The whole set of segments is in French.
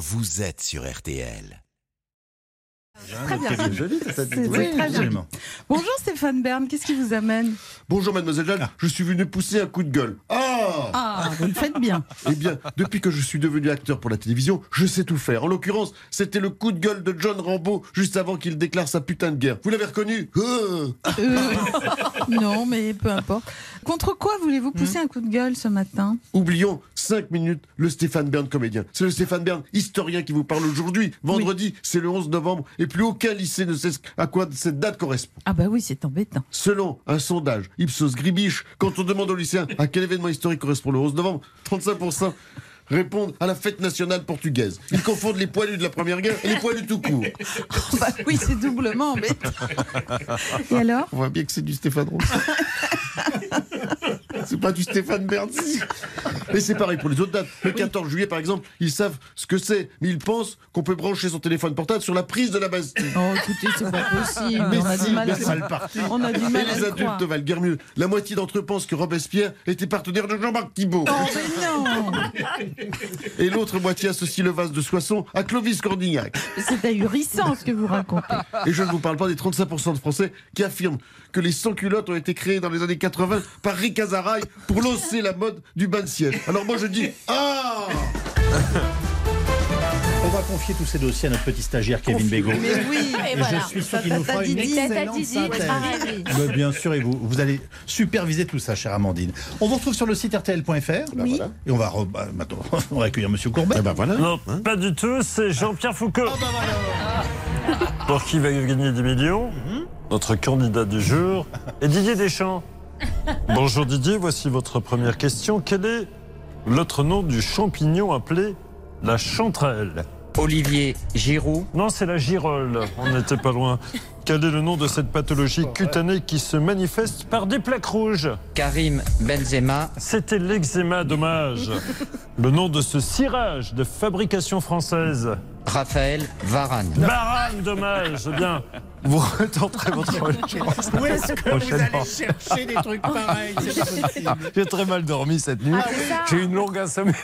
vous êtes sur RTL. Très bien. C'est joli, bien. Bonjour Stéphane Bern, qu'est-ce qui vous amène? Bonjour mademoiselle Jeanne, je suis venu pousser un coup de gueule. Ah Ah, vous le faites bien. Eh bien, depuis que je suis devenu acteur pour la télévision, je sais tout faire. En l'occurrence, c'était le coup de gueule de John Rambo juste avant qu'il déclare sa putain de guerre. Vous l'avez reconnu? Ah Euh, non, mais peu importe. Contre quoi voulez-vous pousser un coup de gueule ce matin? Oublions 5 minutes le Stéphane Bern comédien. C'est le Stéphane Bern historien qui vous parle aujourd'hui. Vendredi, c'est le 11 novembre et plus aucun lycée ne sait à quoi cette date correspond. Ah bah oui, c'est embêtant. Selon un sondage Ipsos Gribiche, quand on demande aux lycéens à quel événement historique correspond le 11 novembre, 35% répondent à la fête nationale portugaise. Ils confondent les poilus de la Première Guerre et les poilus tout court. Bah oui, c'est doublement embêtant. Et alors? On voit bien que c'est du Stéphane Roux. C'est pas du Stéphane Bern. Mais c'est pareil pour les autres dates. Le 14 juillet, par exemple, ils savent ce que c'est, mais ils pensent qu'on peut brancher son téléphone portable sur la prise de la Bastille. Oh, écoutez, c'est pas possible. Mais on a si, du mal mais à c'est croire. mal parti. On a du Et mal à les le adultes croire. valent guère mieux. La moitié d'entre eux pensent que Robespierre était partenaire de Jean-Marc Thibault. Oh, mais non Et l'autre moitié associe le vase de Soissons à Clovis Cordignac. C'est ahurissant ce que vous racontez. Et je ne vous parle pas des 35% de Français qui affirment que les sans-culottes ont été créées dans les années 80 par Rick Azaray pour lancer la mode du bain de siège. Alors moi je dis Ah On va confier tous ces dossiers à notre petit stagiaire Kevin Bégaud. Mais oui, Et je suis sûr qu'il nous fera une excellente synthèse. Mais bien sûr, et vous, vous allez superviser tout ça, chère Amandine. On vous retrouve sur le site rtl.fr. Bah voilà. Et on va, re- bah, maintenant, on va accueillir Monsieur Courbet. Eh ben voilà. Non, pas du tout, c'est Jean-Pierre Foucault. Pour qui va gagner des millions? Notre candidat du jour est Didier Deschamps. Bonjour Didier, voici votre première question. Quel est l'autre nom du champignon appelé la chanterelle? Olivier Giroud, Non, c'est la girole. On n'était pas loin. Quel est le nom de cette pathologie cutanée qui se manifeste par des plaques rouges Karim Benzema, C'était l'eczéma, dommage. Le nom de ce cirage de fabrication française Raphaël Varane. Barane, dommage. Eh Bien, vous retenterez votre chance. Où est-ce que vous allez chercher des trucs pareils. J'ai très mal dormi cette nuit. J'ai eu une longue insomnie.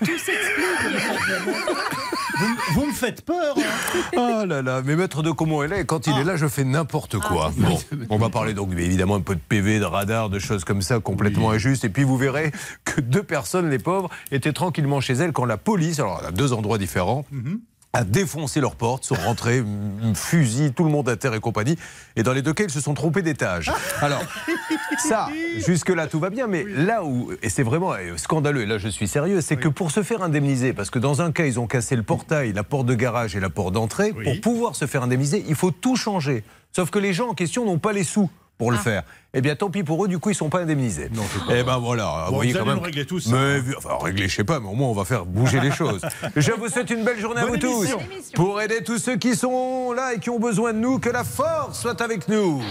Vous, vous me faites peur. hein. Oh là là, mais maître de comment elle est, quand il est là, je fais n'importe quoi. Bon, on va parler donc évidemment un peu de PV, de radar, de choses comme ça, complètement injustes. Et puis vous verrez que deux personnes, les pauvres, étaient tranquillement chez elles quand la police, alors à deux endroits différents, a défoncé leurs portes, sont rentrés, fusil, tout le monde à terre et compagnie. Et dans les deux cas, ils se sont trompés d'étage. Alors, ça, jusque-là, tout va bien. Mais là où, et c'est vraiment euh, scandaleux, et là je suis sérieux, c'est que pour se faire indemniser, parce que dans un cas, ils ont cassé le portail, la porte de garage et la porte d'entrée, Oui. pour pouvoir se faire indemniser, il faut tout changer. Sauf que les gens en question n'ont pas les sous pour le faire. Eh bien, tant pis pour eux, du coup, ils ne sont pas indemnisés. Non, Eh ben voilà, Bon, vous voyez vous quand allez même. régler tout ça. Mais, enfin, régler, je sais pas, mais au moins on va faire bouger les choses. Je vous souhaite une belle journée à vous tous. Pour aider tous ceux qui sont là et qui ont besoin de nous, que la force soit avec nous.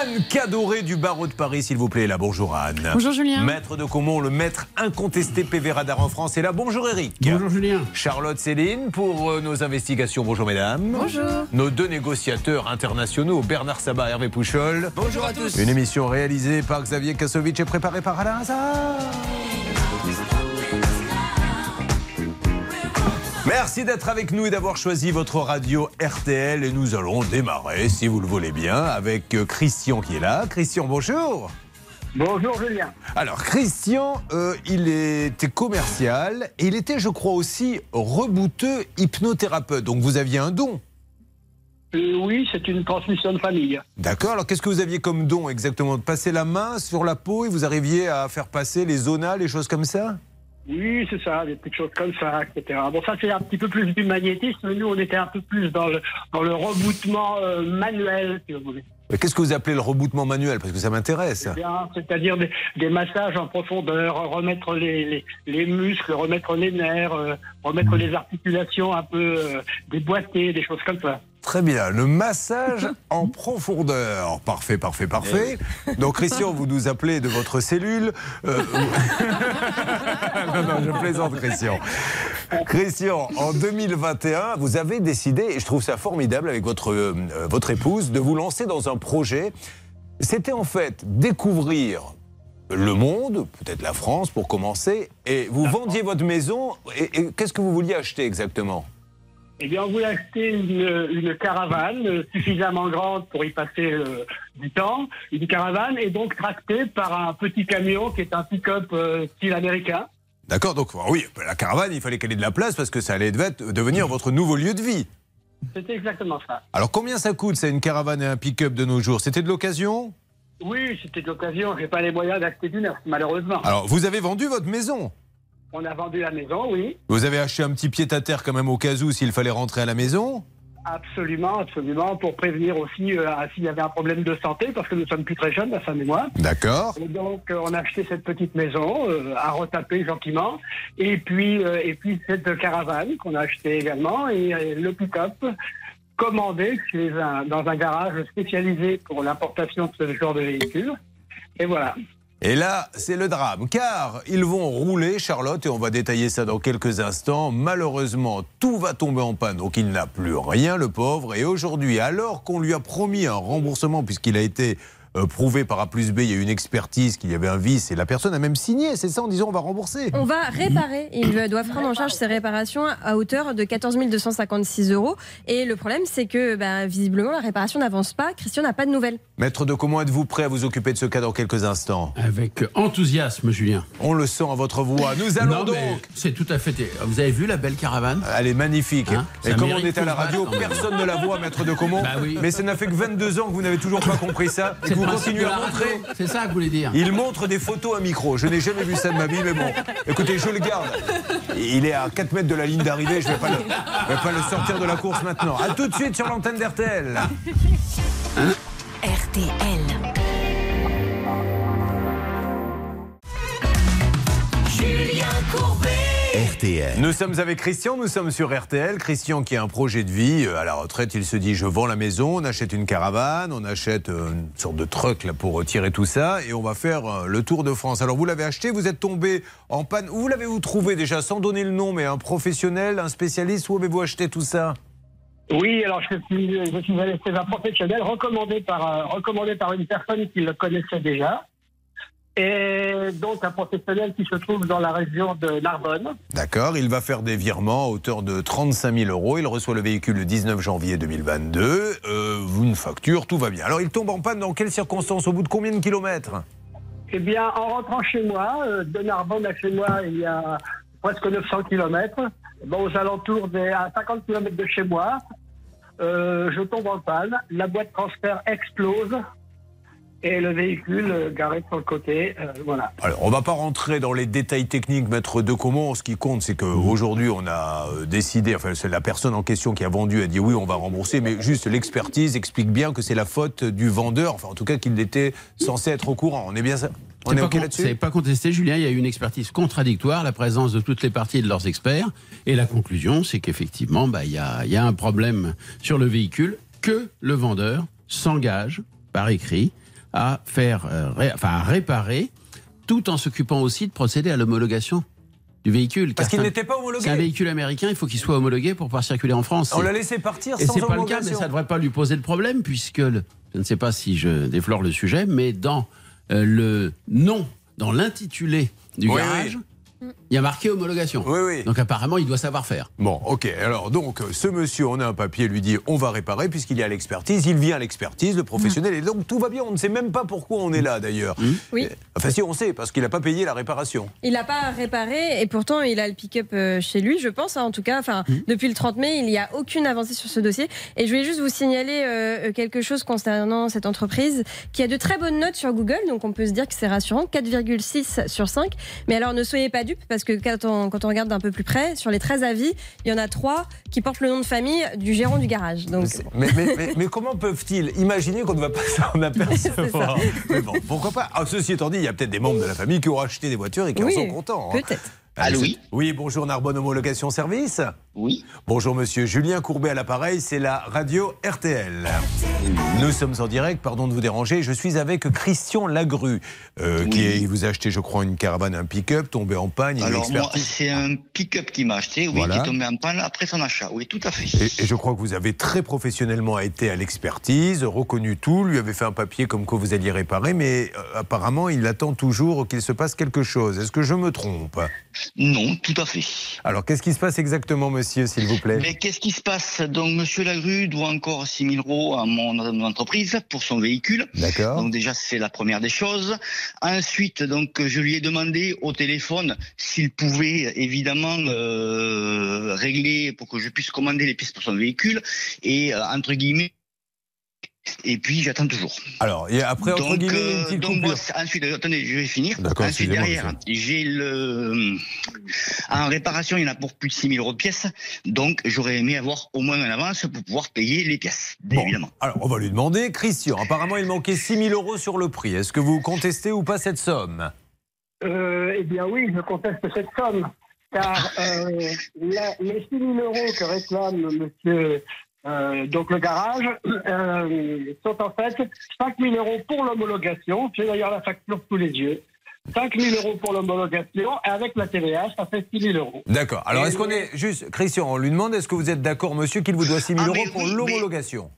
Anne Cadoré du barreau de Paris, s'il vous plaît. Là, bonjour Anne. Bonjour Julien. Maître de Comont, le maître incontesté PV Radar en France. Et là, bonjour Eric. Bonjour Julien. Charlotte Céline pour euh, nos investigations. Bonjour mesdames. Bonjour. Nos deux négociateurs internationaux, Bernard Sabat et Hervé Pouchol. Bonjour à tous. Une émission réalisée par Xavier Kasovic et préparée par Alain Hazard. Merci d'être avec nous et d'avoir choisi votre radio RTL. Et nous allons démarrer, si vous le voulez bien, avec euh, Christian qui est là. Christian, bonjour. Bonjour Julien. Alors, Christian, euh, il était commercial et il était, je crois, aussi rebouteux hypnothérapeute. Donc, vous aviez un don. Euh, oui, c'est une transmission de famille. D'accord. Alors, qu'est-ce que vous aviez comme don exactement? De passer la main sur la peau et vous arriviez à faire passer les zonas, les choses comme ça? Oui, c'est ça, des petites choses comme ça, etc. Bon, ça c'est un petit peu plus du magnétisme. Nous, on était un peu plus dans le, dans le reboutement euh, manuel, si vous voulez. Mais Qu'est-ce que vous appelez le reboutement manuel? Parce que ça m'intéresse. Eh C'est-à-dire des, des massages en profondeur, remettre les, les, les muscles, remettre les nerfs, euh, remettre les articulations un peu euh, déboîtées, des choses comme ça. Très bien. Le massage en profondeur. Parfait, parfait, parfait. Donc, Christian, vous nous appelez de votre cellule. Euh, non, non, je plaisante, Christian. Christian, en 2021, vous avez décidé, et je trouve ça formidable avec votre, euh, votre épouse, de vous lancer dans un projet. C'était en fait découvrir le monde, peut-être la France pour commencer, et vous vendiez votre maison. Et, et qu'est-ce que vous vouliez acheter exactement? Eh bien, on voulait acheter une, une caravane suffisamment grande pour y passer euh, du temps, une caravane, et donc tractée par un petit camion qui est un pick-up euh, style américain. D'accord, donc oui, la caravane, il fallait qu'elle ait de la place parce que ça allait dev- devenir votre nouveau lieu de vie. C'était exactement ça. Alors combien ça coûte, ça, une caravane et un pick-up de nos jours? C'était de l'occasion? Oui, c'était de l'occasion. J'ai pas les moyens d'acheter du neuf, malheureusement. Alors vous avez vendu votre maison? On a vendu la maison, oui. Vous avez acheté un petit pied-à-terre quand même au cas où s'il fallait rentrer à la maison Absolument, absolument, pour prévenir aussi euh, s'il y avait un problème de santé, parce que nous sommes plus très jeunes, ma femme et moi. D'accord. Et donc, euh, on a acheté cette petite maison euh, à retaper gentiment, et puis euh, et puis cette caravane qu'on a achetée également, et le pick-up commandé chez un, dans un garage spécialisé pour l'importation de ce genre de véhicule. Et voilà. Et là, c'est le drame, car ils vont rouler, Charlotte, et on va détailler ça dans quelques instants. Malheureusement, tout va tomber en panne, donc il n'a plus rien, le pauvre. Et aujourd'hui, alors qu'on lui a promis un remboursement, puisqu'il a été euh, prouvé par A plus B, il y a eu une expertise qu'il y avait un vice, et la personne a même signé, c'est ça, en disant on va rembourser. On va réparer. Ils doivent prendre en charge ces réparations à hauteur de 14 256 euros. Et le problème, c'est que bah, visiblement, la réparation n'avance pas. Christian n'a pas de nouvelles. Maître de comment êtes-vous prêt à vous occuper de ce cas dans quelques instants? Avec enthousiasme, Julien. On le sent à votre voix. Nous allons Non, donc. C'est tout à fait. Vous avez vu la belle caravane? Elle est magnifique. Hein? Et Ça comme on est à la radio, personne ne la voit, maître de Comont. Bah oui. Mais ça n'a fait que 22 ans que vous n'avez toujours pas compris ça. Et C'est que vous à montrer. C'est ça que vous voulez dire. Il montre des photos à micro. Je n'ai jamais vu ça de ma vie, mais bon. Écoutez, je le garde. Il est à 4 mètres de la ligne d'arrivée. Je ne vais, pas le- je vais pas le sortir de la course maintenant. A tout de suite sur l'antenne d'RTL. RTL. Julien Courbet. RTL. Nous sommes avec Christian, nous sommes sur RTL. Christian qui a un projet de vie euh, à la retraite, il se dit je vends la maison, on achète une caravane, on achète euh, une sorte de truck là pour retirer tout ça et on va faire euh, le tour de France. Alors vous l'avez acheté, vous êtes tombé en panne. Où l'avez-vous trouvé déjà sans donner le nom, mais un professionnel, un spécialiste Où avez-vous acheté tout ça? Oui, alors je suis, je suis allé chez un professionnel recommandé par, euh, recommandé par une personne qui le connaissait déjà. Et donc un professionnel qui se trouve dans la région de Narbonne. D'accord, il va faire des virements à hauteur de 35 000 euros. Il reçoit le véhicule le 19 janvier 2022. Euh, une facture, tout va bien. Alors il tombe en panne dans quelles circonstances? Au bout de combien de kilomètres? Eh bien, en rentrant chez moi, euh, de Narbonne à chez moi, il y a presque 900 km. Bon, aux alentours des à 50 km de chez moi, euh, je tombe en panne. La boîte transfert explose et le véhicule euh, garé sur le côté. euh, voilà. Alors, on va pas rentrer dans les détails techniques, maître de Comont. Ce qui compte, c'est qu'aujourd'hui, on a euh, décidé, enfin, c'est la personne en question qui a vendu a dit oui, on va rembourser, mais juste l'expertise explique bien que c'est la faute du vendeur, enfin, en tout cas, qu'il était censé être au courant. On est bien ça? On est OK con- là-dessus? C'est pas contesté, Julien. Il y a eu une expertise contradictoire, la présence de toutes les parties et de leurs experts. Et la conclusion, c'est qu'effectivement, bah, il y, a, il y a un problème sur le véhicule que le vendeur s'engage par écrit à faire, euh, ré- enfin, à réparer, tout en s'occupant aussi de procéder à l'homologation du véhicule. Parce qu'il n'était pas homologué. C'est un véhicule américain, il faut qu'il soit homologué pour pouvoir circuler en France. On l'a laissé partir et sans c'est pas le cas, mais homologation. ça ne devrait pas lui poser de problème, puisque le- je ne sais pas si je déflore le sujet, mais dans euh, le nom, dans l'intitulé du Oui, garage, il y a marqué homologation. Oui, oui. Donc apparemment, il doit savoir faire. Bon, ok. Alors donc, euh, ce monsieur, on a un papier, lui dit on va réparer puisqu'il y a l'expertise. Il vient à l'expertise, le professionnel, et donc tout va bien. On ne sait même pas pourquoi on est là d'ailleurs. Oui. Enfin, si on sait, parce qu'il n'a pas payé la réparation. Il n'a pas réparé et pourtant il a le pick-up euh, chez lui, je pense. hein, en tout cas, enfin, depuis le 30 mai, il n'y a aucune avancée sur ce dossier. Et je voulais juste vous signaler euh, quelque chose concernant cette entreprise qui a de très bonnes notes sur Google, donc on peut se dire que c'est rassurant, 4,6 sur 5. Mais alors ne soyez pas dupes parce que quand on, quand on regarde d'un peu plus près, sur les 13 avis, il y en a 3 qui portent le nom de famille du gérant du garage. Donc Mais, mais- mais- mais comment peuvent-ils imaginer qu'on ne va pas s'en apercevoir? Mais bon, pourquoi pas? Ah, Ceci étant dit, il y a peut-être des membres de la famille qui ont acheté des voitures et qui Oui, en sont contents. hein. Allô, oui. Oui, bonjour Narbonne Homologation Service. Oui. Bonjour monsieur Julien Courbet à l'appareil, c'est la radio RTL. Nous sommes en direct, pardon de vous déranger. Je suis avec Christian Lagru, euh, qui est- vous a acheté, je crois, une caravane, un pick-up tombé en panne. Alors c'est un pick-up qui m'a acheté, oui, Voilà. qui est tombé en panne après son achat. Oui, tout à fait. Et, et je crois que vous avez très professionnellement été à l'expertise, reconnu tout, lui avez fait un papier comme quoi vous alliez réparer, mais euh, apparemment il attend toujours qu'il se passe quelque chose. Est-ce que je me trompe? Non, tout à fait. Alors qu'est-ce qui se passe exactement, monsieur, s'il vous plaît? Mais qu'est-ce qui se passe? Donc, Monsieur Lagru doit encore 6 000 euros à mon, à mon entreprise pour son véhicule. D'accord. Donc déjà, c'est la première des choses. Ensuite, donc, je lui ai demandé au téléphone s'il pouvait évidemment euh, régler pour que je puisse commander les pièces pour son véhicule. Et euh, entre guillemets. Et puis j'attends toujours. Alors, et après, entre donc, guillemets, une euh, petite donc moi, ensuite, attendez, je vais finir. D'accord, Ensuite, derrière, j'ai le. En réparation, il y en a pour plus de 6 000 euros de pièces. Donc, j'aurais aimé avoir au moins un avance pour pouvoir payer les pièces, évidemment. Alors, on va lui demander. Christian, apparemment, il manquait 6 000 euros sur le prix. Est-ce que vous contestez ou pas cette somme? Euh, eh bien oui, je conteste cette somme, car euh, la- les 6 000 euros que réclame monsieur euh, donc le garage euh, sont en fait 5 000 euros pour l'homologation. J'ai d'ailleurs la facture sous les yeux. 5 000 euros pour l'homologation et avec la TVA, ça fait 6 000 euros. D'accord. Alors, est-ce qu'on est juste, Christian, on lui demande, est-ce que vous êtes d'accord, monsieur, qu'il vous doit 6 000 Ah, euros mais pour oui, mais- l'homologation?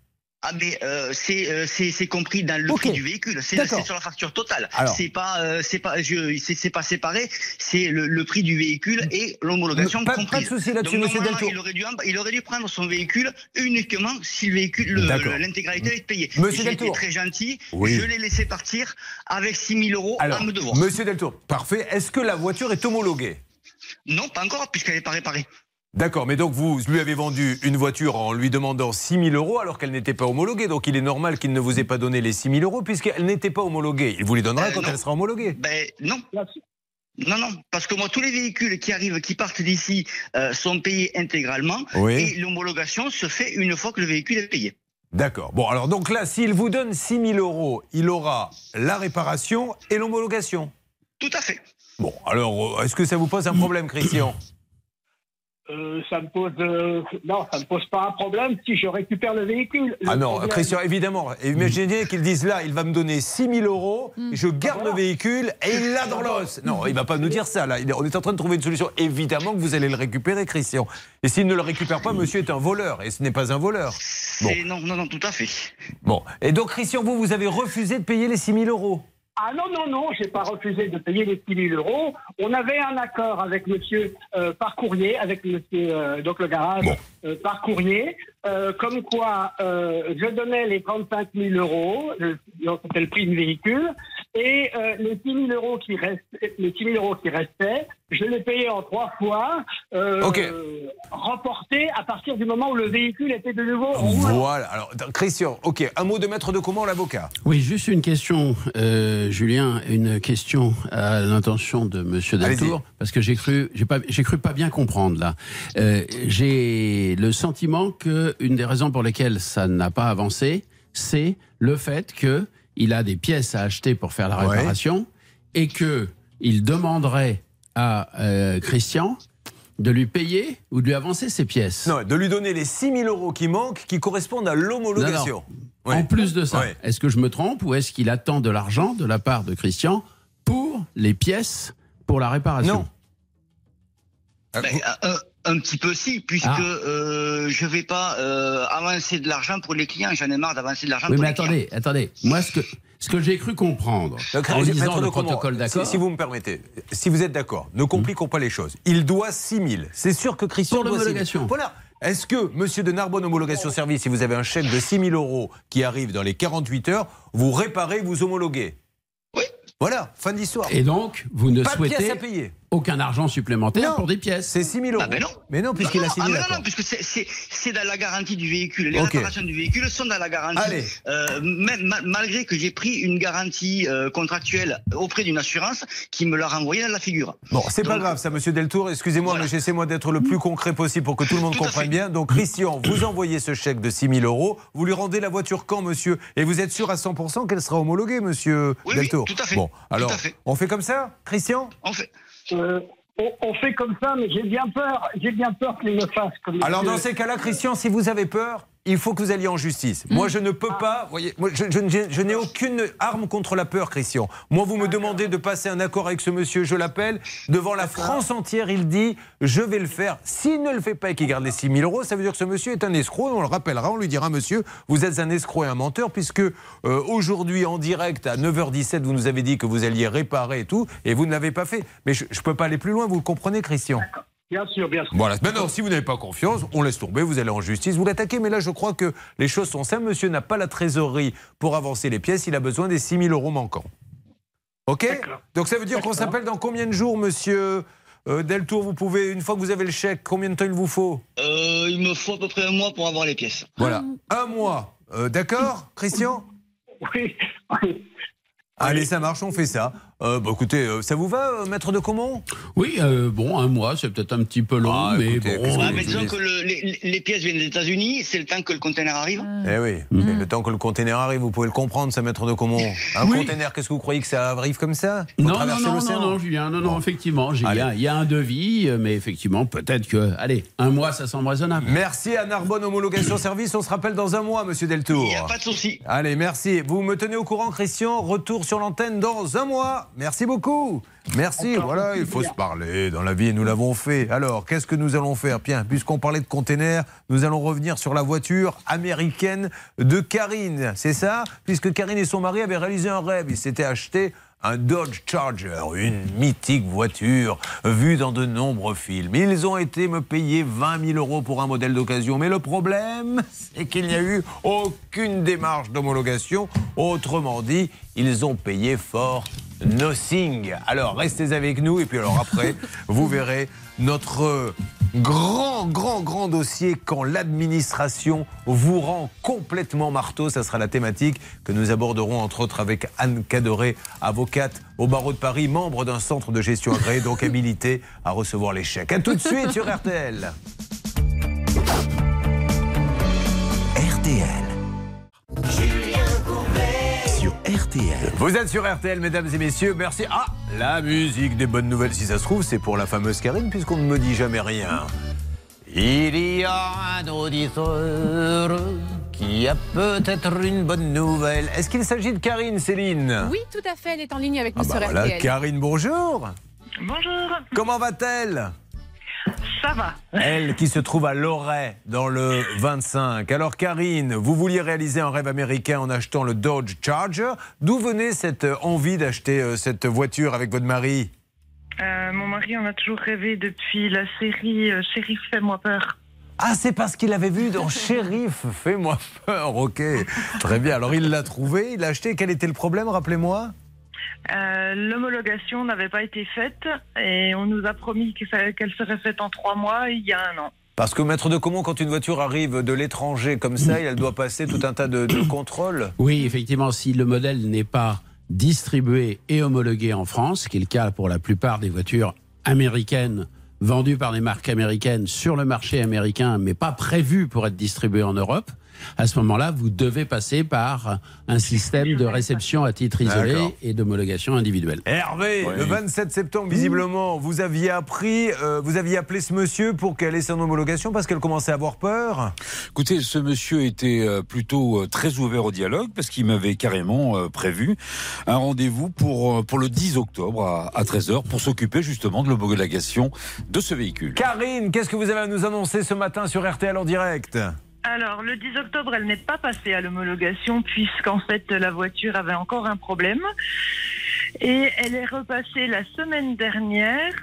Ah mais euh, c'est euh, c'est c'est compris dans le prix du véhicule, c'est sur la facture totale. C'est pas euh, c'est pas c'est pas séparé, c'est le, le prix du véhicule et l'homologation Pas- pas de comprise. souci là-dessus, monsieur Deltour. Il aurait dû en- il aurait dû prendre son véhicule uniquement si le véhicule l'intégralité est payée. Monsieur Deltour. très gentil, Oui. je l'ai laissé partir avec 6 000 euros Alors, à me devoir. monsieur Deltour, parfait. Est-ce que la voiture est homologuée? Non, pas encore puisqu'elle n'est pas réparée. D'accord, mais donc vous lui avez vendu une voiture en lui demandant 6 000 euros alors qu'elle n'était pas homologuée. Donc il est normal qu'il ne vous ait pas donné les 6 000 euros puisqu'elle n'était pas homologuée. Il vous les donnera Euh, quand non. elle sera homologuée. Ben non. Non, non, parce que moi, tous les véhicules qui arrivent, qui partent d'ici, euh, sont payés intégralement. Oui. Et l'homologation se fait une fois que le véhicule est payé. D'accord. Bon, alors donc là, s'il vous donne 6 000 euros, il aura la réparation et l'homologation. Tout à fait. Bon, alors, euh, est-ce que ça vous pose un problème, Christian? Euh, ça me pose euh, non, ça me pose pas un problème si je récupère le véhicule. Le Ah non, problème- Christian, évidemment. Imaginez qu'ils disent là, il va me donner 6 000 euros, je garde le véhicule et il l'a dans l'os. Non, il va pas nous dire ça. Là. On est en train de trouver une solution. Évidemment que vous allez le récupérer, Christian. Et s'il ne le récupère pas, monsieur est un voleur. Et ce n'est pas un voleur. Bon. Non, non, non, tout à fait. bon. Et donc, Christian, vous, vous avez refusé de payer les 6 000 euros. Ah non, non, non, j'ai pas refusé de payer les 6 000 euros. On avait un accord avec monsieur euh, par courrier, avec monsieur, euh, donc le garage euh, par courrier, euh, comme quoi euh, je donnais les 35 000 euros, euh, c'était le prix du véhicule, et euh, les 6 000 euros qui restaient, les 6 000 euros qui restaient, je les payais en trois fois, euh, Ok. remportés à partir du moment où le véhicule était de nouveau en. Voilà. Alors, Christian, ok, un mot de maître de comment l'avocat? Oui, juste une question, euh, Julien, une question à l'intention de Monsieur Deltour, parce que j'ai cru, j'ai pas, j'ai cru pas bien comprendre là. Euh, j'ai le sentiment que une des raisons pour lesquelles ça n'a pas avancé, c'est le fait que il a des pièces à acheter pour faire la Ouais. réparation et que il demanderait à euh, Christian de lui payer ou de lui avancer ses pièces. Non, de lui donner les 6 000 euros qui manquent, qui correspondent à l'homologation. En plus de ça, Ouais. est-ce que je me trompe ou est-ce qu'il attend de l'argent de la part de Christian pour les pièces pour la réparation? Non. Ben, un, petit peu si, puisque Ah. euh, je vais pas euh, avancer de l'argent pour les clients. J'en ai marre d'avancer de l'argent Oui, pour mais les clients. attendez, attendez. Moi, ce que, ce que j'ai cru comprendre Donc, en lisant le protocole d'accord, Si, si vous me permettez, si vous êtes d'accord, ne compliquons pas les choses. Il doit 6 000. C'est sûr que Christian Pour doit 6 000. l'homologation. Voilà. Est-ce que, monsieur de Narbonne Homologation Service, si vous avez un chèque de 6 000 euros qui arrive dans les 48 heures, vous réparez, vous homologuez? Oui. Voilà, fin d'histoire. et donc vous ne Pas de souhaitez pièces à payer. Aucun argent supplémentaire Non. pour des pièces. C'est 6 000 euros. Ah ben non. Mais non, puisqu'il a non, signé ah, mais l'accord. non, non, puisque c'est- dans la garantie du véhicule. Les Ok. réparations du véhicule sont dans la garantie. Allez. Euh, même ma- malgré que j'ai pris une garantie euh, contractuelle auprès d'une assurance qui me l'a renvoyé dans la figure. Bon, c'est pas grave ça, monsieur Deltour. Excusez-moi, Voilà. mais j'essaie moi d'être le plus concret possible pour que tout le monde Tout comprenne bien. Donc, Christian, vous envoyez ce chèque de 6 000 euros. Vous lui rendez la voiture quand, monsieur? Et vous êtes sûr à 100% qu'elle sera homologuée, monsieur Oui, oui, Deltour? tout à fait. Bon, Tout alors, à fait. on fait comme ça, Christian? En fait, Euh, on, on fait comme ça, mais j'ai bien peur. J'ai bien peur qu'il me fasse comme. Alors dans ces cas-là, Christian, si vous avez peur, il faut que vous alliez en justice. Moi, je ne peux pas. Voyez, moi, je, je n'ai- je n'ai aucune arme contre la peur, Christian. Moi, vous me demandez de passer un accord avec ce monsieur, je l'appelle devant la France entière. Il dit, je vais le faire. S'il ne le fait pas et qu'il garde les 6 000 euros, ça veut dire que ce monsieur est un escroc. On le rappellera, on lui dira, monsieur, vous êtes un escroc et un menteur, puisque euh, aujourd'hui, en direct, à 9h17, vous nous avez dit que vous alliez réparer et tout, et vous ne l'avez pas fait. Mais je ne peux pas aller plus loin. Vous le comprenez, Christian? Bien sûr, bien sûr. voilà. Maintenant, si vous n'avez pas confiance, on laisse tomber, vous allez en justice, vous l'attaquez. Mais là, je crois que les choses sont simples. Monsieur n'a pas la trésorerie pour avancer les pièces, il a besoin des 6 000 euros manquants. OK? Donc ça veut dire qu'on s'appelle dans combien de jours, monsieur euh, Deltour? Vous pouvez, une fois que vous avez le chèque, combien de temps il vous faut? Euh, il me faut à peu près un mois pour avoir les pièces. Voilà. Un mois. Euh, D'accord, Christian? Oui. Allez, ça marche, on fait ça. Euh, bah, écoutez, euh, ça vous va, euh, maître de Comont Oui, euh, bon, un mois, c'est peut-être un petit peu long, Ah, mais écoutez, bon. je disons que le- les, les pièces viennent des États-Unis, c'est le temps que le conteneur arrive. Eh oui, c'est le temps que le conteneur arrive, vous pouvez le comprendre, ça, maître de Comont. Un Oui. conteneur, qu'est-ce que vous croyez que ça arrive comme ça? Non, non, non, non, non, Julien, non, non, effectivement, j'ai- il y, a- il y a un devis, mais effectivement, peut-être que, allez, un mois, ça semble raisonnable. Merci à Narbonne Homologation Service. On se rappelle dans un mois, monsieur Deltour. Il n'y a pas de souci. Allez, merci. Vous me tenez au courant, Christian. Retour sur l'antenne dans un mois. Merci beaucoup. Merci. Voilà, il faut se parler dans la vie et nous l'avons fait. Alors, qu'est-ce que nous allons faire? Bien, puisqu'on parlait de containers, nous allons revenir sur la voiture américaine de Karine. C'est ça? Puisque Karine et son mari avaient réalisé un rêve. Ils s'étaient achetés un Dodge Charger, une mythique voiture vue dans de nombreux films. Ils ont été me payer 20 000 euros pour un modèle d'occasion. Mais le problème, c'est qu'il n'y a eu aucune démarche d'homologation. Autrement dit, ils ont payé for nothing. Alors, restez avec nous. Et puis alors après, vous verrez notre grand, grand, grand dossier quand l'administration vous rend complètement marteau. Ça sera la thématique que nous aborderons entre autres avec Anne Cadoré, avocate au barreau de Paris, membre d'un centre de gestion agréé, donc habilité à recevoir les chèques. A tout de suite sur RTL. RTL. RTL. Vous êtes sur RTL, mesdames et messieurs. Merci. Ah, la musique des bonnes nouvelles, si ça se trouve, c'est pour la fameuse Karine, puisqu'on ne me dit jamais rien. Il y a un auditeur qui a peut-être une bonne nouvelle. Est-ce qu'il s'agit de Karine, Céline Oui, tout à fait, elle est en ligne avec Ah nous bah sur voilà, RTL. Karine, bonjour. Bonjour. Comment va-t-elle? Ça va. Elle qui se trouve à Loret dans le 25. Alors Karine, vous vouliez réaliser un rêve américain en achetant le Dodge Charger. D'où venait cette euh, envie d'acheter euh, cette voiture avec votre mari? Euh, mon mari en a toujours rêvé depuis la série euh, Shérif Fais-moi peur. Ah, c'est parce qu'il avait vu dans Shérif, fais-moi peur, ok. Très bien, alors il l'a trouvé, il l'a acheté. Quel était le problème, rappelez-moi? Euh, L'homologation n'avait pas été faite et on nous a promis qu'elle serait faite en trois mois il y a un an. Parce que maître de comment, quand une voiture arrive de l'étranger comme ça, elle doit passer tout un tas de, de contrôles Oui, effectivement, si le modèle n'est pas distribué et homologué en France, ce qui est le cas pour la plupart des voitures américaines vendues par des marques américaines sur le marché américain, mais pas prévues pour être distribuées en Europe, à ce moment-là, vous devez passer par un système de réception à titre isolé et d'homologation individuelle. Hervé, le 27 septembre, visiblement, vous aviez appris, euh, vous aviez appelé ce monsieur pour qu'elle ait son homologation parce qu'elle commençait à avoir peur? Écoutez, ce monsieur était euh, plutôt euh, très ouvert au dialogue parce qu'il m'avait carrément prévu un rendez-vous pour, pour le 10 octobre à, à 13h pour s'occuper justement de l'homologation de ce véhicule. Karine, qu'est-ce que vous avez à nous annoncer ce matin sur RTL en direct? Alors, le 10 octobre, elle n'est pas passée à l'homologation puisqu'en fait, la voiture avait encore un problème. Et elle est repassée la semaine dernière.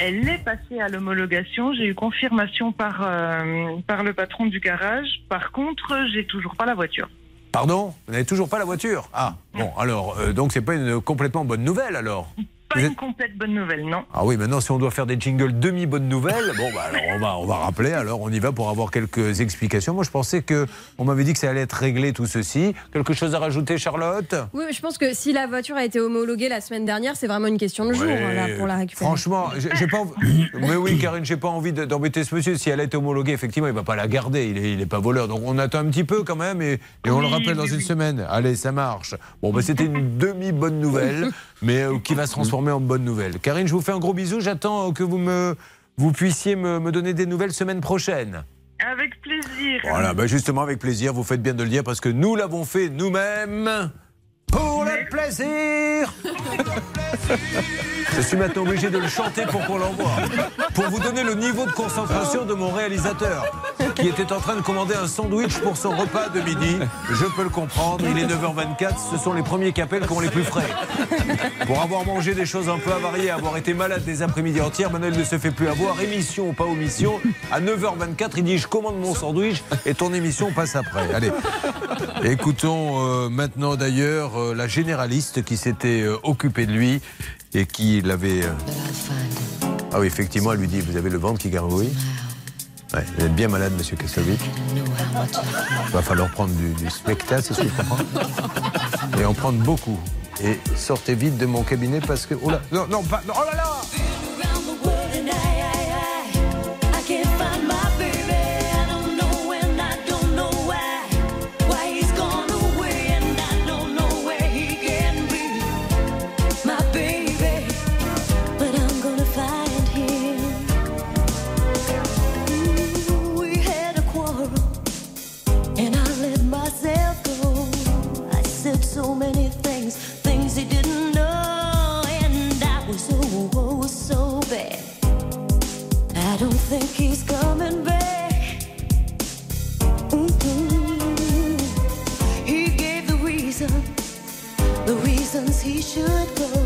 Elle est passée à l'homologation. J'ai eu confirmation par, euh, par le patron du garage. Par contre, j'ai toujours pas la voiture. Pardon? Vous n'avez toujours pas la voiture? Ah, bon, alors, euh, donc c'est pas une complètement bonne nouvelle alors? Pas une complète bonne nouvelle, non. Ah oui, maintenant si on doit faire des jingles demi-bonnes nouvelles, bon bah alors on va, on va rappeler, alors on y va pour avoir quelques explications. Moi je pensais que on m'avait dit que ça allait être réglé tout ceci. Quelque chose à rajouter Charlotte? Oui, je pense que si la voiture a été homologuée la semaine dernière, c'est vraiment une question de jour Ouais. là, pour la récupérer. Franchement, j'ai pas envie... Mais oui, Karine, j'ai pas envie de- d'embêter ce monsieur. Si elle a été homologuée, effectivement, il va pas la garder. Il est, il est pas voleur. Donc on attend un petit peu quand même et, et on le Oui, rappelle dans oui, une oui. semaine. Allez, ça marche. Bon, bah, c'était une demi-bonne nouvelle. mais euh, qui va se transformer en bonne nouvelle. Karine, je vous fais un gros bisou. J'attends que vous me vous puissiez me, me donner des nouvelles semaine prochaine. Avec plaisir. Voilà, bah justement avec plaisir, vous faites bien de le dire parce que nous l'avons fait nous-mêmes pour le plaisir. Je suis maintenant obligé de le chanter pour qu'on l'envoie. Pour vous donner le niveau de concentration de mon réalisateur, qui était en train de commander un sandwich pour son repas de midi. Je peux le comprendre, il est 9h24, ce sont les premiers qu'appellent qui ont les plus frais. Pour avoir mangé des choses un peu avariées, avoir été malade des après-midi entières, Manuel ne se fait plus avoir, émission ou pas omission. À 9h24, il dit Je commande mon sandwich et ton émission passe après. Allez, écoutons euh, maintenant d'ailleurs euh, la généraliste qui s'était euh, occupée de lui et qui l'avait. euh, Ah oui, effectivement, elle lui dit Vous avez le ventre qui gargouille Ouais, vous êtes bien malade, monsieur. Il va falloir prendre du, du spectacle, c'est ce que je comprends. Et en prendre beaucoup. Et sortez vite de mon cabinet parce que. Oh là, non, non, pas. non, oh là là we should go.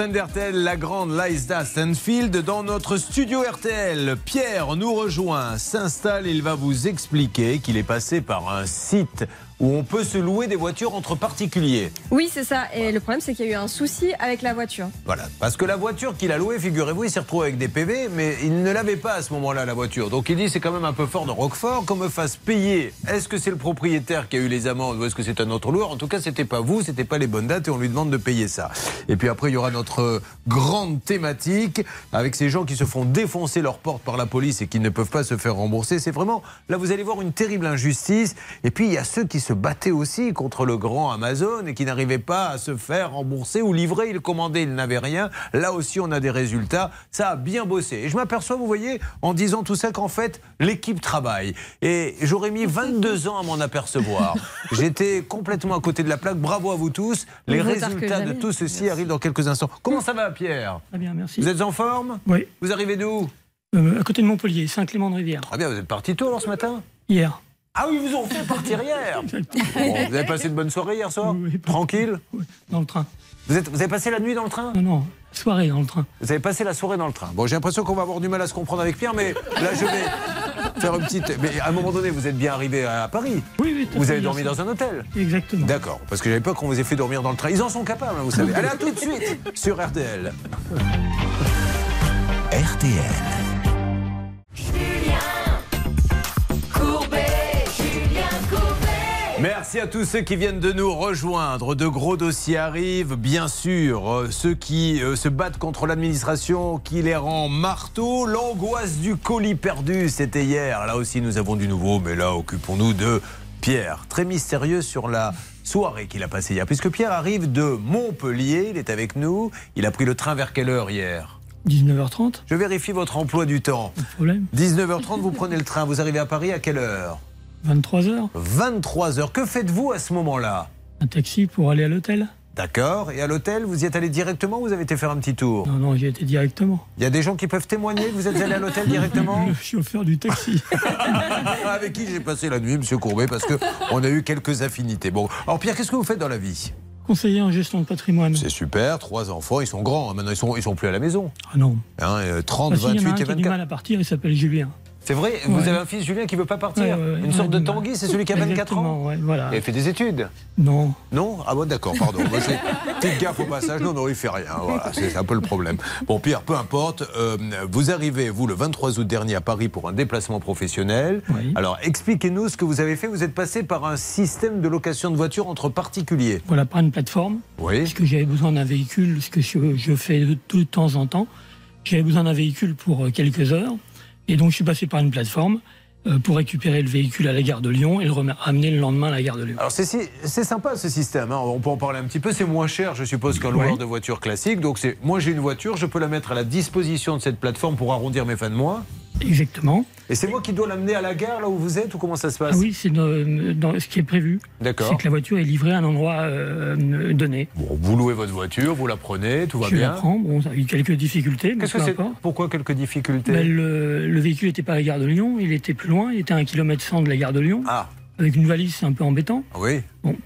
La grande Liza Stanfield, dans notre studio RTL, Pierre nous rejoint, s'installe, il va vous expliquer qu'il est passé par un site où on peut se louer des voitures entre particuliers. Oui, c'est ça. Et le problème, c'est qu'il y a eu un souci avec la voiture. Voilà, parce que la voiture qu'il a louée, figurez-vous, il s'est retrouvé avec des PV, mais il ne l'avait pas à ce moment-là, la voiture. Donc il dit c'est quand même un peu fort de Roquefort qu'on me fasse payer. Est-ce que c'est le propriétaire qui a eu les amendes ou est-ce que c'est un autre loueur? En tout cas, c'était pas vous, c'était pas les bonnes dates et on lui demande de payer ça. Et puis après, il y aura notre grande thématique avec ces gens qui se font défoncer leurs portes par la police et qui ne peuvent pas se faire rembourser. C'est vraiment, là, vous allez voir une terrible injustice. Et puis il y a ceux qui se battaient aussi contre le grand Amazon et qui n'arrivaient pas à se faire rembourser ou livrer. Ils commandaient, ils n'avaient rien. Là aussi, on a des résultats. Ça a bien bossé. Et je m'aperçois, vous voyez, en disant tout ça, qu'en fait, l'équipe travaille. Et j'aurais mis 22 ans à m'en apercevoir. J'étais complètement à côté de la plaque. Bravo à vous tous. Les résultats de tout ceci arrivent dans quelques instants. Comment ça va, Pierre Très bien, merci. Vous êtes en forme Oui. Vous arrivez d'où Euh, à côté de Montpellier, Saint-Clément-de-Rivière. Très bien, vous êtes parti tôt alors ce matin Hier. Ah oui, vous ont fait partir hier Bon, Vous avez passé de bonnes soirées hier soir Tranquille Dans le train. vous, êtes, vous avez passé la nuit dans le train Non, non, soirée dans le train. Vous avez passé la soirée dans le train. Bon, j'ai l'impression qu'on va avoir du mal à se comprendre avec Pierre, mais là, je vais, faire une petite. Mais à un moment donné, vous êtes bien arrivé à Paris. Oui, oui. tout à Vous avez dormi dans un hôtel. Exactement. D'accord, parce que j'avais peur qu'on vous ait fait dormir dans le train. Ils en sont capables, hein, vous savez. Allez, à tout de suite sur RTL. RTL. Merci à tous ceux qui viennent de nous rejoindre. De gros dossiers arrivent, bien sûr. Euh, Ceux qui euh, se battent contre l'administration, qui les rend marteau. L'angoisse du colis perdu, c'était hier. Là aussi, nous avons du nouveau, mais là, occupons-nous de Pierre. Très mystérieux sur la soirée qu'il a passée hier. Puisque Pierre arrive de Montpellier, il est avec nous. Il a pris le train vers quelle heure hier? 19h30, Je vérifie votre emploi du temps. problème. 19h30, vous prenez le train. Vous arrivez à Paris à quelle heure? 23h, 23h. Que faites-vous à ce moment-là? Un taxi pour aller à l'hôtel. D'accord. Et à l'hôtel, vous y êtes allé directement ou vous avez été faire un petit tour? Non, non, j'y étais directement. Il y a des gens qui peuvent témoigner que vous êtes allé à l'hôtel directement? Le chauffeur du taxi. Avec qui j'ai passé la nuit, monsieur Courbet, parce que on a eu quelques affinités. Bon, alors Pierre, qu'est-ce que vous faites dans la vie? Conseiller en gestion de patrimoine. C'est super, trois enfants, ils sont grands, hein. maintenant ils sont, ils sont plus à la maison. Ah non. Hein, euh, 30, Ah si, il y en a 28 un et qui a du 24. mal à partir, il s'appelle Julien. C'est vrai Vous avez un fils Julien qui veut pas partir Ouais, ouais, Une sorte de. Tanguy, c'est celui qui a 24 ans voilà. Il a fait des études Non. Non Ah bon, d'accord, pardon. Petite gaffe au passage. Non, non, il fait rien. Voilà, c'est un peu le problème. Bon, Pierre, peu importe. euh, vous arrivez, vous, le 23 août dernier à Paris pour un déplacement professionnel. Alors, expliquez-nous ce que vous avez fait. Vous êtes passé par un système de location de voitures entre particuliers. Voilà, par une plateforme. Oui. Parce que j'avais besoin d'un véhicule, ce que je, je fais de, de temps en temps. J'avais besoin d'un véhicule pour euh, quelques heures. Et donc, je suis passé par une plateforme euh, pour récupérer le véhicule à la gare de Lyon et le ramener le lendemain à la gare de Lyon. Alors c'est sympa ce système, hein. on peut en parler un petit peu, c'est moins cher je suppose qu'un loueur Ouais. de voiture classique, donc c'est moi j'ai une voiture, je peux la mettre à la disposition de cette plateforme pour arrondir mes fins de mois. Exactement. Et c'est moi qui dois l'amener à la gare là où vous êtes ou comment ça se passe Ah oui, c'est dans, dans ce qui est prévu. D'accord. C'est que la voiture est livrée à un endroit euh, donné. Bon, vous louez votre voiture, vous la prenez, tout va je bien. la prends. Bon, ça a eu quelques difficultés, mais Qu'est-ce que c'est. Pourquoi quelques difficultés Ben, le, le véhicule n'était pas à la gare de Lyon, il était plus loin, il était à 1 km 100 de la gare de Lyon. Ah. Avec une valise, c'est un peu embêtant. Oui. Bon.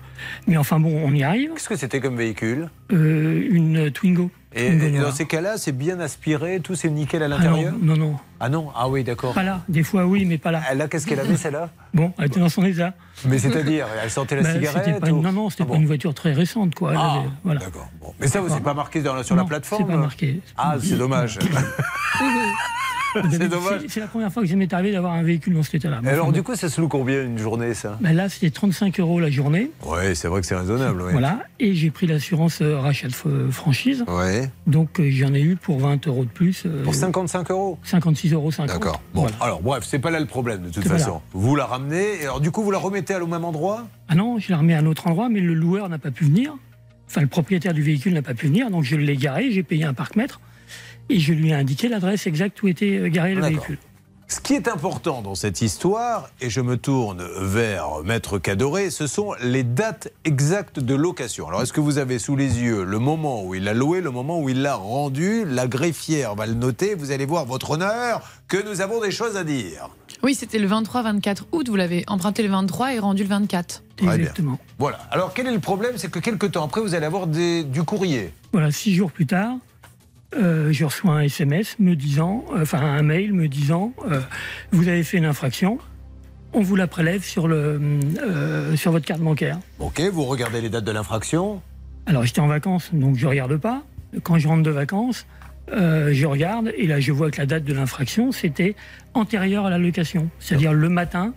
Mais enfin bon, on y arrive. Qu'est-ce que c'était comme véhicule? Euh, une Twingo. Et, dans ces cas-là, c'est bien aspiré, tout c'est nickel à Ah l'intérieur non, non, non. Ah non Ah oui, d'accord. Pas là. Des fois, oui, mais pas là. Là, qu'est-ce qu'elle avait celle-là? Bon, elle était dans son état. Mais c'est-à-dire, elle sentait la Ben, cigarette pas ou- Non, non, c'était Ah pas une voiture très récente, quoi. Ah, avait- voilà. D'accord. Bon. Mais ça, c'est pas marqué dans sur la plateforme c'est pas marqué. Ah, c'est dommage. c'est dommage. C'est- C'est la première fois que ça m'est arrivé d'avoir un véhicule dans cet état-là. Et alors, du coup, ça se loue combien une journée, ça? Ben là, c'était 35 euros la journée. Oui, c'est vrai que c'est raisonnable. Voilà. Et j'ai pris l'assurance euh, rachat de franchise. Ouais. Donc euh, j'en ai eu pour 20 euros de plus. euh, Pour 55 euros? 56,50 euros. D'accord. Bon, alors bref, c'est pas là le problème de toute façon. Vous la ramenez, et alors du coup, vous la remettez au même endroit? Ah non, je l'ai remis à un autre endroit, mais le loueur n'a pas pu venir. Enfin, le propriétaire du véhicule n'a pas pu venir, donc je l'ai garé, j'ai payé un parc-mètre et je lui ai indiqué l'adresse exacte où était euh, garé le véhicule. Ce qui est important dans cette histoire, et je me tourne vers Maître Cadoré, ce sont les dates exactes de location. Alors, est-ce que vous avez sous les yeux le moment où il l'a loué, le moment où il l'a rendu La greffière va le noter. Vous allez voir, votre honneur, que nous avons des choses à dire. Oui, c'était le 23-24 août. Vous l'avez emprunté le 23 et rendu le 24. Très bien. Voilà. Alors, quel est le problème? C'est que quelques temps après, vous allez avoir des- du courrier. Voilà, six jours plus tard, euh, je reçois un SMS me disant, euh, enfin un mail me disant, euh, vous avez fait une infraction, on vous la prélève sur, le, sur votre carte bancaire. Ok, vous regardez les dates de l'infraction. Alors j'étais en vacances, donc je regarde pas. Quand je rentre de vacances, euh, je regarde et là je vois que la date de l'infraction c'était antérieure à la location, c'est-à-dire le matin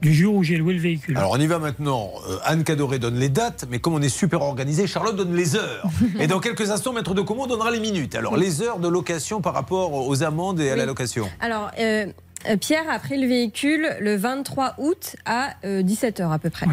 du jour où j'ai loué le véhicule. Alors on y va maintenant. Euh, Anne Cadoré donne les dates, mais comme on est super organisé, Charlotte donne les heures. Et dans quelques instants, Maître de Comont donnera les minutes. Alors les heures de location par rapport aux amendes et à la location. Alors, euh, euh, Pierre a pris le véhicule le 23 août à 17h à peu près.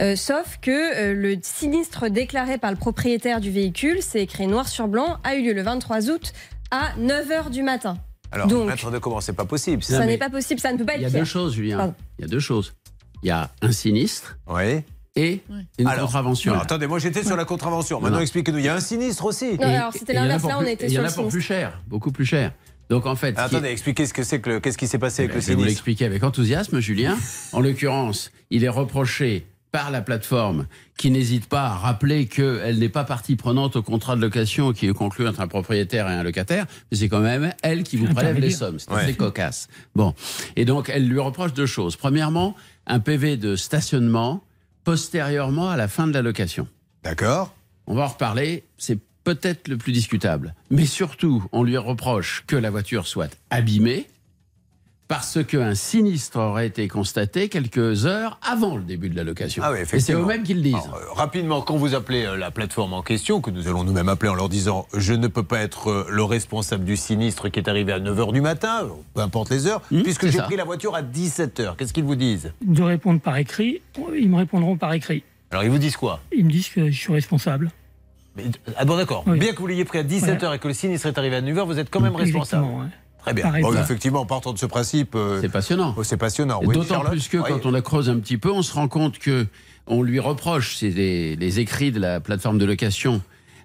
Euh, sauf que euh, le sinistre déclaré par le propriétaire du véhicule, c'est écrit noir sur blanc, a eu lieu le 23 août à 9h du matin. Alors Donc, Maître de Comont, c'est pas possible. ça n'est pas possible, ça ne peut pas être Il y a Pierre. deux choses, Julien. Pardon. Il y a deux choses. Il y a un sinistre Oui. et une Alors, contravention. alors, attendez, moi j'étais sur la contravention. Maintenant Non. expliquez-nous. Il y a un sinistre aussi. Non, alors, c'était Et il y en a l'inverse, pour là, on était et il y sur en a pour sinistre. plus cher, beaucoup plus cher. Donc en fait, est- Attendez, expliquez ce que c'est que le- qu'est-ce qui s'est passé avec Ben, le je vais vous sinistre. l'expliquer avec enthousiasme, Julien. En l'occurrence, il est reproché par la plateforme, qui n'hésite pas à rappeler qu'elle n'est pas partie prenante au contrat de location qui est conclu entre un propriétaire et un locataire, mais c'est quand même elle qui vous prélève les sommes. C'est Ouais. assez cocasse. Bon. Et donc, elle lui reproche deux choses. Premièrement, un PV de stationnement postérieurement à la fin de la location. D'accord. On va en reparler. C'est peut-être le plus discutable. Mais surtout, on lui reproche que la voiture soit abîmée parce qu'un sinistre aurait été constaté quelques heures avant le début de la location. Ah oui, Et c'est eux-mêmes qui le disent. Alors, euh, rapidement, quand vous appelez euh, la plateforme en question, que nous allons nous-mêmes appeler en leur disant je ne peux pas être euh, le responsable du sinistre qui est arrivé à 9h du matin, peu importe les heures, puisque c'est j'ai ça. pris la voiture à 17h. Qu'est-ce qu'ils vous disent? De répondre par écrit, ils me répondront par écrit. Alors ils vous disent quoi? Ils me disent que je suis responsable. Mais, Ah bon d'accord. Oui. Bien que vous l'ayez pris à 17h et que le sinistre est arrivé à 9h, vous êtes quand même responsable. Exactement, ouais. Très bien. Bon, effectivement, en partant de ce principe... C'est passionnant. oh, c'est passionnant, Et oui. D'autant plus que Oui. quand on la creuse un petit peu, on se rend compte que on lui reproche, c'est les, les écrits de la plateforme de location,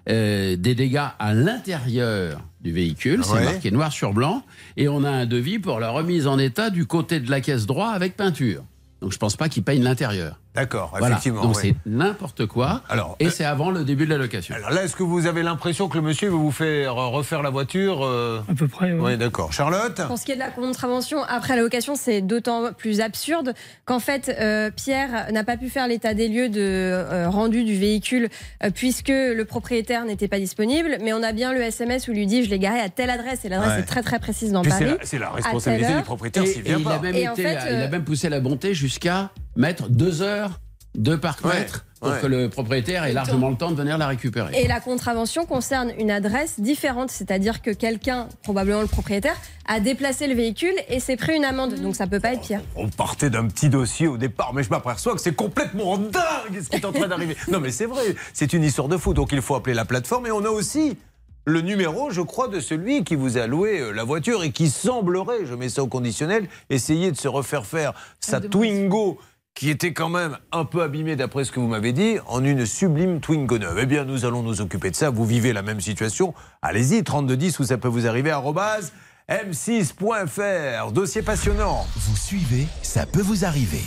euh, des dégâts à l'intérieur du véhicule, c'est Ouais. marqué noir sur blanc, et on a un devis pour la remise en état du côté de la caisse droit avec peinture. Donc je pense pas qu'il peigne l'intérieur. D'accord, Voilà. effectivement. Donc oui. c'est n'importe quoi. Alors, et c'est avant le début de la location. Alors là, est-ce que vous avez l'impression que le monsieur veut vous faire euh, refaire la voiture À peu près, Oui, d'accord. Charlotte Pour ce qui est de la contravention après la location, c'est d'autant plus absurde qu'en fait, euh, Pierre n'a pas pu faire l'état des lieux de euh, rendu du véhicule euh, puisque le propriétaire n'était pas disponible. Mais on a bien le SMS où il lui dit je l'ai garé à telle adresse et l'adresse Ouais. est très très précise dans Puis Paris. c'est la responsabilité du propriétaire Et, s'il vient et il a même Et en été- fait, il a euh, même poussé la bonté jusqu'à mettre deux heures de parc-mètre pour ouais. que le propriétaire ait largement le temps de venir la récupérer. Et la contravention concerne une adresse différente, c'est-à-dire que quelqu'un, probablement le propriétaire, a déplacé le véhicule et s'est pris une amende. Donc ça peut pas être pire. On partait d'un petit dossier au départ, mais je m'aperçois que c'est complètement dingue ce qui est en train d'arriver. Non, mais c'est vrai, c'est une histoire de fou. Donc il faut appeler la plateforme et on a aussi le numéro, je crois, de celui qui vous a loué euh, la voiture et qui semblerait, je mets ça au conditionnel, essayer de se refaire faire sa Twingo qui était quand même un peu abîmée d'après ce que vous m'avez dit, en une sublime Twingo neuve. Eh bien, nous allons nous occuper de ça. Vous vivez la même situation. Allez-y, 3210, où ça peut vous arriver, arrobase m6.fr. Dossier passionnant. Vous suivez, ça peut vous arriver.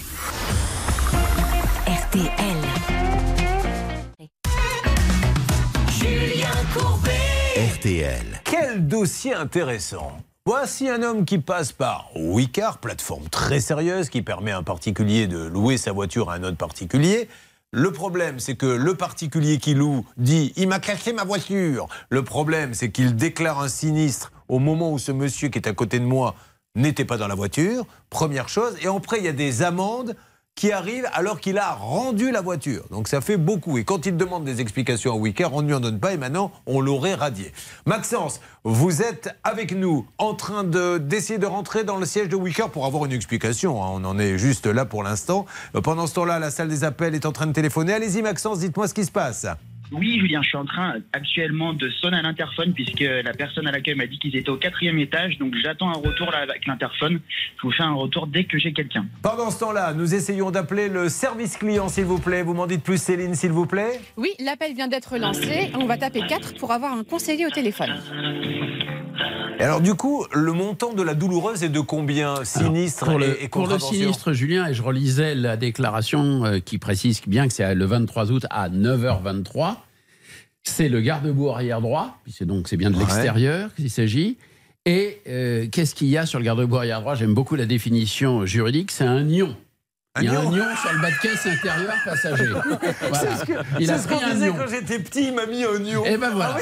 RTL. Julien Courbet. RTL. Quel dossier intéressant Voici un homme qui passe par Wicar, plateforme très sérieuse qui permet à un particulier de louer sa voiture à un autre particulier. Le problème, c'est que le particulier qui loue dit Il m'a cassé ma voiture. Le problème, c'est qu'il déclare un sinistre au moment où ce monsieur qui est à côté de moi n'était pas dans la voiture. Première chose. Et après, il y a des amendes qui arrivent alors qu'il a rendu la voiture. Donc ça fait beaucoup. Et quand il demande des explications à Wicker, on ne lui en donne pas et maintenant on l'aurait radié. Maxence, vous êtes avec nous en train de- d'essayer de, rentrer dans le siège de Wicker pour avoir une explication. hein. On en est juste là pour l'instant. Euh, Pendant ce temps-là, la salle des appels est en train de téléphoner. Allez-y Maxence, dites-moi ce qui se passe. Oui, Julien, je suis en train actuellement de sonner à l'interphone puisque la personne à l'accueil m'a dit qu'ils étaient au quatrième étage. Donc j'attends un retour là avec l'interphone. Je vous fais un retour dès que j'ai quelqu'un. Pendant ce temps-là, nous essayons d'appeler le service client, s'il vous plaît. Vous m'en dites plus, Céline, s'il vous plaît. Oui, l'appel vient d'être lancé. On va taper 4 pour avoir un conseiller au téléphone. Et alors du coup, le montant de la douloureuse est de combien Sinistre pour le, et, et pour le contravention sinistre, Julien, et je relisais la déclaration euh, qui précise bien que c'est le 23 août à 9h23. C'est le garde-boue arrière droit, c'est donc c'est bien de Ouais. l'extérieur qu'il s'agit. Et euh, qu'est-ce qu'il y a sur le garde-boue arrière droit? J'aime beaucoup la définition juridique, c'est un nion. Un Il y a un nion nion sur le bas de caisse intérieur passager. Voilà. C'est ce que- Il a ce pris un disait quand j'étais petit, il m'a mis un nion. Et ben voilà.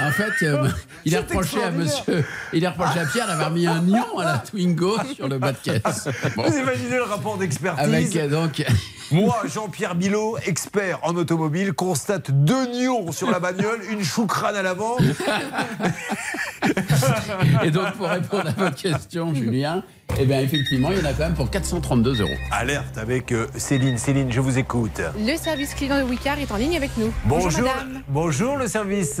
En fait, euh, il a C'est reproché à monsieur, il a reproché à Pierre d'avoir mis un nion à la Twingo sur le bas de caisse. Bon. Vous imaginez le rapport d'expertise Avec euh, donc. Moi, Jean-Pierre Bilot, expert en automobile, constate deux nions sur la bagnole, une choucrane à l'avant. Et donc, pour répondre à votre question, Julien, eh bien, effectivement, il y en a quand même pour 432 euros. Alerte avec euh, Céline. Céline, je vous écoute. Le service client de Wicard est en ligne avec nous. Bonjour, madame. bonjour le service.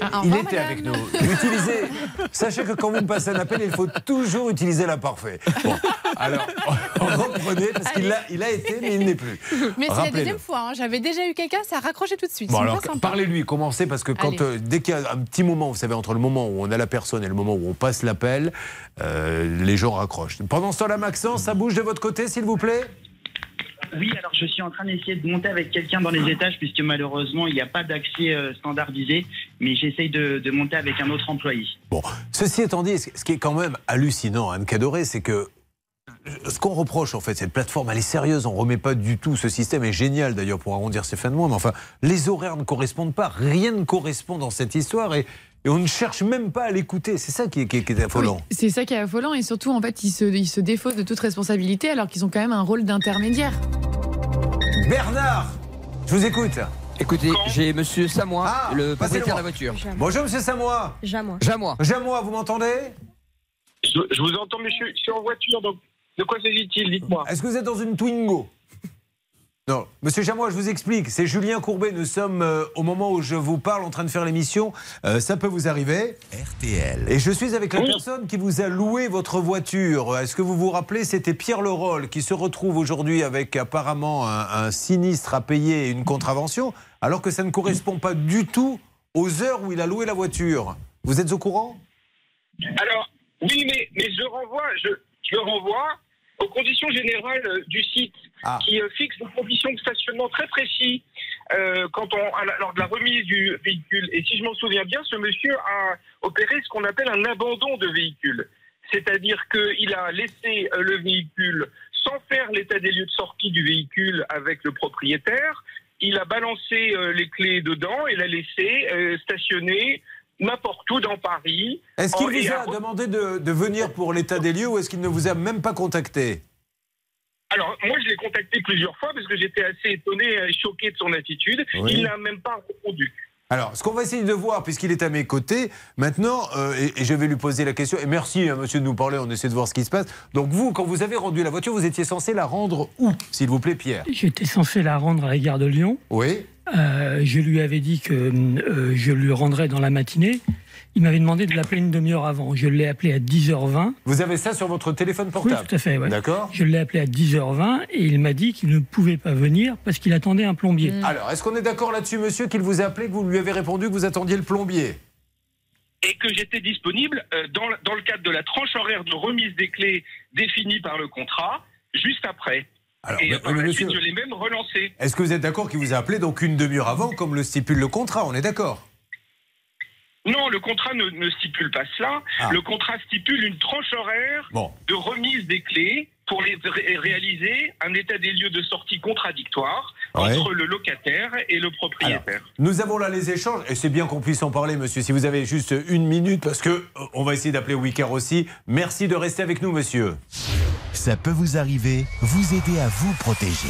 Ah, il était madame. avec nous. Utilisez. Sachez que quand vous me passez un appel, il faut toujours utiliser l'imparfait. Bon, alors reprenez parce qu'il a, il a été, mais il n'est plus. Mais c'est la deuxième fois. hein. J'avais déjà eu quelqu'un, ça a raccroché tout de suite. Bon alors, parlez-lui, commencez, parce que quand, euh, dès qu'il y a un petit moment, vous savez, entre le moment où on a la personne et le moment où on passe l'appel, euh, les gens raccrochent. Pendant ce temps-là, Maxence, ça bouge de votre côté, s'il vous plaît? Oui, alors je suis en train d'essayer de monter avec quelqu'un dans les étages puisque malheureusement il n'y a pas d'accès euh, standardisé, mais j'essaye de, de monter avec un autre employé. Bon, ceci étant dit, ce qui est quand même hallucinant, Anne Cadoré, c'est que ce qu'on reproche en fait, cette plateforme, elle est sérieuse, on remet pas du tout, ce système est génial d'ailleurs pour arrondir ses fins de mois, mais enfin, les horaires ne correspondent pas, rien ne correspond dans cette histoire et, et on ne cherche même pas à l'écouter, c'est ça qui est, qui est- qui est affolant. C'est ça qui est affolant et surtout en fait ils se, ils se défaussent de toute responsabilité alors qu'ils ont quand même un rôle d'intermédiaire. Bernard, je vous écoute. Écoutez, j'ai monsieur Samoa, le passez-le propriétaire de la moi. voiture. Bonjour Monsieur Samoa. Jamois. Jamois. Jamois, vous m'entendez? Je, je vous entends, monsieur. Je suis en voiture, donc de quoi s'agit-il? Dites-moi. Est-ce que vous êtes dans une Twingo? Non. Monsieur Jamois, je vous explique. C'est Julien Courbet. Nous sommes euh, au moment où je vous parle en train de faire l'émission. Euh, ça peut vous arriver. RTL. Et je suis avec la personne qui vous a loué votre voiture. Est-ce que vous vous rappelez C'était Pierre Leroll qui se retrouve aujourd'hui avec apparemment un, un sinistre à payer et une contravention, alors que ça ne correspond pas du tout aux heures où il a loué la voiture. Vous êtes au courant? Alors, oui, mais, mais je renvoie, je, je renvoie aux conditions générales euh, du site Ah. qui euh, fixe des conditions de stationnement très précis euh, quand on, lors de la remise du véhicule. Et si je m'en souviens bien, ce monsieur a opéré ce qu'on appelle un abandon de véhicule. C'est-à-dire qu'il a laissé euh, le véhicule sans faire l'état des lieux de sortie du véhicule avec le propriétaire. Il a balancé les clés dedans et l'a laissé stationner n'importe où dans Paris. Est-ce qu'il vous a demandé de, de venir pour l'état des lieux ou est-ce qu'il ne vous a même pas contacté? Alors, moi, je l'ai contacté plusieurs fois parce que j'étais assez étonné et choqué de son attitude. Oui. Il n'a même pas répondu. Alors, ce qu'on va essayer de voir, puisqu'il est à mes côtés, maintenant, euh, et, et je vais lui poser la question, et merci, hein, monsieur, de nous parler, on essaie de voir ce qui se passe. Donc, vous, quand vous avez rendu la voiture, vous étiez censé la rendre où, s'il vous plaît, Pierre? J'étais censé la rendre à la gare de Lyon. Oui. Euh, je lui avais dit que euh, je lui rendrais dans la matinée. Il m'avait demandé de l'appeler une demi-heure avant. Je l'ai appelé à 10h20. Vous avez ça sur votre téléphone Oui, portable tout à fait. ouais. D'accord. Je l'ai appelé à 10h20 et il m'a dit qu'il ne pouvait pas venir parce qu'il attendait un plombier. Alors, est-ce qu'on est d'accord là-dessus, monsieur, qu'il vous a appelé, que vous lui avez répondu que vous attendiez le plombier? Et que j'étais disponible euh, dans, dans le cadre de la tranche horaire de remise des clés définie par le contrat, juste après. Alors, et mais- par mais la monsieur- suite, je l'ai même relancé. Est-ce que vous êtes d'accord qu'il vous a appelé donc une demi-heure avant, comme le stipule le contrat On est d'accord Non, le contrat ne, ne stipule pas cela. Ah. Le contrat stipule une tranche horaire Bon. de remise des clés pour les ré- réaliser un état des lieux de sortie contradictoire Ouais. entre le locataire et le propriétaire. Nous avons là les échanges, et c'est bien qu'on puisse en parler, monsieur, si vous avez juste une minute, parce que euh, on va essayer d'appeler Wicker aussi. Merci de rester avec nous, monsieur. Ça peut vous arriver, vous aider à vous protéger.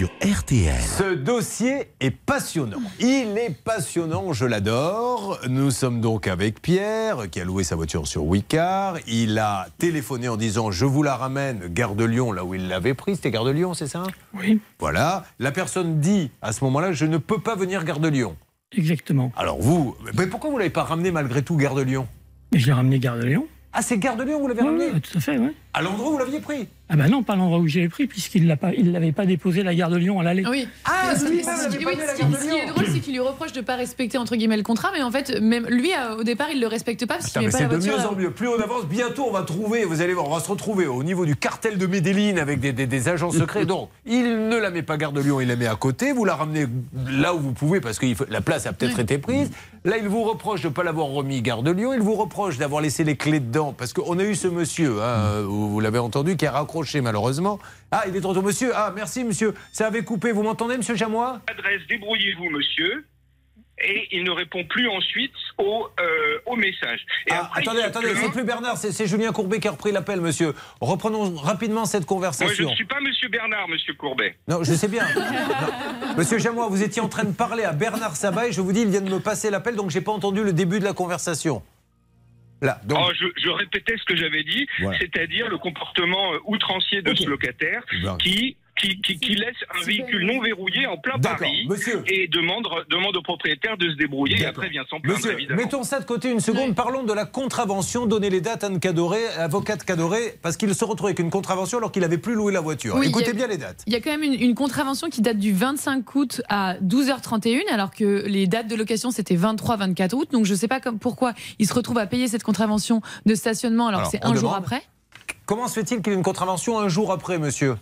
Sur RTL. Ce dossier est passionnant. Il est passionnant, je l'adore. Nous sommes donc avec Pierre, qui a loué sa voiture sur Wicar. Il a téléphoné en disant Je vous la ramène, gare de Lyon, là où il l'avait prise. C'était gare de Lyon, c'est ça? Oui, Voilà. La personne dit à ce moment-là Je ne peux pas venir gare de Lyon. exactement. Alors vous, mais pourquoi vous l'avez pas ramené malgré tout gare de Lyon? Mais je l'ai ramené gare de Lyon. Ah, c'est gare de Lyon, vous l'avez Ouais, ramené? ouais, tout à fait, oui. À l'endroit où vous l'aviez pris? Ah bah non, pas l'endroit où j'ai pris, puisqu'il l'a pas, il l'avait pas déposé à la gare de Lyon à l'aller. Oui. Ah, ce, qui- oui, ce qui- ce est drôle, c'est qu'il lui reproche de ne pas respecter entre guillemets le contrat, mais en fait, même lui, au départ, il le respecte pas parce qu'il met pas c'est la de voiture. mieux en mieux. Plus on avance, bientôt on va trouver, vous allez voir, on va se retrouver au niveau du cartel de Medellin avec des, des- des agents secrets. Donc, il ne la met pas gare de Lyon, il la met à côté. Vous la ramenez là où vous pouvez parce que la place a peut-être été prise. Là, il vous reproche de ne pas l'avoir remis gare de Lyon. Il vous reproche d'avoir laissé les clés dedans parce qu'on a eu ce monsieur, hein, vous, vous l'avez entendu, qui a raccroché malheureusement. Ah, il est de retour, monsieur. Ah, merci, monsieur. Ça avait coupé. Vous m'entendez, monsieur Jamois Adresse, débrouillez-vous, monsieur. Et il ne répond plus ensuite au, euh, au message. Et Ah, après, attendez, attendez, c'est plus Bernard, c'est Julien Courbet qui a repris l'appel, monsieur. Reprenons rapidement cette Moi, je conversation. ne suis pas monsieur Bernard, monsieur Courbet. Non, je sais bien. Non. Monsieur Jamois, vous étiez en train de parler à Bernard Sabat et je vous dis, il vient de me passer l'appel, donc j'ai pas entendu le début de la conversation. Là, donc. Oh, je, je répétais ce que j'avais dit, Voilà. c'est-à-dire le comportement euh, outrancier de ce locataire Ben. qui qui, qui, qui laisse un véhicule non verrouillé en plein Paris monsieur. et demande, demande au propriétaire de se débrouiller et après vient s'en plaindre Monsieur, évidemment. mettons ça de côté une seconde. Parlons de la contravention. Donnez les dates à Anne Cadoré, avocat de Cadoré, parce qu'il se retrouve avec une contravention alors qu'il n'avait plus loué la voiture. Oui, Écoutez a- bien les dates. Il y a quand même une, une contravention qui date du 25 août à 12h31, alors que les dates de location c'était 23-24 août. Donc je ne sais pas comme, pourquoi il se retrouve à payer cette contravention de stationnement alors, Alors, que c'est un jour après. Comment se fait-il qu'il y ait une contravention un jour après, monsieur?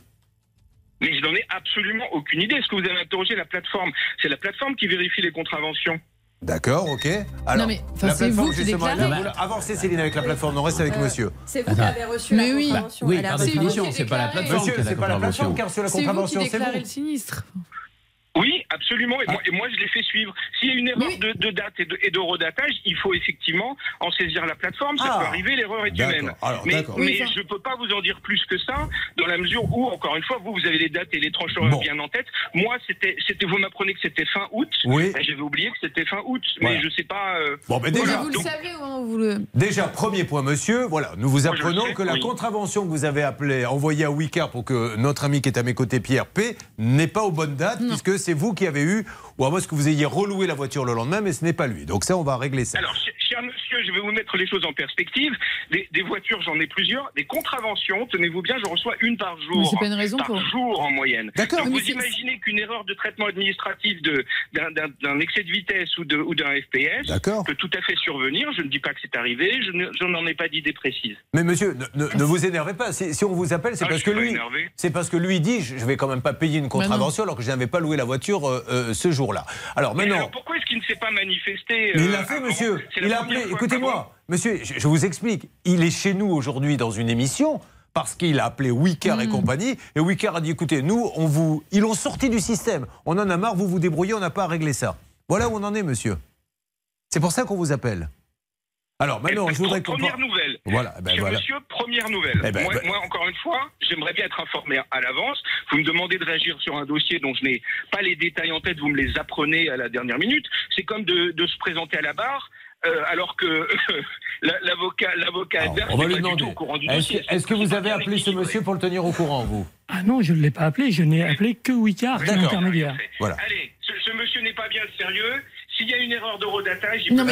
Mais je n'en ai absolument aucune idée. Est-ce que vous avez interrogé la plateforme? C'est la plateforme qui vérifie les contraventions. D'accord, ok. Alors, mais, enfin, la c'est plateforme, vous qui justement, déclarez. elle a- vous- Avancez Céline avec la plateforme, on reste avec Euh, monsieur. C'est vous qui avez reçu Mais la oui. contravention. Oui, par définition, c'est pas la plateforme Monsieur, qui a la c'est pas la plateforme contravention. qui a reçu la C'est vous qui contravention, c'est déclarez vous. le sinistre. Oui, absolument. Et, Ah. moi, et moi, je l'ai fait suivre. S'il y a une erreur de, de date et de, et de redatage, il faut effectivement en saisir la plateforme. Ça Ah. peut arriver, l'erreur est humaine. Alors, mais je ne peux pas vous en dire plus que ça, dans la mesure où, encore une fois, vous, vous avez les dates et les tranches horaires Bon. bien en tête. Moi, c'était, c'était, vous m'apprenez que c'était fin août. Oui. Ben, J'avais oublié que c'était fin août, Voilà. mais je sais pas. euh, Bon, ben Mais déjà, vous le savez où vous le. Déjà, premier point, monsieur. Voilà, nous vous apprenons sais, que la oui. contravention que vous avez appelée, envoyée à Wicard pour que notre ami qui est à mes côtés, Pierre P, n'est pas aux bonnes dates, puisque c'est vous qui avez eu, ou à moins que vous ayez reloué la voiture le lendemain, mais ce n'est pas lui. Donc ça, on va régler ça. Alors, cher, monsieur, je vais vous mettre les choses en perspective. Des, des voitures, j'en ai plusieurs. Des contraventions, tenez-vous bien, je reçois une par jour. Mais c'est pas une raison par pour- jour en moyenne. D'accord. Vous imaginez qu'une erreur de traitement administratif d'un- excès de vitesse ou d'un FPS peut tout à fait survenir. Je ne dis pas que c'est arrivé, je ne- je n'en ai pas d'idée précise. Mais monsieur, ne, ne- ne vous énervez pas. Si, si on vous appelle, c'est Ah, parce que lui, c'est parce que lui dit, je je vais quand même pas payer une contravention alors que je n'avais pas loué la voiture euh, euh, ce jour-là. Alors Mais maintenant, alors, pourquoi est-ce qu'il ne s'est pas manifesté euh, il l'a fait, avant monsieur. Il a appelé. Écoutez-moi, monsieur, je, je vous explique. Il est chez nous aujourd'hui dans une émission parce qu'il a appelé Wicard et Mm. compagnie. Et Wicard a dit écoutez, nous, on vous, ils l'ont sorti du système. On en a marre, vous vous débrouillez, on n'a pas à régler ça. Voilà où on en est, monsieur. C'est pour ça qu'on vous appelle. Alors maintenant, je voudrais qu'on Première nouvelle. Voilà, ben voilà. monsieur, première nouvelle. Eh ben, moi, ben- moi, encore une fois, j'aimerais bien être informé à l'avance. Vous me demandez de réagir sur un dossier dont je n'ai pas les détails en tête, vous me les apprenez à la dernière minute. C'est comme de, de se présenter à la barre. euh, alors que la- l'avocat l'avocat adverse on va n'est pas du demander. tout au courant du Est-ce dossier. que, est-ce que vous avez appelé ce monsieur pour le tenir au courant, vous? Ah non, je ne l'ai pas appelé, je n'ai appelé que Wicard, l'intermédiaire. Voilà. Allez, ce, ce monsieur n'est pas bien sérieux. S'il y a une erreur de redatage, il n'y en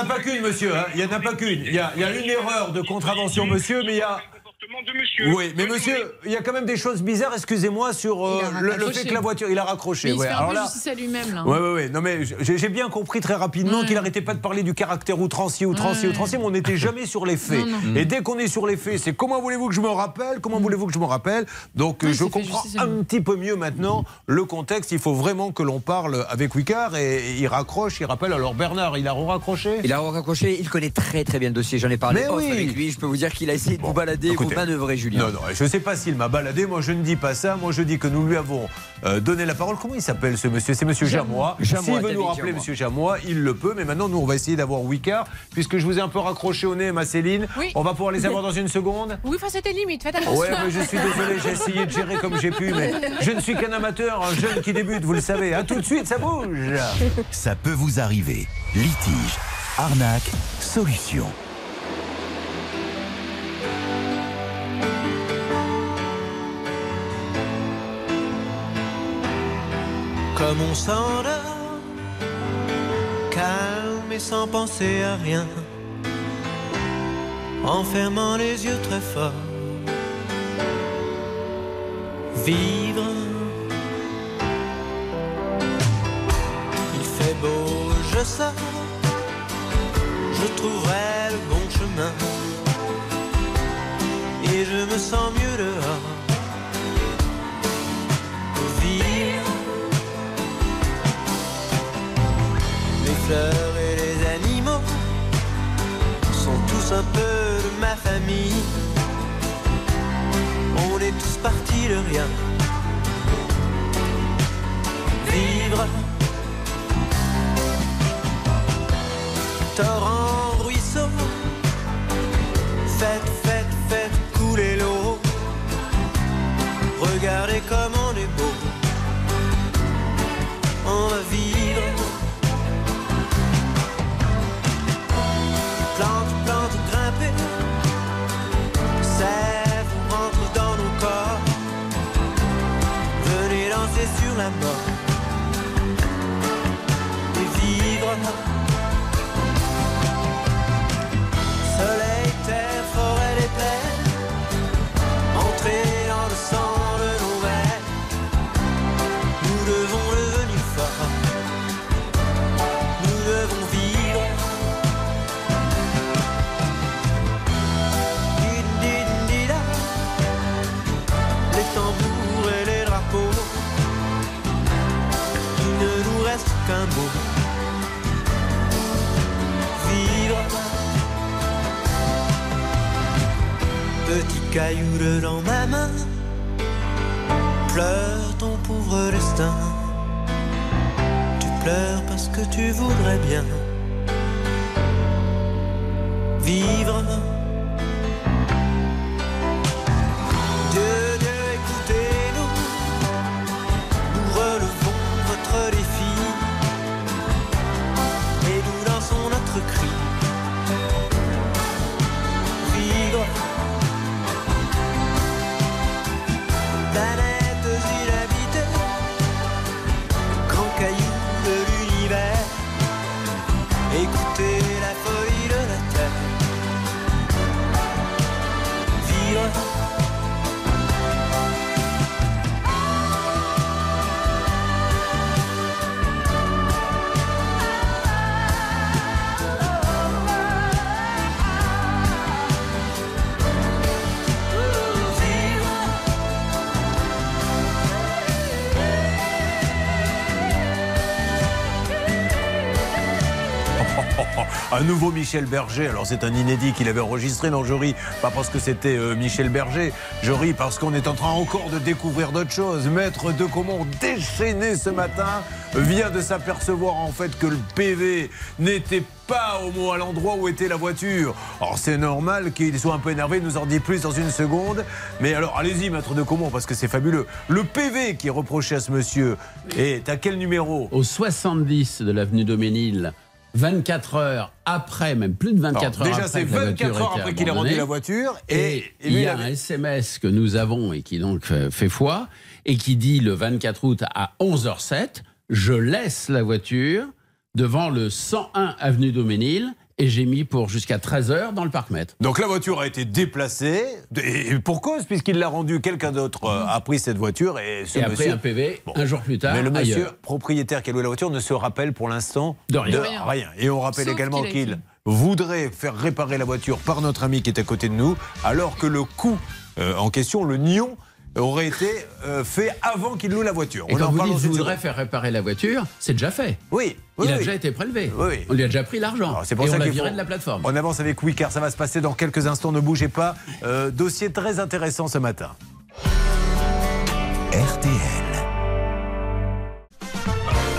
a pas qu'une, monsieur. hein. Il n'y en a pas qu'une. Il y a une erreur de contravention, monsieur, mais il y a. comportement de monsieur. Oui, mais monsieur, il y a quand même des choses bizarres, excusez-moi, sur euh, le, fait que la voiture. Il a raccroché. Mais il se ouais. fait un Alors peu là. justice à lui-même là. Ouais, ouais, ouais. Non, mais j'ai bien compris très rapidement Ouais. qu'il arrêtait pas de parler du caractère outrancier, outrancier, Ouais. outrancier, mais on n'était jamais sur les faits. Non, non. Et dès qu'on est sur les faits, c'est comment voulez-vous que je me rappelle Comment voulez-vous que je me rappelle Donc, Ouais, euh, je comprends un lui. petit peu mieux maintenant le contexte. Il faut vraiment que l'on parle avec Wicard et, il raccroche, il rappelle. Alors, Bernard, il a raccroché Il a raccroché, il connaît très très bien le dossier, j'en ai parlé off oui. avec lui, je peux vous dire qu'il a essayé de vous balader, écoutez. vous manœuvrer Julien. Non, non, je ne sais pas s'il m'a baladé. Moi, je ne dis pas ça. Moi, je dis que nous lui avons euh, donné la parole. Comment il s'appelle ce monsieur? C'est monsieur Jamois. Jamois, S'il veut nous rappeler monsieur Jamois, il le peut. Mais maintenant, nous, on va essayer d'avoir Wicard. Puisque je vous ai un peu raccroché au nez, ma Céline. Oui. On va pouvoir les avoir dans une seconde. Oui, enfin, c'était limite, faites attention. Ouais, mais je suis désolé, j'ai essayé de gérer comme j'ai pu, mais je ne suis qu'un amateur, un jeune qui débute, vous le savez. À tout de suite, ça bouge. Ça peut vous arriver. Litige, arnaque, solution. Comme on s'endort, calme et sans penser à rien, en fermant les yeux très fort. Vivre, il fait beau, je sors, je trouverai le bon chemin, et je me sens mieux dehors. Fleurs et les animaux sont tous un peu de ma famille. On est tous partis de rien. Vivre. Torrent, Petit caillou dans ma main, pleure ton pauvre destin. Tu pleures parce que tu voudrais bien vivre. Un nouveau Michel Berger. Alors c'est un inédit qu'il avait enregistré. Non, je ris pas parce que c'était euh, Michel Berger. Je ris parce qu'on est en train encore de découvrir d'autres choses. Maître de Comont, déchaîné ce matin, vient de s'apercevoir en fait que le PV n'était pas au moins à l'endroit où était la voiture. Alors c'est normal qu'il soit un peu énervé, il nous en dit plus dans une seconde. Mais alors allez-y, maître de Comont, parce que c'est fabuleux. Le PV qui est reproché à ce monsieur est à quel numéro? Au 70 de l'avenue Doménil, 24 heures après, même plus de 24 Alors, heures déjà, après. c'est que la 24 voiture heures après qu'il ait rendu la voiture, et- Et, il y a avait- un SMS que nous avons et qui donc fait foi et qui dit le 24 août à 11h07, je laisse la voiture devant le 101 avenue Doménil et j'ai mis pour jusqu'à 13h dans le parc-mètre. Donc la voiture a été déplacée, et pour cause, puisqu'il l'a rendue, quelqu'un d'autre euh, a pris cette voiture et ce Et après monsieur... un PV, un jour plus tard, Mais le monsieur ailleurs. propriétaire qui a loué la voiture ne se rappelle pour l'instant De rien. rien. Et on rappelle Sauf également qu'il voudrait faire réparer la voiture par notre ami qui est à côté de nous, alors que le coût euh, en question, le nion, aurait été euh, fait avant qu'il loue la voiture. Et On quand en vous parle dites je voudrais faire réparer la voiture, c'est déjà fait. Oui. Il oui, a oui. déjà été prélevé. Oui, oui. On lui a déjà pris l'argent. Alors, C'est pour et ça on l'a qu'il viré faut- de la plateforme. On avance avec Wicard, ça va se passer dans quelques instants, ne bougez pas. Euh, dossier très intéressant ce matin. RTL.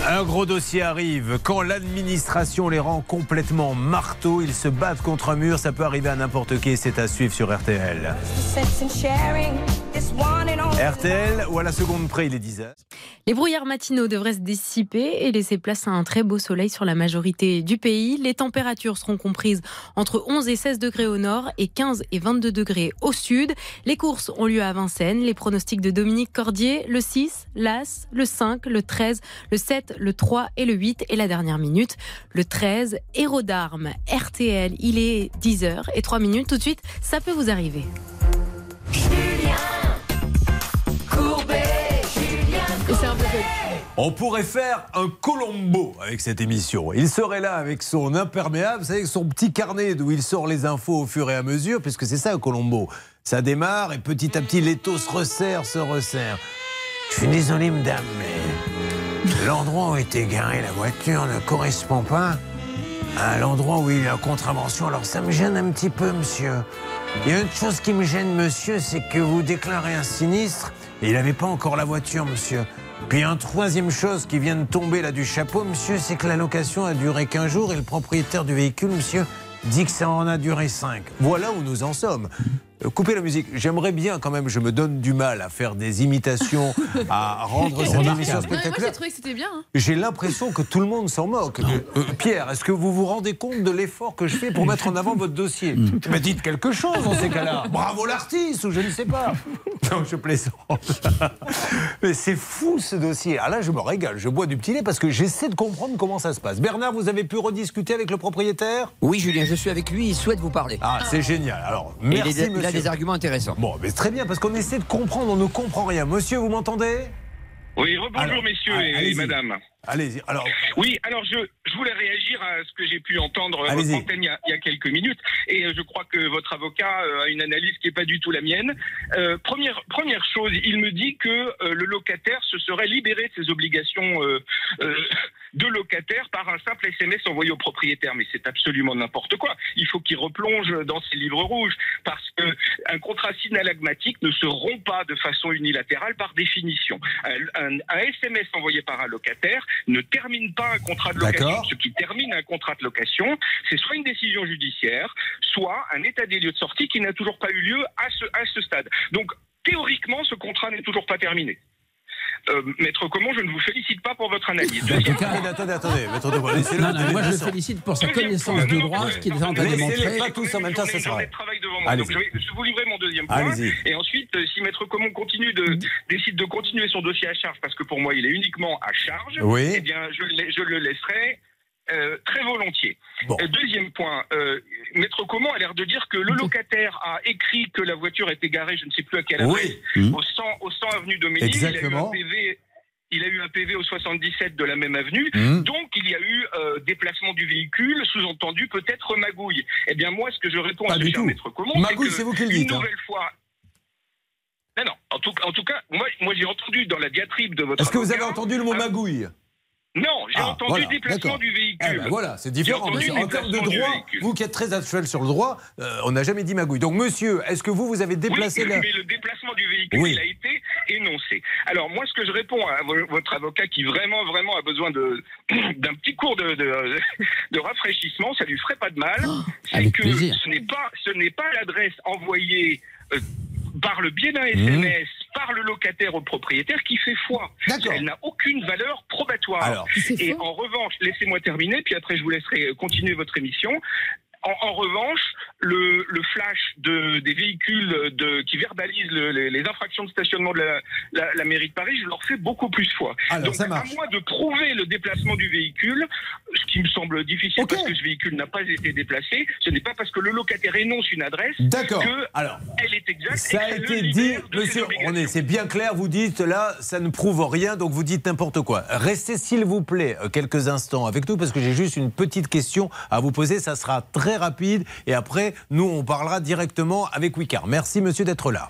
Un gros dossier arrive. Quand l'administration les rend complètement marteaux, ils se battent contre un mur. Ça peut arriver à n'importe qui. C'est à suivre sur RTL. RTL ou à la seconde près, il est 10h. Les brouillards matinaux devraient se dissiper et laisser place à un très beau soleil sur la majorité du pays. Les températures seront comprises entre 11 et 16 degrés au nord et 15 et 22 degrés au sud. Les courses ont lieu à Vincennes. Les pronostics de Dominique Cordier, le 6, l'As, le 5, le 13, le 7, le 3 et le 8. Et la dernière minute, le 13, héros d'armes. RTL, il est 10h et 3 minutes. Tout de suite, ça peut vous arriver. On pourrait faire un Colombo avec cette émission. Il serait là avec son imperméable, vous savez, son petit carnet d'où il sort les infos au fur et à mesure, puisque c'est ça un Colombo. Ça démarre et petit à petit l'étau se resserre, se resserre. Je suis désolé, madame, mais l'endroit où était garée la voiture ne correspond pas à l'endroit où il y a contravention. Alors ça me gêne un petit peu, monsieur. Il y a une chose qui me gêne, monsieur, c'est que vous déclarez un sinistre et il n'avait pas encore la voiture, monsieur. Puis une troisième chose qui vient de tomber là du chapeau, monsieur, c'est que la location a duré qu'un jour et le propriétaire du véhicule, monsieur, dit que ça en a duré cinq. Voilà où nous en sommes. Euh, coupez la musique. J'aimerais bien quand même, je me donne du mal à faire des imitations, à rendre cette émission moi, j'ai spectaculaire. trouvé que c'était bien. hein. J'ai l'impression que tout le monde s'en moque. Euh, Pierre, est-ce que vous vous rendez compte de l'effort que je fais pour mettre en avant votre dossier Mais dites quelque chose dans ces cas-là. Bravo l'artiste, ou je ne sais pas. Non, je plaisante. Mais c'est fou ce dossier. Ah là, je me régale. Je bois du petit lait parce que j'essaie de comprendre comment ça se passe. Bernard, vous avez pu rediscuter avec le propriétaire? Oui, Julien, je suis avec lui. Il souhaite vous parler. Ah, c'est génial. Alors, merci, il a monsieur. des arguments intéressants. Bon, mais très bien, parce qu'on essaie de comprendre, on ne comprend rien. Monsieur, vous m'entendez? Oui, rebonjour Alors, messieurs allez- et, madame. Allez-y. Alors, Oui, alors je, je voulais réagir à ce que j'ai pu entendre à Allez-y. votre antenne il y, a, il y a quelques minutes. Et euh, je crois que votre avocat euh, a une analyse qui n'est pas du tout la mienne. Euh, première, première chose, il me dit que euh, le locataire se serait libéré de ses obligations euh, euh, de locataire par un simple SMS envoyé au propriétaire. Mais c'est absolument n'importe quoi. Il faut qu'il replonge dans ses livres rouges parce que un contrat synalagmatique ne se rompt pas de façon unilatérale par définition. Un, un- un SMS envoyé par un locataire ne termine pas un contrat de location. Ce qui termine un contrat de location, c'est soit une décision judiciaire, soit un état des lieux de sortie qui n'a toujours pas eu lieu à ce, à ce stade. Donc, théoriquement, ce contrat n'est toujours pas terminé. Euh, Maître Comon, je ne vous félicite pas pour votre analyse. Deuxième point. attendez, attendez, attendez. Non, donner moi je le félicite pour sa connaissance du droit, ce qu'il est en train de démontrer. pas tous en même temps, ça sera. de travail devant moi. Allez-y. Donc, je vais vous livrer mon deuxième point. Allez-y. Et ensuite, euh, si Maître Comon continue de, décide de continuer son dossier à charge, parce que pour moi, il est uniquement à charge, Oui. eh bien, je le laisserai euh, très volontiers. Deuxième point, euh, Maître Comon a l'air de dire que le locataire a écrit que la voiture était garée, je ne sais plus à quelle adresse, Oui. au, 100, au 100 avenue Doménil. Exactement. Il a eu un PV. Il a eu un PV au 77 de la même avenue, Mhm. donc il y a eu euh, déplacement du véhicule, sous-entendu peut-être magouille. Eh bien moi, ce que je réponds Pas à ce du cher tout. maître Comon, Magouille, c'est vous qui le une dites, hein. nouvelle fois. Non, non. En tout, en tout cas, moi, moi j'ai entendu dans la diatribe de votre. Est-ce que vous avez entendu le mot magouille? Non, j'ai Ah, entendu voilà, déplacement du véhicule. Eh ben voilà, c'est différent. qu'en termes de droit, vous qui êtes très actuel sur le droit, euh, on n'a jamais dit magouille. Donc, monsieur, est-ce que vous, vous avez déplacé oui, la. mais le déplacement du véhicule, Oui. il a été énoncé. Alors moi, ce que je réponds à vo- votre avocat qui vraiment, vraiment a besoin d'un petit cours de, de, de rafraîchissement, ça lui ferait pas de mal, c'est avec que plaisir. ce n'est pas ce n'est pas l'adresse envoyée euh, par le biais d'un Mmh. Par le locataire au propriétaire qui fait foi. Elle n'a aucune valeur probatoire. Alors. Et en revanche, laissez-moi terminer, puis après je vous laisserai continuer votre émission. En, en revanche, le, le flash de, des véhicules de, qui verbalisent le- les, les infractions de stationnement de la, la- la mairie de Paris, je leur fais beaucoup plus foi. Alors, Donc, ça marche. à moi de prouver le déplacement du véhicule, ce qui me semble difficile parce que ce véhicule n'a pas été déplacé, ce n'est pas parce que le locataire énonce une adresse D'accord. que Alors, elle est exacte. Ça a et été dit, monsieur. René, c'est bien clair, vous dites là, ça ne prouve rien, donc vous dites n'importe quoi. Restez s'il vous plaît euh, quelques instants avec nous, parce que j'ai juste une petite question à vous poser, ça sera très rapide, et après, nous, on parlera directement avec Wicard. Merci monsieur d'être là.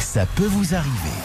Ça peut vous arriver.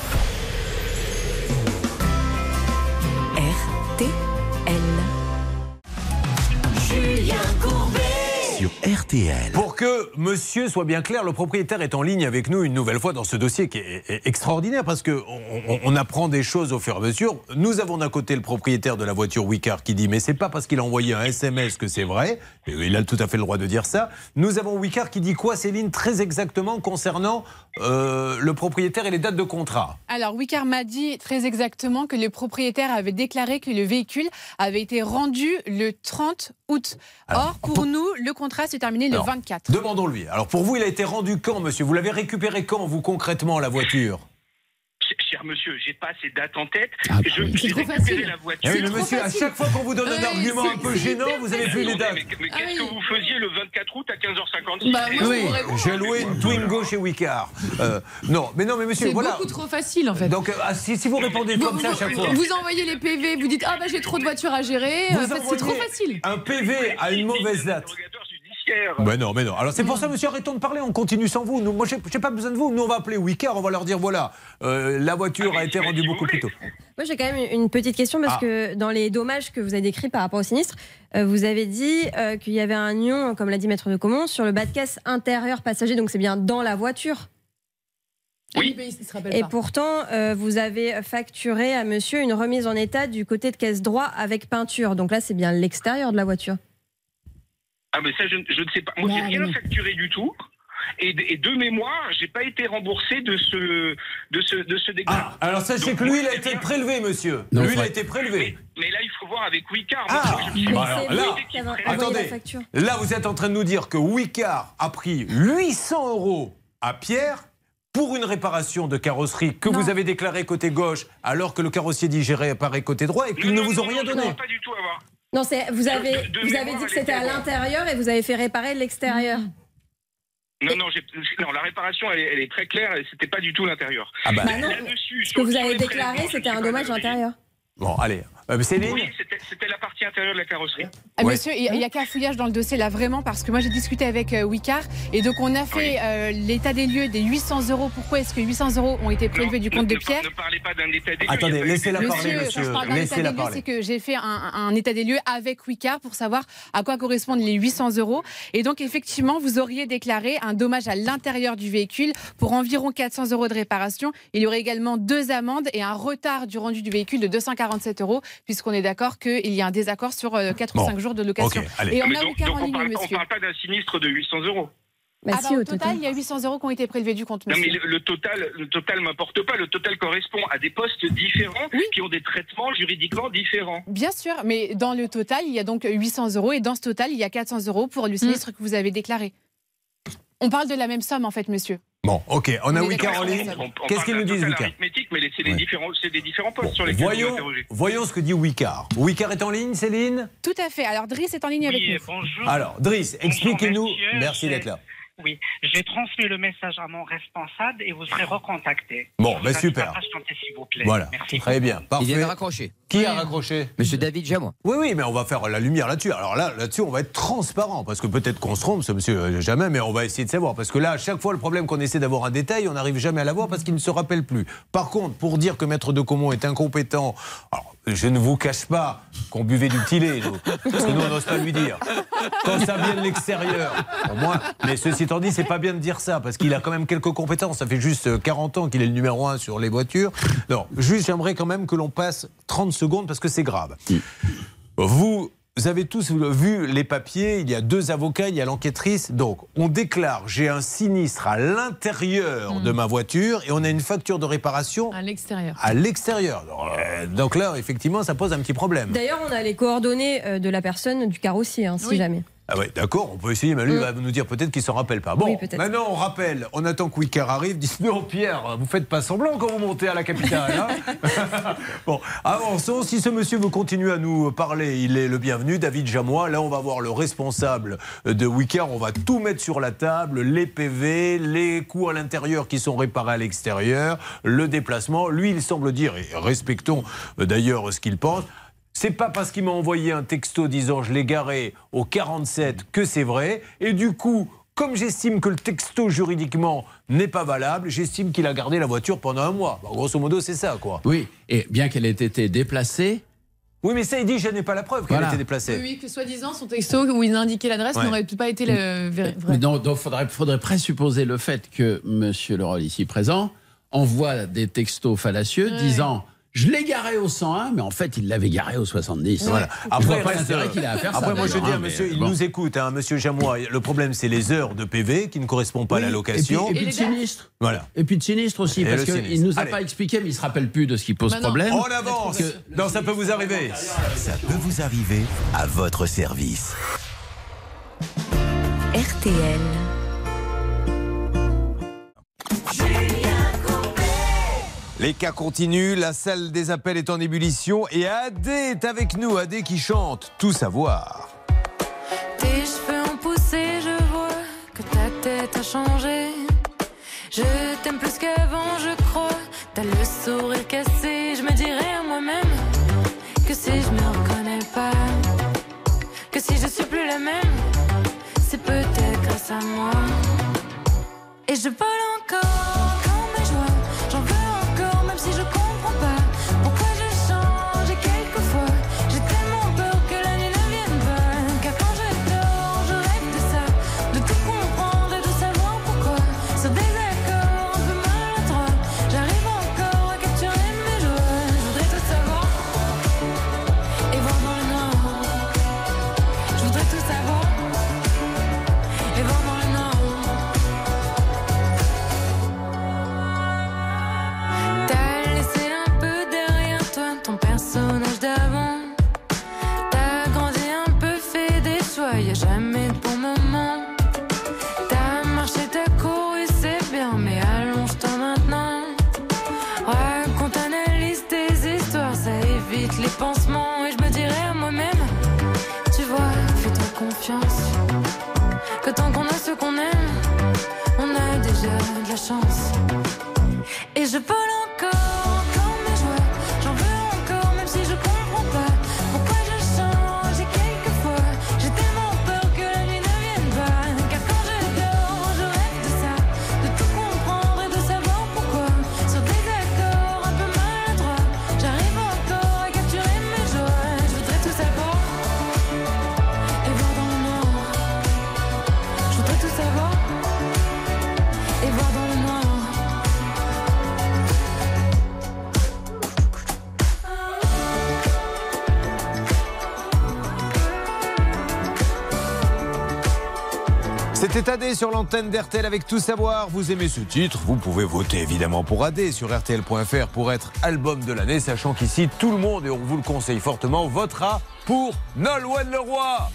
Sur RTL. Pour que monsieur soit bien clair, le propriétaire est en ligne avec nous une nouvelle fois dans ce dossier qui est extraordinaire parce qu'on on, on apprend des choses au fur et à mesure. Nous avons d'un côté le propriétaire de la voiture Wicar qui dit mais c'est pas parce qu'il a envoyé un SMS que c'est vrai. Et il a tout à fait le droit de dire ça. Nous avons Wicar qui dit quoi, Céline, très exactement concernant euh, le propriétaire et les dates de contrat. Alors, Wicard m'a dit très exactement que le propriétaire avait déclaré que le véhicule avait été rendu le 30 août. Or, pour nous, le contrat s'est terminé le Alors, 24. Demandons-lui. Alors pour vous, il a été rendu quand, monsieur? Vous l'avez récupéré quand, vous concrètement, la voiture? Ch- Cher monsieur, j'ai pas ces dates en tête. Ah, je j'ai C'est trop récupéré facile. la voiture. Eh oui, mais C'est monsieur, trop à facile. chaque fois qu'on vous donne un Ouais, argument c'est- un peu c'est gênant, vous avez facile. plus les dates. Mais, mais qu'est-ce que vous faisiez le 24 août à 15h56 Bah, moi, Oui, j'ai loué une Twingo chez Wicard. Euh, non, mais non, mais monsieur, C'est voilà. beaucoup trop facile en fait. Donc, euh, ah, si, si vous répondez comme ça à chaque fois. Vous envoyez les PV, vous dites ah bah j'ai trop de voitures à gérer. Vous Euh, c'est trop facile. Un PV à une mauvaise date. Mais non, mais non. Alors c'est pour ça, monsieur, arrêtons de parler, on continue sans vous. Nous, moi, j'ai j'ai pas besoin de vous. Nous, on va appeler Wicard, on va leur dire voilà, euh, la voiture a été rendue beaucoup plus tôt. Moi, j'ai quand même une petite question parce Ah. que dans les dommages que vous avez décrits par rapport au sinistre, euh, vous avez dit euh, qu'il y avait un ion, comme l'a dit Maître de Comont, sur le bas de caisse intérieur passager, donc c'est bien dans la voiture. Oui, mais il se rappelle Et pourtant, euh, vous avez facturé à monsieur une remise en état du côté de caisse droit avec peinture. Donc là, c'est bien l'extérieur de la voiture. Ah mais ça je, je ne sais pas. Moi j'ai rien facturé du tout. Et, de- et de mémoire, j'ai pas été remboursé de ce de ce de ce dégât. Alors sachez que lui, il a été prélevé, monsieur. Non, lui, il a été prélevé. Mais là, il faut voir avec Wicard. Ah, Moi, bah alors là, attendez, là, vous êtes en train de nous dire que Wicard a pris 800 euros à Pierre pour une réparation de carrosserie que vous avez déclarée côté gauche, alors que le carrossier dit j'ai réparé côté droit et qu'ils ne vous ont rien donné. Pas du tout avoir. Non, c'est vous avez De- de vous avez dit que c'était à l'intérieur et vous avez fait réparer l'extérieur. Non, non, j'ai- non, la réparation, elle est, elle est très claire et c'était pas du tout l'intérieur. Ah bah. Bah non, Là-dessus, Ce que vous avez déclaré, c'était un dommage intérieur. Bon, allez. Euh, Céline Oui, c'était la partie intérieure de la carrosserie. Ah, Ouais. Monsieur, il n'y a, qu'un fouillage dans le dossier là vraiment parce que moi j'ai discuté avec euh, Wicard et donc on a fait euh, l'état des lieux des 800 euros. Pourquoi est-ce que 800 euros ont été prélevés du compte de Pierre Ne parlez pas d'un état des lieux. Attendez, laissez-la parler, quand monsieur. je parle d'un état Laissez-la des lieux, parler. c'est que j'ai fait un, un état des lieux avec Wicard pour savoir à quoi correspondent les 800 euros. Et donc, effectivement, vous auriez déclaré un dommage à l'intérieur du véhicule pour environ 400 euros de réparation. Il y aurait également deux amendes et un retard du rendu du véhicule de 247 euros, puisqu'on est d'accord qu'il y a un désaccord sur 4 Bon. ou 5 jours de location. Et on Mais a donc, donc en on ligne, parle, on monsieur. parle pas d'un sinistre de 800 euros. Bah Ah si, bah, au au total, il y a 800 euros qui ont été prélevés du compte, Non, monsieur. mais le, le total, le total m'importe pas. Le total correspond à des postes différents qui ont des traitements juridiquement différents. Bien sûr, mais dans le total, il y a donc 800 euros et dans ce total, il y a 400 euros pour le sinistre que vous avez déclaré. On parle de la même somme en fait, monsieur. Bon, ok, on a Wicard en ligne. Qu'est-ce qu'ils nous Wicard arithmétique, mais c'est des Ouais. différents, c'est des différents postes sur lesquels Voyons, voyons ce que dit Wicard. Wicard est en ligne, Céline Tout à fait. Alors Driss est en ligne avec nous. bonjour. Alors, Driss, expliquez-nous. Merci d'être là. Oui, j'ai transmis le message à mon responsable et vous serez recontacté. Bon, Je bah super. à patienter, s'il vous plaît. Voilà, Merci. très bien, parfait. Il vient de raccrocher. Qui a raccroché Monsieur David Jamois. Oui, oui, mais on va faire la lumière là-dessus. Alors là, là-dessus, on va être transparent, parce que peut-être qu'on se trompe, ce monsieur, euh, jamais, mais on va essayer de savoir. Parce que là, à chaque fois, le problème qu'on essaie d'avoir un détail, on n'arrive jamais à l'avoir parce qu'il ne se rappelle plus. Par contre, pour dire que Maître de Comont est incompétent, alors, je ne vous cache pas qu'on buvait du petit lait, nous, parce que nous, on n'ose pas lui dire. Quand ça vient de l'extérieur, moi, mais ceci étant dit, c'est pas bien de dire ça, parce qu'il a quand même quelques compétences. Ça fait juste euh, 40 ans qu'il est le numéro un sur les voitures. Non, juste, j'aimerais quand même que l'on passe 30 secondes, parce que c'est grave. Vous avez tous vu les papiers, il y a deux avocats, il y a l'enquêtrice. Donc, on déclare j'ai un sinistre à l'intérieur de ma voiture et on a une facture de réparation À l'extérieur. à l'extérieur. Donc, euh, Donc là, effectivement, ça pose un petit problème. D'ailleurs, on a les coordonnées euh, de la personne du carrossier, hein, si Oui. jamais. Ah ouais, d'accord, on peut essayer, mais lui Mm. va nous dire peut-être qu'il s'en rappelle pas. Bon, Oui, maintenant on rappelle, on attend que Wicker arrive, dit non Pierre, vous faites pas semblant quand vous montez à la capitale. hein bon, avançons, si ce monsieur veut continuer à nous parler, il est le bienvenu, David Jamois. Là, on va voir le responsable de Wicker, on va tout mettre sur la table, les PV, les coûts à l'intérieur qui sont réparés à l'extérieur, le déplacement. Lui, il semble dire, et respectons euh, d'ailleurs ce qu'il pense, c'est pas parce qu'il m'a envoyé un texto disant je l'ai garé au 47 que c'est vrai. Et du coup, comme j'estime que le texto juridiquement n'est pas valable, j'estime qu'il a gardé la voiture pendant un mois. Bon, grosso modo, c'est ça, quoi. Oui, et bien qu'elle ait été déplacée. Oui, mais ça, il dit je n'ai pas la preuve qu'elle Voilà. a été déplacée. Oui, oui, que soi-disant, son texto où il indiquait l'adresse Ouais. n'aurait pas été le vrai. Mais donc, il faudrait, faudrait présupposer le fait que Monsieur Leroy, ici présent, envoie des textos fallacieux Ouais. disant je l'ai garé au 101, mais en fait, il l'avait garé au 70. Voilà. Après, Après, pas reste- l'intérêt qu'il a à faire ça. Après, moi, je dis à hein, monsieur, mais il bon. nous écoute, hein, monsieur Jamois. Le problème, c'est les heures de PV qui ne correspondent pas à la location. Et puis, et puis de sinistre. Voilà. Et puis de sinistre aussi, Et parce qu'il ne nous a Allez. pas expliqué, mais il ne se rappelle plus de ce qui pose Bah problème. On avance. Non, ça peut vous arriver. Ça peut vous arriver à votre service. RTL. Les cas continuent, la salle des appels est en ébullition et Adé est avec nous, Adé qui chante Tout savoir. Tes cheveux ont poussé, je vois que ta tête a changé. Je t'aime plus qu'avant, je crois. T'as le sourire cassé, je me dirais à moi-même que si je me reconnais pas, que si je suis plus la même, c'est peut-être grâce à moi. Et je vole encore C'était AD sur l'antenne d'RTL avec tout savoir. Vous aimez ce titre Vous pouvez voter évidemment pour AD sur RTL.fr pour être album de l'année, sachant qu'ici tout le monde, et on vous le conseille fortement, votera pour Nolwenn Leroy.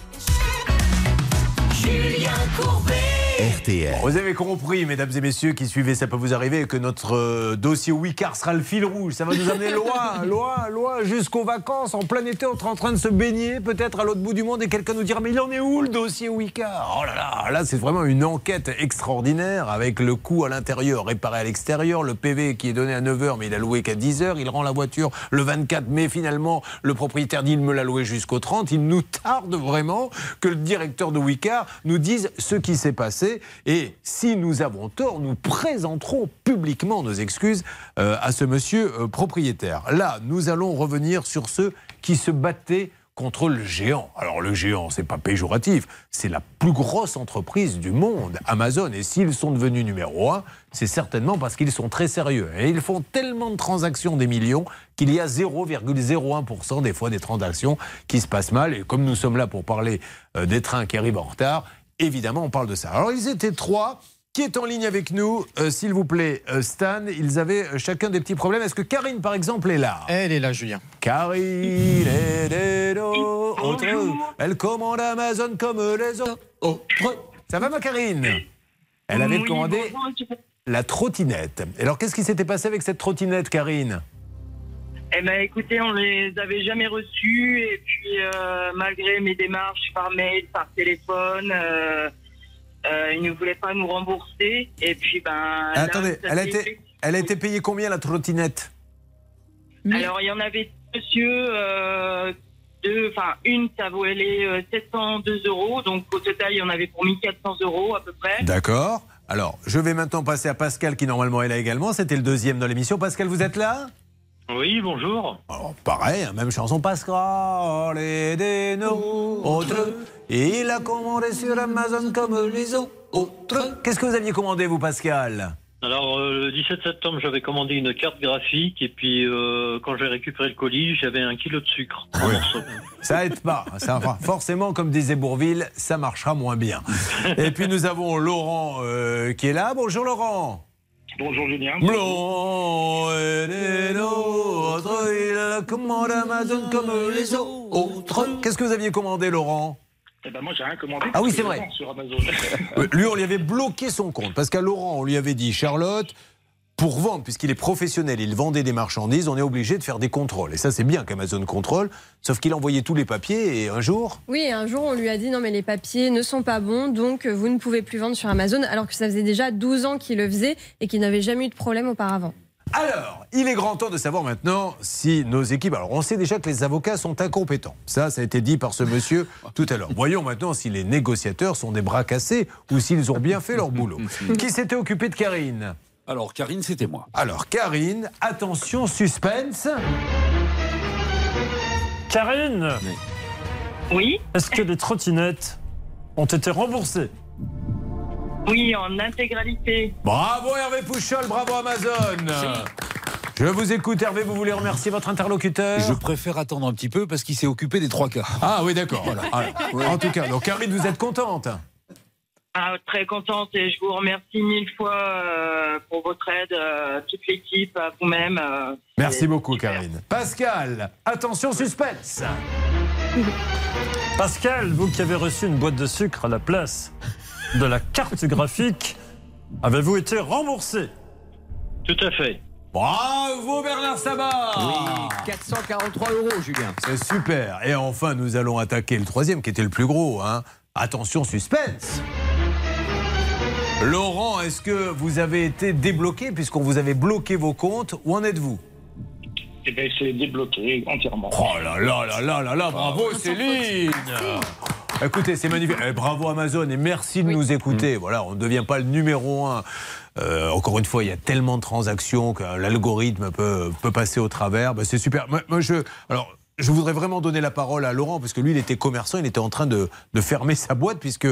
Julien Courbet. RTL. Vous avez compris, mesdames et messieurs qui suivez Ça peut vous arriver, que notre euh, dossier Wicard sera le fil rouge. Ça va nous amener loin, loin, loin, jusqu'aux vacances. En plein été, on sera en train de se baigner, peut-être à l'autre bout du monde, et quelqu'un nous dira Mais il en est où le dossier Wicard? Oh là là, là, c'est vraiment une enquête extraordinaire avec le coût à l'intérieur réparé à l'extérieur, le PV qui est donné à 9h, mais il a loué qu'à 10h. Il rend la voiture le 24, mais finalement, le propriétaire dit Il me l'a loué jusqu'au 30. Il nous tarde vraiment que le directeur de Wicard nous dise ce qui s'est passé. Et si nous avons tort, nous présenterons publiquement nos excuses euh, à ce monsieur euh, propriétaire. Là, nous allons revenir sur ceux qui se battaient contre le géant. Alors le géant, c'est pas péjoratif, c'est la plus grosse entreprise du monde, Amazon. Et s'ils sont devenus numéro un, c'est certainement parce qu'ils sont très sérieux. Et ils font tellement de transactions des millions qu'il y a 0,01% des fois des transactions qui se passent mal. Et comme nous sommes là pour parler euh, des trains qui arrivent en retard, évidemment, on parle de ça. Alors, ils étaient trois. Qui est en ligne avec nous Euh, S'il vous plaît, euh, Stan, ils avaient euh, chacun des petits problèmes. Est-ce que Karine, par exemple, est là Elle est là, Julien. Karine est. Elle commande Amazon comme les autres. Ça va, ma Karine Elle avait commandé la trottinette. Alors, qu'est-ce qui s'était passé avec cette trottinette, Karine Eh ben, écoutez, on les avait jamais reçus et puis euh, malgré mes démarches par mail, par téléphone, euh, euh, ils ne voulaient pas nous rembourser. Et puis ben. là, Attendez, elle a, fait- été, elle a été payée combien, la trottinette? Alors il y en avait monsieur euh, deux, enfin une, ça valait euh, 702 euros, donc au total il y en avait pour 1400 euros à peu près. D'accord. Alors, je vais maintenant passer à Pascal, qui normalement est là également. C'était le deuxième dans l'émission. Pascal, vous êtes là? Oui, bonjour. Alors, pareil, hein, même chanson Pascal et des nôtres. Et il a commandé sur Amazon comme les autres. Qu'est-ce que vous aviez commandé, vous, Pascal? Alors, euh, le 17 septembre, j'avais commandé une carte graphique et puis euh, quand j'ai récupéré le colis, j'avais un kilo de sucre. morceaux. Ça aide pas. Ça, forcément, comme disait Bourville, ça marchera moins bien. Et puis nous avons Laurent euh, qui est là. Bonjour Laurent. Bonjour Julien. Laurent et les nôtres, il a commandé Amazon comme les autres. Qu'est-ce que vous aviez commandé, Laurent? Eh ben moi j'ai rien commandé. Ah oui, c'est vrai. Sur Amazon. Euh, Lui, on lui avait bloqué son compte parce qu'à Laurent, on lui avait dit Charlotte, pour vendre, puisqu'il est professionnel, il vendait des marchandises, on est obligé de faire des contrôles. Et ça, c'est bien qu'Amazon contrôle, sauf qu'il envoyait tous les papiers et un jour. Oui, et un jour, on lui a dit non, mais les papiers ne sont pas bons, donc euh, vous ne pouvez plus vendre sur Amazon, alors que ça faisait déjà 12 ans qu'il le faisait et qu'il n'avait jamais eu de problème auparavant. Alors, il est grand temps de savoir maintenant si nos équipes. Alors, on sait déjà que les avocats sont incompétents. Ça, ça a été dit par ce monsieur tout à l'heure. Voyons maintenant si les négociateurs sont des bras cassés ou s'ils ont bien fait leur boulot. Qui s'était occupé de Karine? Alors, Karine, c'était moi. Alors, Karine, attention, suspense. Karine Oui Est-ce que les trottinettes ont été remboursées? Oui, en intégralité. Bravo Hervé Pouchol, bravo Amazon. Je vous écoute Hervé, vous voulez remercier votre interlocuteur? Je préfère attendre un petit peu parce qu'il s'est occupé des trois cas. Ah oui, d'accord. En tout cas, donc Karine, vous êtes contente? Ah, très contente et je vous remercie mille fois euh, pour votre aide, euh, toute l'équipe, à vous-même. euh, Merci beaucoup super. Karine. Pascal, attention suspense. Pascal, vous qui avez reçu une boîte de sucre à la place de la carte graphique, avez-vous été remboursé? Tout à fait. Bravo Bernard Sabat Oui, 443 euros, Julien. C'est super. Et enfin, nous allons attaquer le troisième qui était le plus gros. Hein. Attention, suspense Laurent, est-ce que vous avez été débloqué puisqu'on vous avait bloqué vos comptes? Où en êtes-vous? Eh bien, c'est débloqué entièrement. Oh là là là là là là, bravo Céline Écoutez, c'est magnifique. Eh, bravo Amazon et merci de nous écouter. Voilà, on ne devient pas le numéro un. Euh, encore une fois, il y a tellement de transactions que l'algorithme peut, peut passer au travers. Ben, c'est super. Moi, moi, je, alors, je voudrais vraiment donner la parole à Laurent parce que lui, il était commerçant, il était en train de, de fermer sa boîte puisque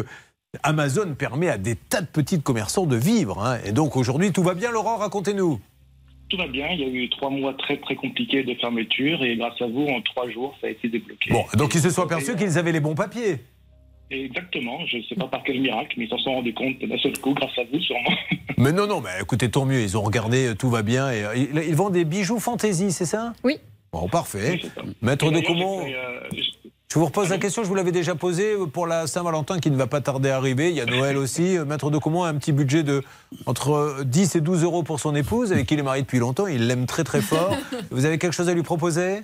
Amazon permet à des tas de petits commerçants de vivre. hein. Et donc aujourd'hui, tout va bien, Laurent Racontez-nous. Tout va bien. Il y a eu trois mois très très compliqués de fermeture et grâce à vous, en trois jours, ça a été débloqué. Bon, donc ils se sont aperçus qu'ils avaient les bons papiers. Exactement. Je ne sais pas par quel miracle, mais ils s'en sont rendus compte d'un seul coup, grâce à vous, sûrement. Mais non, non, mais écoutez, tant mieux. Ils ont regardé, euh, tout va bien. Et, euh, ils, ils vendent des bijoux fantaisie, c'est ça? Oui. Bon, parfait. Maître de comment euh, Je vous repose la question, je vous l'avais déjà posée pour la Saint-Valentin qui ne va pas tarder à arriver. Il y a Noël aussi. Euh, Maître de comment a un petit budget de entre 10 et 12 euros pour son épouse, avec qui il est marié depuis longtemps. Il l'aime très très fort. Vous avez quelque chose à lui proposer?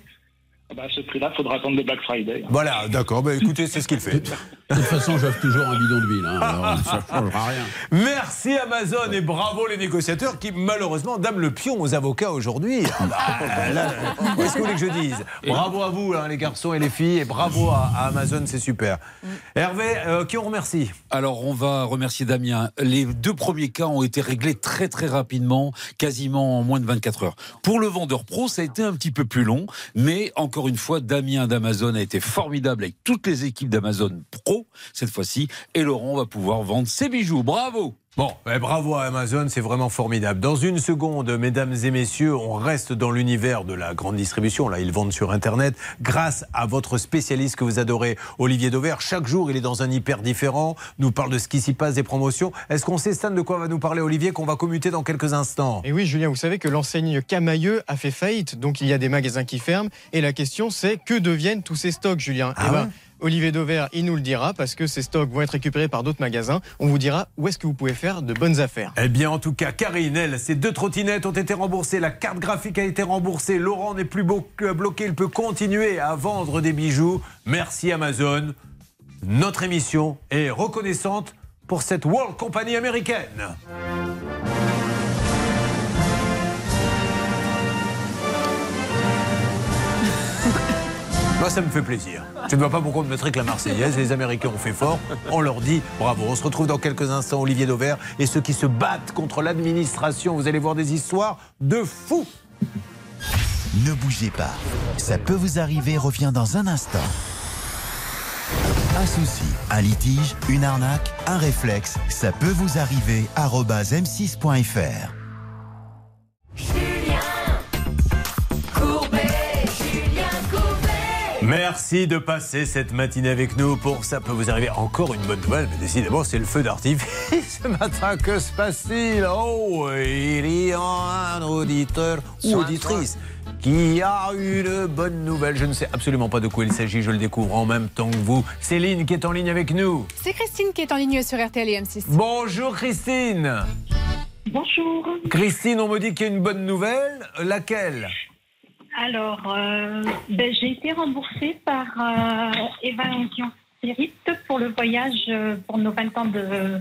Bah, à ce prix-là, il faudra attendre le Black Friday. Voilà, d'accord. Bah, écoutez, c'est ce qu'il fait. De toute façon, j'offre toujours un bidon d'huile. Hein, alors ça ne changera rien. Merci Amazon et bravo les négociateurs qui malheureusement dame le pion aux avocats aujourd'hui. Ah bah, Qu'est-ce que vous voulez que je dise? Bravo à vous hein, les garçons et les filles et bravo à, à Amazon, c'est super. Hervé, euh, qui on remercie? Alors, on va remercier Damien. Les deux premiers cas ont été réglés très très rapidement, quasiment en moins de 24 heures. Pour le vendeur pro, ça a été un petit peu plus long, mais encore une fois, Damien d'Amazon a été formidable avec toutes les équipes d'Amazon Pro cette fois-ci, et Laurent va pouvoir vendre ses bijoux. Bravo Bon, eh, bravo à Amazon, c'est vraiment formidable. Dans une seconde, mesdames et messieurs, on reste dans l'univers de la grande distribution. Là, ils vendent sur Internet. Grâce à votre spécialiste que vous adorez, Olivier Dauvert, chaque jour, il est dans un hyper différent, nous parle de ce qui s'y passe, des promotions. Est-ce qu'on sait, Stan, de quoi va nous parler Olivier, qu'on va commuter dans quelques instants? Et oui, Julien, vous savez que l'enseigne Camailleux a fait faillite, donc il y a des magasins qui ferment. Et la question, c'est que deviennent tous ces stocks, Julien? Ah Eh ben, ouais? Olivier Dauvert, il nous le dira, parce que ces stocks vont être récupérés par d'autres magasins. On vous dira où est-ce que vous pouvez faire de bonnes affaires. Eh bien, en tout cas, Karine, elle, ses deux trottinettes ont été remboursées, la carte graphique a été remboursée, Laurent n'est plus bloqué, il peut continuer à vendre des bijoux. Merci Amazon. Notre émission est reconnaissante pour cette World Company américaine. Moi, ça me fait plaisir. Je ne vois pas pourquoi on ne mettrait que la Marseillaise. Les Américains ont fait fort. On leur dit bravo. On se retrouve dans quelques instants, Olivier Dauvert et ceux qui se battent contre l'administration. Vous allez voir des histoires de fous. Ne bougez pas. Ça peut vous arriver revient dans un instant. Un souci, un litige, une arnaque, un réflexe, ça peut vous arriver. arobase m6.fr. Merci de passer cette matinée avec nous pour ça peut vous arriver encore une bonne nouvelle, mais décidément c'est le feu d'artifice ce matin. Que se passe-t-il? Oh, il y a un auditeur ou auditrice qui a une bonne nouvelle. Je ne sais absolument pas de quoi il s'agit, je le découvre en même temps que vous. Céline qui est en ligne avec nous. C'est Christine qui est en ligne sur RTL et M6. Bonjour Christine. Bonjour. Christine, on me dit qu'il y a une bonne nouvelle. Laquelle? Alors, euh, ben, j'ai été remboursée par euh, Spirit pour le voyage euh, pour nos 20 ans de,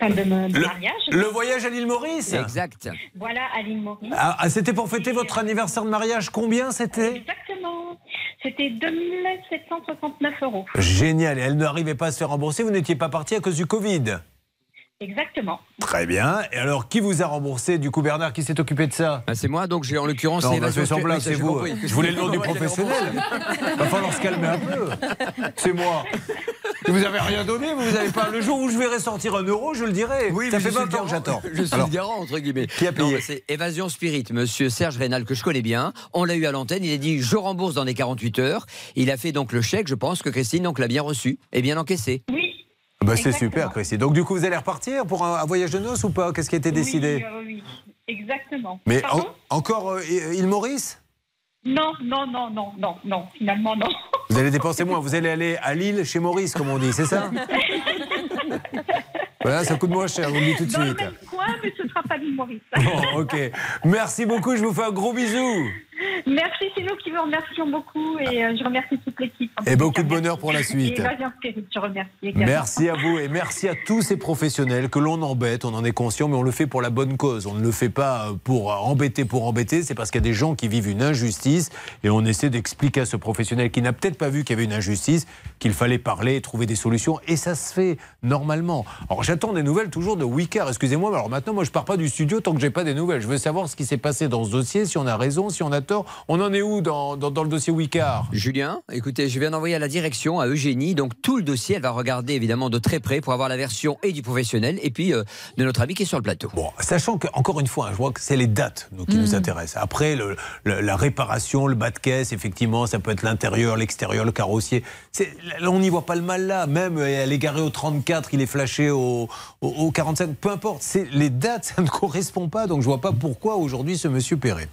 enfin, de, de Le- mariage. Le voyage à l'île Maurice Exact. Voilà, à l'île Maurice. Ah, ah, c'était pour fêter votre anniversaire de mariage. Combien c'était? Exactement. C'était 2769 euros. Génial. Et elle n'arrivait pas à se faire rembourser. Vous n'étiez pas parti à cause du Covid? Exactement. Très bien. Et alors, qui vous a remboursé Du coup, Bernard, qui s'est occupé de ça Ah, c'est moi, donc j'ai en l'occurrence. Non, c'est fait Évasion semblant, Spirit, c'est vous. compris. Je voulais le nom du professionnel. Va falloir se calmer un peu. C'est moi. Et Vous avez rien donné, vous avez pas. Le jour où je verrai sortir un euro, je le dirai. Oui, ça mais fait je suis 20 ans que j'attends. Je suis Alors, le garant, entre guillemets. Qui a payé C'est Évasion Spirit, monsieur Serge Rénal, que je connais bien. On l'a eu à l'antenne. Il a dit Je rembourse dans les 48 heures. Il a fait donc le chèque. Je pense que Christine donc l'a bien reçu et bien encaissé. Oui. Bah, c'est super, Christy. Donc, du coup, vous allez repartir pour un, un voyage de noces ou pas? Qu'est-ce qui a été décidé? Oui, euh, oui. Exactement. Mais en- encore euh, île Maurice? Non, non, non, non, non, non. Finalement, non. Vous allez dépenser moins. Vous allez aller à Lille chez Maurice, comme on dit, c'est ça? Voilà, ça coûte moins cher, vous le dis tout de Dans le suite. même coin, mais ce ne sera pas Maurice. Bon, ok. Merci beaucoup, je vous fais un gros bisou. Merci, c'est nous qui vous remercions beaucoup et euh, je remercie toute l'équipe. Et beaucoup de bonheur pour la suite. Et Valiant Spirit, je remercie également. Merci à vous et merci à tous ces professionnels que l'on embête, on en est conscient, mais on le fait pour la bonne cause. On ne le fait pas pour embêter pour embêter, c'est parce qu'il y a des gens qui vivent une injustice et on essaie d'expliquer à ce professionnel qui n'a peut-être pas vu qu'il y avait une injustice qu'il fallait parler, trouver des solutions et ça se fait normalement. Alors j'attends des nouvelles toujours de Wicard, excusez-moi, mais alors maintenant moi je pars pas du studio tant que j'ai pas des nouvelles. Je veux savoir ce qui s'est passé dans ce dossier, si on a raison, si on a tort. On en est où dans, dans, dans le dossier Wicard? Julien, écoutez, je viens d'envoyer à la direction, à Eugénie, donc tout le dossier, elle va regarder évidemment de très près pour avoir la version et du professionnel et puis euh, de notre ami qui est sur le plateau. Bon, sachant que, encore une fois, hein, je vois que c'est les dates nous, qui nous Mm. intéressent. Après, le- le- la réparation, le bas de caisse, effectivement, ça peut être l'intérieur, l'extérieur, le carrossier. Là, on n'y voit pas le mal là. Même, elle est garée au 34, il est flashé au, au, au 45. Peu importe. C'est- Les dates, ça ne correspond pas. Donc, je vois pas pourquoi aujourd'hui ce monsieur paierait.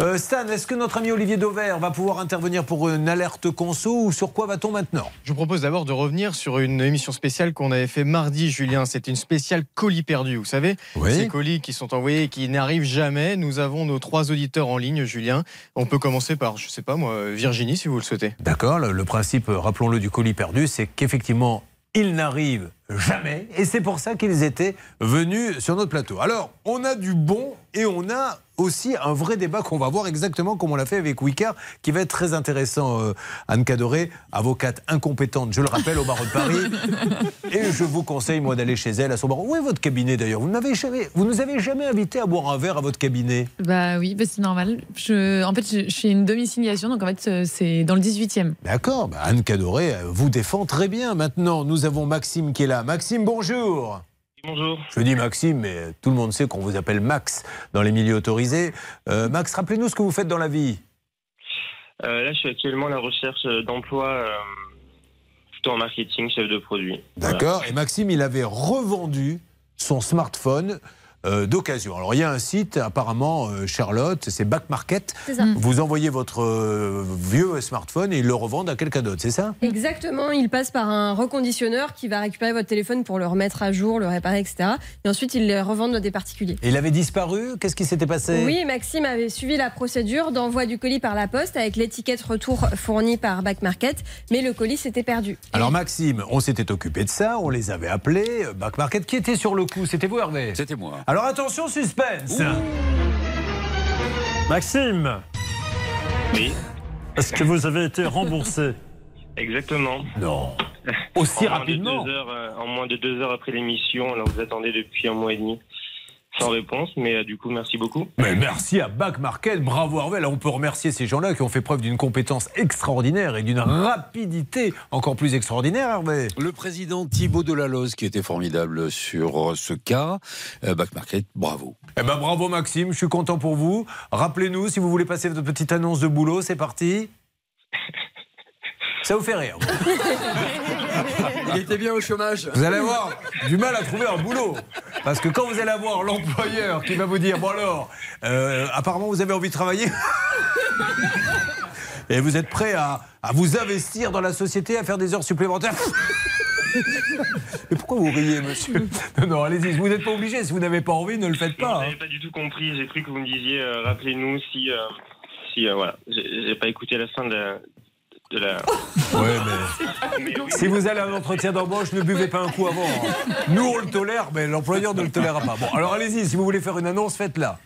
Euh, Stan, est-ce que notre ami Olivier Dauvert va pouvoir intervenir pour une alerte conso ou sur quoi va-t-on maintenant? Je vous propose d'abord de revenir sur une émission spéciale qu'on avait fait mardi, Julien. C'était une spéciale colis perdus, vous savez Oui. Ces colis qui sont envoyés et qui n'arrivent jamais. Nous avons nos trois auditeurs en ligne, Julien. On peut commencer par, je sais pas moi, Virginie, si vous le souhaitez. D'accord, le, le principe, rappelons-le, du colis perdu, c'est qu'effectivement, ils n'arrivent jamais. Et c'est pour ça qu'ils étaient venus sur notre plateau. Alors, on a du bon et on a aussi un vrai débat qu'on va voir exactement comme on l'a fait avec Wicard, qui va être très intéressant. euh, Anne Cadoré, avocate incompétente, je le rappelle, au barreau de Paris. Et je vous conseille, moi, d'aller chez elle, à son barreau. Où est votre cabinet d'ailleurs? Vous jamais, vous nous avez jamais invité à boire un verre à votre cabinet? Bah oui, bah c'est normal. Je, en fait, je, je fais une domiciliation, donc en fait, euh, c'est dans le 18e. D'accord, bah, Anne Cadoré euh, vous défend très bien. Maintenant, nous avons Maxime qui est là. Maxime, bonjour. Bonjour. Je dis Maxime, mais tout le monde sait qu'on vous appelle Max dans les milieux autorisés. Euh, Max, rappelez-nous ce que vous faites dans la vie. Euh, là, je suis actuellement à la recherche euh, d'emploi euh, plutôt en marketing, chef de produit. D'accord Et Maxime, il avait revendu son smartphone euh, d'occasion. Alors, il y a un site, apparemment, euh, Charlotte, c'est Back Market. C'est ça. Vous envoyez votre euh, vieux smartphone et ils le revendent à quelqu'un d'autre, c'est ça? Exactement, il passe par un reconditionneur qui va récupérer votre téléphone pour le remettre à jour, le réparer, etc. Et ensuite, il le revendent à des particuliers. Et il avait disparu? Qu'est-ce qui s'était passé? Oui, Maxime avait suivi la procédure d'envoi du colis par la poste avec l'étiquette retour fournie par Back Market, mais le colis s'était perdu. Alors Maxime, on s'était occupé de ça, on les avait appelés. Back Market, qui était sur le coup? C'était vous Hervé? C'était moi. Alors attention, suspense Maxime Oui. Est-ce que vous avez été remboursé Exactement. Non. Aussi rapidement En moins de deux heures après l'émission, alors vous attendez depuis un mois et demi. Sans réponse, mais euh, du coup, merci beaucoup. Mais merci à Back Market, bravo Hervé. Là, on peut remercier ces gens-là qui ont fait preuve d'une compétence extraordinaire et d'une rapidité encore plus extraordinaire, Hervé. Le président Thibault Delaloze qui était formidable sur euh, ce cas. Euh, Back Market, bravo. Eh ben bravo Maxime, je suis content pour vous. Rappelez-nous si vous voulez passer votre petite annonce de boulot, c'est parti. Ça vous fait rire. Il était bien au chômage. Vous allez avoir du mal à trouver un boulot. Parce que quand vous allez avoir l'employeur qui va vous dire Bon alors, euh, apparemment vous avez envie de travailler. Et vous êtes prêt à, à vous investir dans la société, à faire des heures supplémentaires. Mais pourquoi vous riez, monsieur? Non, non, allez-y, vous n'êtes pas obligé. Si vous n'avez pas envie, ne le faites Non, pas. Vous hein. n'avez pas du tout compris. J'ai cru que vous me disiez, euh, rappelez-nous si, euh, si euh, voilà. J'ai j'ai pas écouté la fin de la. De la... Ouais, mais. Si vous allez à un entretien d'embauche, ne buvez pas un coup avant. hein. Nous, on le tolère, mais l'employeur ne le tolérera pas. Bon, alors allez-y, si vous voulez faire une annonce, faites-la.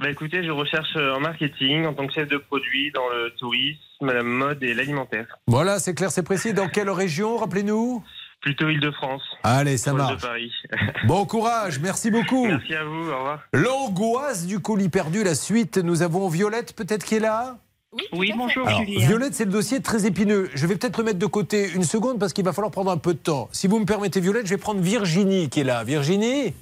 Bah écoutez, je recherche euh, en marketing en tant que chef de produit dans le tourisme, la mode et l'alimentaire. Voilà, c'est clair, c'est précis. Dans quelle région, rappelez-nous? Plutôt Île-de-France. Allez, ça marche. de Paris. Bon courage, merci beaucoup. Merci à vous, au revoir. L'angoisse du colis perdu, la suite. Nous avons Violette, peut-être, qui est là? Oui, bonjour Alors, Julien. Violette, c'est le dossier très épineux. Je vais peut-être le mettre de côté une seconde parce qu'il va falloir prendre un peu de temps. Si vous me permettez, Violette, je vais prendre Virginie qui est là. Virginie?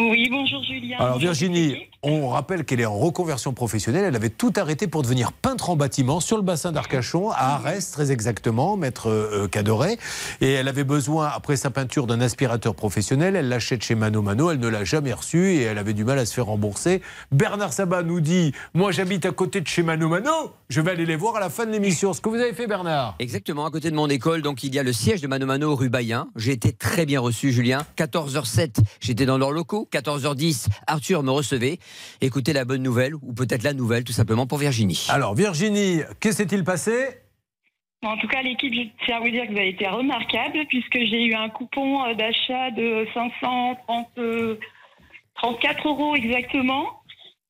Oui, bonjour Julien. Alors Virginie, on rappelle qu'elle est en reconversion professionnelle. Elle avait tout arrêté pour devenir peintre en bâtiment sur le bassin d'Arcachon, à Arès très exactement, maître euh, Cadoret. Et elle avait besoin, après sa peinture, d'un aspirateur professionnel. Elle l'achète chez Mano Mano. Elle ne l'a jamais reçu et elle avait du mal à se faire rembourser. Bernard Sabat nous dit Moi j'habite à côté de chez Mano Mano. Je vais aller les voir à la fin de l'émission. Ce que vous avez fait, Bernard Exactement, à côté de mon école, donc il y a le siège de Mano Mano rue Bayen. J'ai été très bien reçu, Julien. 14h07, j'étais dans leurs locaux. 14h10, Arthur me recevait. Écoutez la bonne nouvelle, ou peut-être la nouvelle, tout simplement pour Virginie. Alors Virginie, que s'est-il passé? En tout cas, l'équipe, je tiens à vous dire que vous avez été remarquable puisque j'ai eu un coupon euh, d'achat de 530, euh, 34 euros exactement.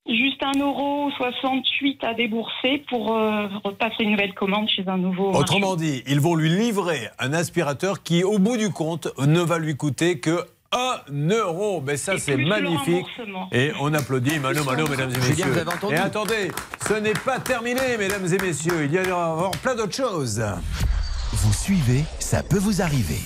Juste un euro 68 à débourser pour euh, repasser une nouvelle commande chez un nouveau. Autrement dit, ils vont lui livrer un aspirateur qui, au bout du compte, ne va lui coûter que 1 euro. Mais ça, c'est magnifique. Et on applaudit Mano Mano, mesdames et messieurs. vous avez entendu Et attendez, ce n'est pas terminé, mesdames et messieurs. Il y a encore plein d'autres choses. Vous suivez, ça peut vous arriver.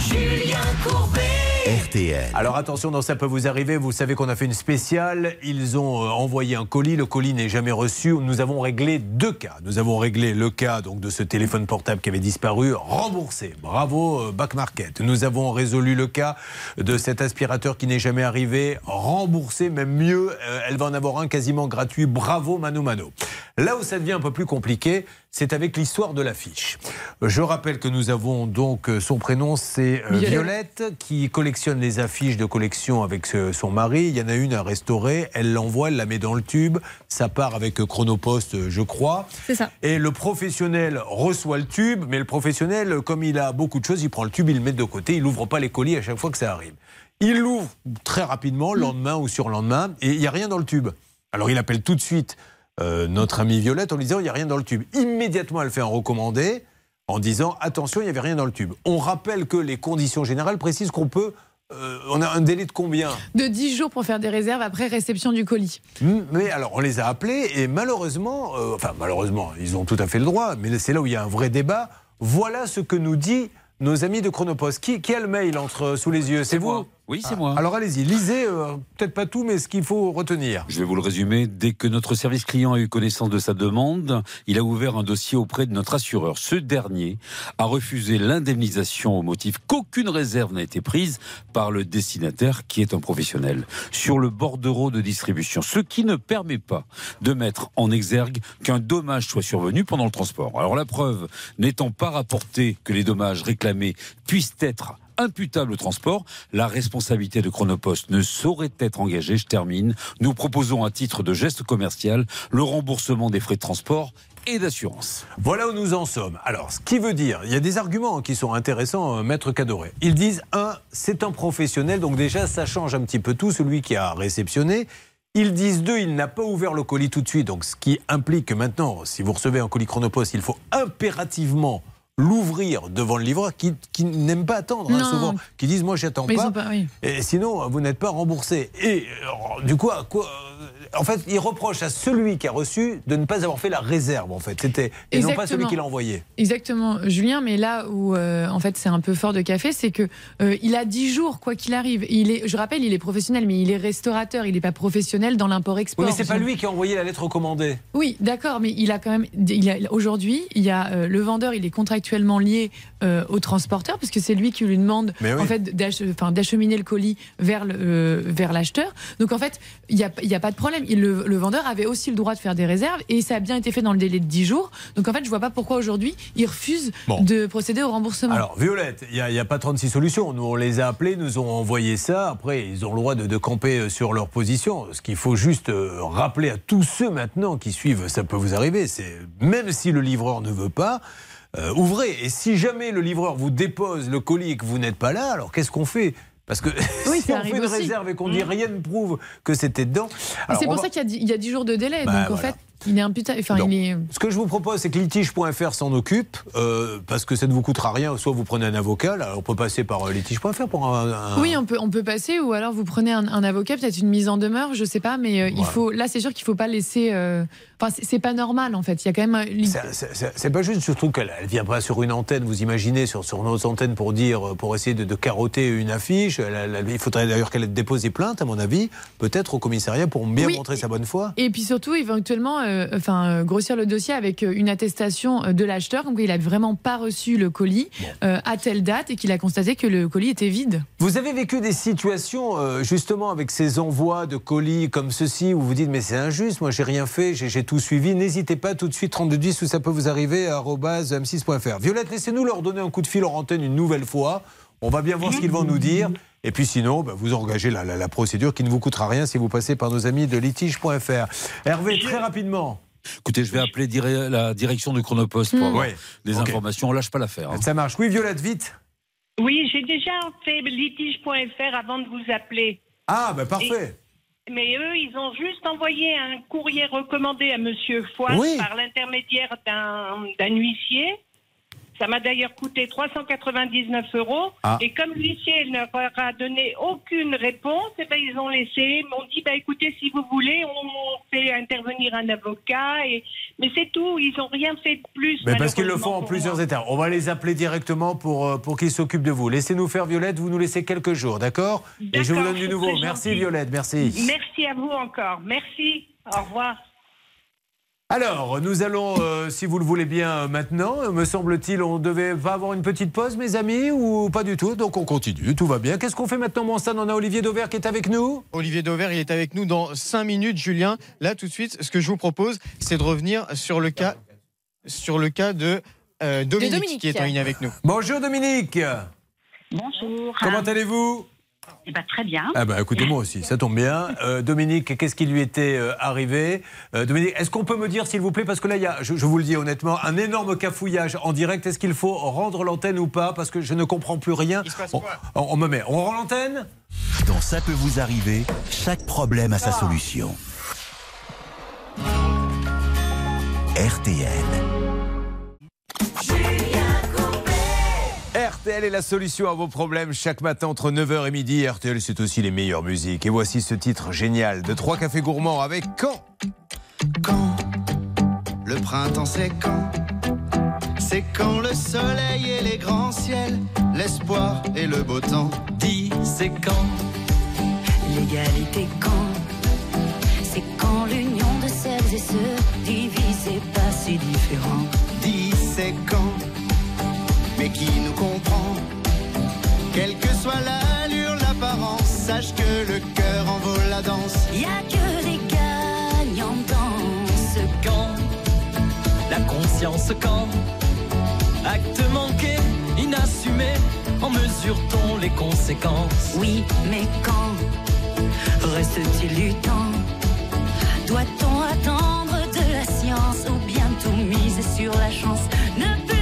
Julien Courbet. RTL. Alors attention, dans ça peut vous arriver. Vous savez qu'on a fait une spéciale. Ils ont euh, envoyé un colis. Le colis n'est jamais reçu. Nous avons réglé deux cas. Nous avons réglé le cas donc de ce téléphone portable qui avait disparu, remboursé. Bravo euh, Back Market. Nous avons résolu le cas de cet aspirateur qui n'est jamais arrivé, remboursé. Même mieux, euh, elle va en avoir un quasiment gratuit. Bravo Mano Mano. Là où ça devient un peu plus compliqué, c'est avec l'histoire de l'affiche. Je rappelle que nous avons donc son prénom, c'est Violette. Violette, qui collectionne les affiches de collection avec ce- son mari. Il y en a une à restaurer, elle l'envoie, elle la met dans le tube. Ça part avec euh, Chronopost, euh, je crois. C'est ça. Et le professionnel reçoit le tube, mais le professionnel, comme il a beaucoup de choses, il prend le tube, il le met de côté, il n'ouvre pas les colis à chaque fois que ça arrive. Il l'ouvre très rapidement, le lendemain ou sur lendemain, et il n'y a rien dans le tube. Alors il appelle tout de suite euh, notre amie Violette en lui disant il n'y a rien dans le tube. Immédiatement, elle fait un recommandé en disant attention, il n'y avait rien dans le tube. On rappelle que les conditions générales précisent qu'on peut. Euh, on a un délai de combien De 10 jours pour faire des réserves après réception du colis. Mais alors, on les a appelés et malheureusement, euh, enfin malheureusement, ils ont tout à fait le droit, mais c'est là où il y a un vrai débat. Voilà ce que nous dit nos amis de Chronopost. Qui, qui a le mail entre sous les yeux C'est vous. Oui, c'est Ah, moi. Alors allez-y, lisez, euh, peut-être pas tout, mais ce qu'il faut retenir. Je vais vous le résumer. Dès que notre service client a eu connaissance de sa demande, il a ouvert un dossier auprès de notre assureur. Ce dernier a refusé l'indemnisation au motif qu'aucune réserve n'a été prise par le destinataire qui est un professionnel sur le bordereau de distribution. Ce qui ne permet pas de mettre en exergue qu'un dommage soit survenu pendant le transport. Alors la preuve n'étant pas rapportée que les dommages réclamés puissent être imputable au transport, la responsabilité de Chronopost ne saurait être engagée. Je termine. Nous proposons à titre de geste commercial le remboursement des frais de transport et d'assurance. Voilà où nous en sommes. Alors, ce qui veut dire, il y a des arguments qui sont intéressants, euh, Maître Cadoré. Ils disent, un, c'est un professionnel, donc déjà, ça change un petit peu tout, celui qui a réceptionné. Ils disent, deux, il n'a pas ouvert le colis tout de suite, donc ce qui implique que maintenant, si vous recevez un colis Chronopost, il faut impérativement l'ouvrir devant le livreur qui, qui n'aime pas attendre, hein, souvent, qui disent, moi, j'attends pas. ont pas- oui. Et sinon, vous n'êtes pas remboursé. Et euh, du coup, à quoi, euh, en fait, il reproche à celui qui a reçu de ne pas avoir fait la réserve, en fait. C'était et non pas celui qui l'a envoyé. Exactement, Julien. Mais là où euh, en fait c'est un peu fort de café, c'est que euh, il a 10 jours quoi qu'il arrive. Il est, je rappelle, il est professionnel, mais il est restaurateur. Il n'est pas professionnel dans l'import-export. Oui, mais c'est pas lui qui a envoyé la lettre recommandée. Oui, d'accord, mais il a quand même. Aujourd'hui, il y a euh, le vendeur, il est lié euh, au transporteur puisque c'est lui qui lui demande oui. en fait d'acheminer le colis vers le, euh, vers l'acheteur. Donc en fait, il n'y a, y a pas de problème. Il, le, le vendeur avait aussi le droit de faire des réserves et ça a bien été fait dans le délai de 10 jours. Donc en fait, je vois pas pourquoi aujourd'hui il refuse Bon. de procéder au remboursement. Alors, Violette, il n'y a, pas 36 solutions. Nous, on les a appelés, nous ont envoyé ça. Après, ils ont le droit de, de camper euh, sur leur position. Ce qu'il faut juste rappeler à tous ceux maintenant qui suivent, ça peut vous arriver, c'est même si le livreur ne veut pas, euh, ouvrez. Et si jamais le livreur vous dépose le colis et que vous n'êtes pas là, alors qu'est-ce qu'on fait? Parce que Oui, si ça on fait une aussi. réserve et qu'on dit rien ne prouve que c'était dedans. C'est pour va- ça qu'il y a dix- il y, a 10 jours de délai. Bah, donc en voilà. fait, Il est imputable. Enfin, Non. il est. Ce que je vous propose, c'est que litige.fr s'en occupe, euh, parce que ça ne vous coûtera rien. Soit vous prenez un avocat, là, on peut passer par euh, litige.fr pour un. un- Oui, on peut, on peut passer, ou alors vous prenez un, un avocat, peut-être une mise en demeure, je sais pas, mais euh, il faut. Là, c'est sûr qu'il faut pas laisser. euh, Enfin, c'est- pas normal en fait. Il y a quand même. un- C'est- pas juste, surtout qu'elle elle vient pas sur une antenne, vous imaginez, sur, sur nos antennes pour dire, pour essayer de, de carotter une affiche. Elle- elle- il faudrait d'ailleurs qu'elle dépose des plaintes, à mon avis, peut-être au commissariat pour bien Oui. montrer sa bonne foi. Et puis surtout, éventuellement, euh, enfin, euh, grossir le dossier avec euh, une attestation de l'acheteur, comme qu'il a vraiment pas reçu le colis euh, à telle date et qu'il a constaté que le colis était vide. Vous avez vécu des situations, euh, justement, avec ces envois de colis comme ceci, où vous dites, mais c'est injuste, moi j'ai rien fait, j'ai tout suivi. N'hésitez pas tout de suite, 3210, où ça peut vous arriver, à arobase m6.fr. Violette, laissez-nous leur donner un coup de fil en antenne une nouvelle fois. On va bien voir ce qu'ils vont nous dire. Et puis sinon, bah, vous engagez la, la- la procédure qui ne vous coûtera rien si vous passez par nos amis de litige.fr. Hervé, très rapidement. Écoutez, je vais appeler dire- la direction du Chronopost pour Hmm. avoir des informations. On lâche pas l'affaire. hein. Ça marche. Oui, Violette, vite. Oui, j'ai déjà fait litige.fr avant de vous appeler. Ah, bah parfait. Et- mais eux, ils ont juste envoyé un courrier recommandé à Monsieur Foix Oui. par l'intermédiaire d'un huissier. Ça m'a d'ailleurs coûté 399 euros. Ah. Et comme l'huissier ne leur a donné aucune réponse, eh ben, ils ont laissé, ils m'ont dit, bah, écoutez, si vous voulez, on fait intervenir un avocat. Et... Mais c'est tout, ils n'ont rien fait de plus. Mais parce qu'ils le font en plusieurs moi. étapes. On va les appeler directement pour, euh, pour qu'ils s'occupent de vous. Laissez-nous faire Violette, vous nous laissez quelques jours, d'accord? Et je vous donne du nouveau. Merci gentil. Violette, merci. Merci à vous encore. Merci. Au revoir. Alors, nous allons, euh, si vous le voulez bien euh, maintenant, euh, me semble-t-il, on devait pas avoir une petite pause, mes amis, ou pas du tout? Donc on continue, tout va bien. Qu'est-ce qu'on fait maintenant, mon Stan On a Olivier Dauvert qui est avec nous Olivier Dauvert, il est avec nous dans 5 minutes, Julien. Là, tout de suite, ce que je vous propose, c'est de revenir sur le cas, sur le cas de euh, Dominique, Dominique. qui est en ligne avec nous. Bonjour Dominique Bonjour. Comment allez-vous? Eh ben, Très bien. Ah bah écoutez moi aussi, ça tombe bien. Euh, Dominique, qu'est-ce qui lui était euh, arrivé? Euh, Dominique, est-ce qu'on peut me dire s'il vous plaît, parce que là il y a, je, je vous le dis honnêtement, un énorme cafouillage en direct. Est-ce qu'il faut rendre l'antenne ou pas? Parce que je ne comprends plus rien. on, on- on me met, on rend l'antenne? Dans Ça peut vous arriver, chaque problème a sa solution. RTL. RTL est la solution à vos problèmes chaque matin entre 9h et midi. RTL, c'est aussi les meilleures musiques. Et voici ce titre génial de Trois Cafés Gourmands avec Quand Le printemps c'est quand C'est quand le soleil et les grands ciels, l'espoir et le beau temps. Dis, c'est quand? L'égalité quand C'est quand l'union de celles et ceux divisés pas si différents. Dis, c'est quand? Mais qui nous comprend. Quelle que soit l'allure, l'apparence, sache que le cœur en vaut la danse. Y a que des gagnants dans ce Quand La conscience quand Acte manqué, inassumé, en mesure-t-on les conséquences? Oui, mais quand reste-t-il du temps? Doit-on attendre de la science ou bien tout miser sur la chance? Ne plus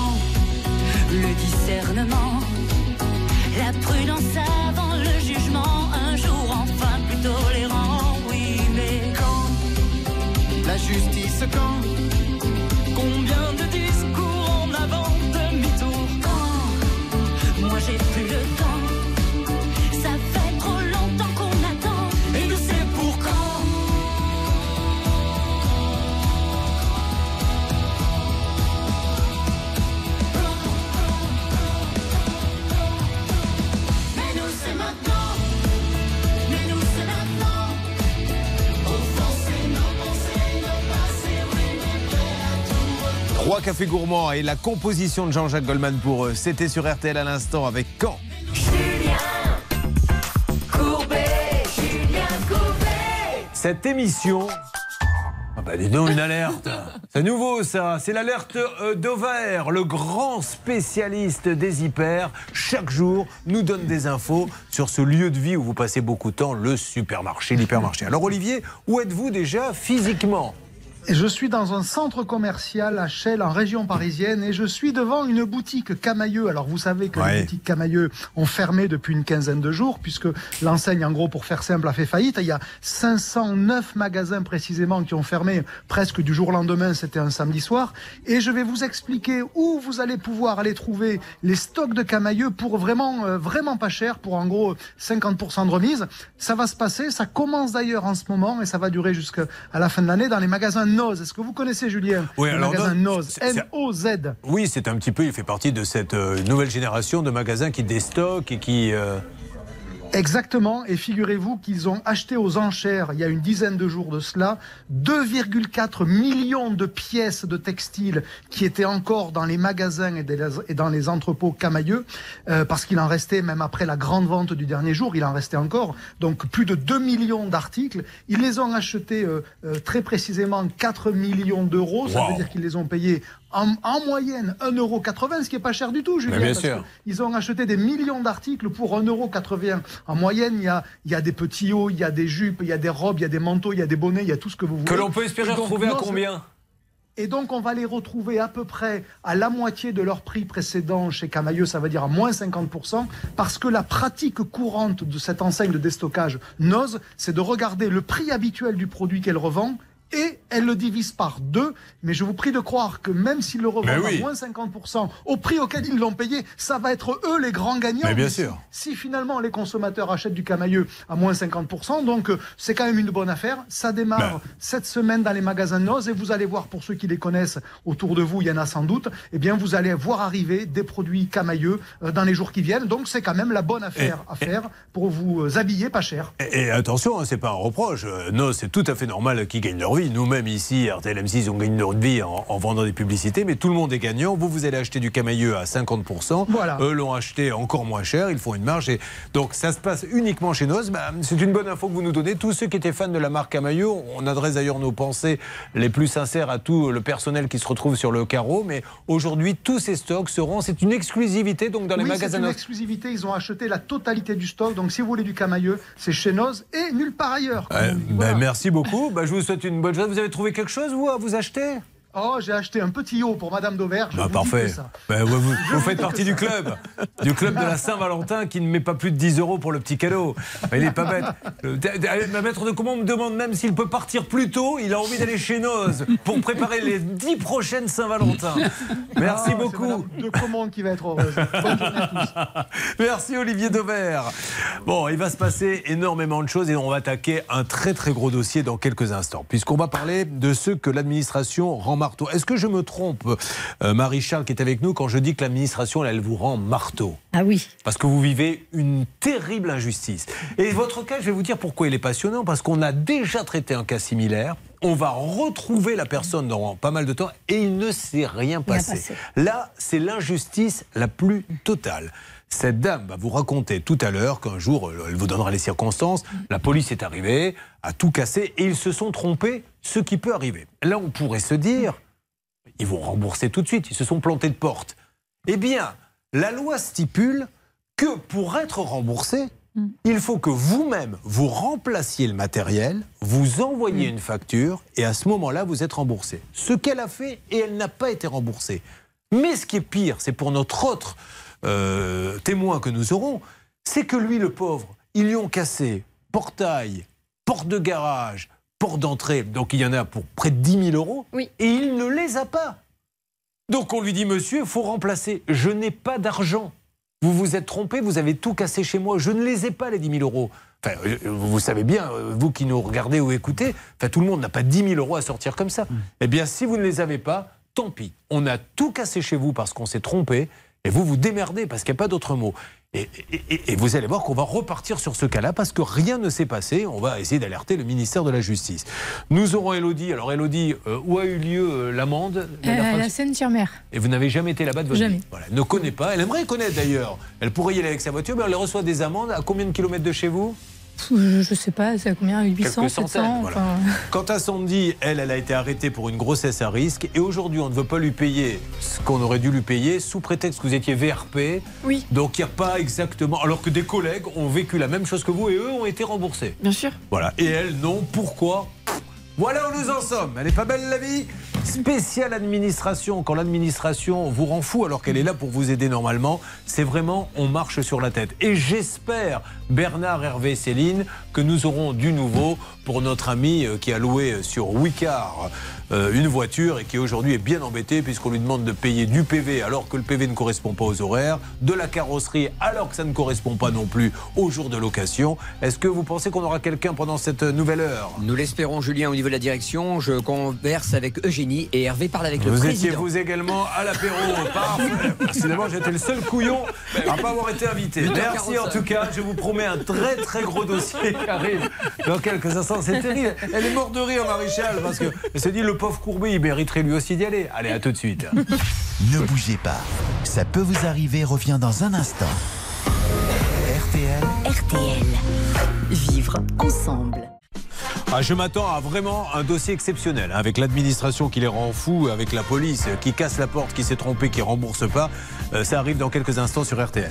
Le discernement La prudence avant le jugement Un jour enfin plus tolérant 3 cafés gourmands et la composition de Jean-Jacques Goldman pour eux. C'était sur RTL à l'instant avec Caen. Cette émission ah bah dis donc, une alerte C'est nouveau ça, c'est l'alerte euh, d'Ovair, le grand spécialiste des hyper. Chaque jour, nous donne des infos sur ce lieu de vie où vous passez beaucoup de temps, le supermarché, l'hypermarché. Alors Olivier, où êtes-vous déjà physiquement? Je suis dans un centre commercial à Chelles, en région parisienne, et je suis devant une boutique Camailleux. Alors, vous savez que Ouais. les boutiques Camailleux ont fermé depuis une quinzaine de jours, puisque l'enseigne, en gros, pour faire simple, a fait faillite. Il y a 509 magasins précisément qui ont fermé presque du jour au lendemain, c'était un samedi soir. Et je vais vous expliquer où vous allez pouvoir aller trouver les stocks de Camailleux pour vraiment, euh, vraiment pas cher, pour en gros 50% de remise. Ça va se passer, ça commence d'ailleurs en ce moment, et ça va durer jusqu'à la fin de l'année dans les magasins Noz. Est-ce que vous connaissez, Julien Oui, Le alors, magasin Noz, N-O-Z. Oui, c'est un petit peu, il fait partie de cette euh, nouvelle génération de magasins qui déstockent et qui... euh, Exactement, et figurez-vous qu'ils ont acheté aux enchères, il y a une dizaine de jours de cela, 2,4 millions de pièces de textiles qui étaient encore dans les magasins et dans les entrepôts camailleux, euh, parce qu'il en restait, même après la grande vente du dernier jour, il en restait encore, donc plus de 2 millions d'articles. Ils les ont achetés euh, euh, très précisément 4 millions d'euros, ça Wow. veut dire qu'ils les ont payés en, en moyenne 1,80€, ce qui est pas cher du tout, Julien. Bien parce sûr. ils ont acheté des millions d'articles pour 1,80€. En moyenne, il y a, il y a des petits hauts, il y a des jupes, il y a des robes, il y a des manteaux, il y a des bonnets, il y a tout ce que vous voulez. Que l'on peut espérer donc, retrouver à non, combien et donc, on va les retrouver à peu près à la moitié de leur prix précédent chez Camailleux, ça veut dire à moins 50%, parce que la pratique courante de cette enseigne de déstockage Noz, c'est de regarder le prix habituel du produit qu'elle revend et elle le divise par deux. Mais je vous prie de croire que même s'ils le revendent oui. à moins 50% au prix auquel ils l'ont payé, ça va être eux les grands gagnants. Mais bien sûr. Si, finalement les consommateurs achètent du Camailleux à moins 50%, donc euh, c'est quand même une bonne affaire. Ça démarre Ben. cette semaine dans les magasins Noz et vous allez voir pour ceux qui les connaissent autour de vous, il y en a sans doute, eh bien vous allez voir arriver des produits Camailleux euh, dans les jours qui viennent. Donc c'est quand même la bonne affaire à faire pour vous euh, habiller pas cher. Et, et attention, hein, c'est pas un reproche. Non, c'est tout à fait normal qu'ils gagnent leur vie. Nous-mêmes ici, RTL M6, on gagne leur vie en, en vendant des publicités, mais tout le monde est gagnant. Vous, vous allez acheter du camailleux à 50%. Voilà. Eux l'ont acheté encore moins cher. Ils font une marge. Et donc, ça se passe uniquement chez Noz. Bah, c'est une bonne info que vous nous donnez. Tous ceux qui étaient fans de la marque camailleux, on adresse d'ailleurs nos pensées les plus sincères à tout le personnel qui se retrouve sur le carreau. Mais aujourd'hui, tous ces stocks seront. C'est une exclusivité donc dans les oui, c'est magasins une exclusivité. Ils ont acheté la totalité du stock. Donc si vous voulez du Camailleux, c'est chez Noz et nulle part ailleurs. Voilà. merci beaucoup. Ben, je vous souhaite une bonne Vous avez trouvé quelque chose, vous, à vous acheter? Oh, j'ai acheté un petit haut pour Madame Dauvert. je Bah, parfait. Ben, vous, faites partie du club, du club de la Saint-Valentin qui ne met pas plus de 10 euros pour le petit cadeau. Il n'est pas bête. Le- Ma maître de commande me demande même s'il peut partir plus tôt. Il a envie d'aller chez Noz pour préparer les 10 prochaines Saint-Valentin. Merci Ah, c'est beaucoup. De commande qui va être heureuse. Bonne journée à tous. Merci Olivier Dauvert. Bon, il va se passer énormément de choses et on va attaquer un très très gros dossier dans quelques instants, puisqu'on va parler de ceux que l'administration rend marteau. Est-ce que je me trompe, euh, Marie-Charles, qui est avec nous, quand je dis que l'administration, elle, elle vous rend marteau? Ah oui. parce que vous vivez une terrible injustice. Et votre cas, je vais vous dire pourquoi il est passionnant, parce qu'on a déjà traité un cas similaire. On va retrouver la personne dans pas mal de temps et il ne s'est rien passé. passé. Là, c'est l'injustice la plus totale. Cette dame va vous raconter tout à l'heure qu'un jour, elle vous donnera les circonstances, la police est arrivée, a tout cassé et ils se sont trompés, ce qui peut arriver. Là, on pourrait se dire, ils vont rembourser tout de suite, ils se sont plantés de porte. Eh bien, la loi stipule que pour être remboursé, il faut que vous-même, vous remplaciez le matériel, vous envoyez une facture, et à ce moment-là, vous êtes remboursé. Ce qu'elle a fait, et elle n'a pas été remboursée. Mais ce qui est pire, c'est pour notre autre euh, témoin que nous aurons, c'est que lui, le pauvre, ils lui ont cassé portail, porte de garage, porte d'entrée, donc il y en a pour près de 10 000 euros, et il ne les a pas. Donc on lui dit, monsieur, il faut remplacer. Je n'ai pas d'argent. Vous vous êtes trompé, vous avez tout cassé chez moi. Je ne les ai pas, les 10 000 euros. Enfin, euh, vous savez bien, euh, vous qui nous regardez ou écoutez, enfin, tout le monde n'a pas 10 000 euros à sortir comme ça. Eh bien, si vous ne les avez pas, tant pis. On a tout cassé chez vous parce qu'on s'est trompé. Et vous vous démerdez parce qu'il n'y a pas d'autre mot. Et, et- et- et vous allez voir qu'on va repartir sur ce cas-là parce que rien ne s'est passé. On va essayer d'alerter le ministère de la Justice. Nous aurons Elodie. Alors Elodie, euh, où a eu lieu euh, l'amende La- la Euh, la Seine-sur-Mer. Et vous n'avez jamais été là-bas de votre Jamais. vie Voilà, elle ne connaît pas. Elle aimerait connaître d'ailleurs. Elle pourrait y aller avec sa voiture, mais elle reçoit des amendes. À combien de kilomètres de chez vous? Je, sais pas, c'est à combien 800, Quelques 700 centaines. voilà. enfin, Quant à Sandy, elle, elle a été arrêtée pour une grossesse à risque. Et aujourd'hui, on ne veut pas lui payer ce qu'on aurait dû lui payer sous prétexte que vous étiez VRP. Oui. Donc il n'y a pas exactement. Alors que des collègues ont vécu la même chose que vous et eux ont été remboursés. Bien sûr. Voilà. Et elle, non. Pourquoi? Voilà où nous en sommes. Elle est pas belle la vie Spéciale administration. Quand l'administration vous rend fou alors qu'elle est là pour vous aider normalement, c'est vraiment on marche sur la tête. Et j'espère, Bernard, Hervé, Céline, que nous aurons du nouveau pour notre ami euh, qui a loué euh, sur Wicar euh, une voiture et qui aujourd'hui est bien embêté puisqu'on lui demande de payer du PV alors que le PV ne correspond pas aux horaires, de la carrosserie alors que ça ne correspond pas non plus au jour de location. Est-ce que vous pensez qu'on aura quelqu'un pendant cette nouvelle heure? Nous l'espérons, Julien, au niveau de la direction. Je converse avec Eugénie et Hervé parle avec le Vous président. étiez vous également à l'apéro. Finalement, j'étais le seul couillon à pas avoir été invité. Merci en tout cas. Je vous promets un très très gros dossier qui arrive dans quelques instants. C'est terrible. Elle est morte de rire, Maréchal, parce que elle s'est dit le pauvre courbé, il mériterait lui aussi d'y aller. Allez, à tout de suite. Ne bougez pas. Ça peut vous arriver revient dans un instant. RTL. RTL. Vivre ensemble. Ah, je m'attends à vraiment un dossier exceptionnel, hein, avec l'administration qui les rend fous, avec la police qui casse la porte, qui s'est trompée, qui rembourse pas. Euh, ça arrive dans quelques instants sur RTL.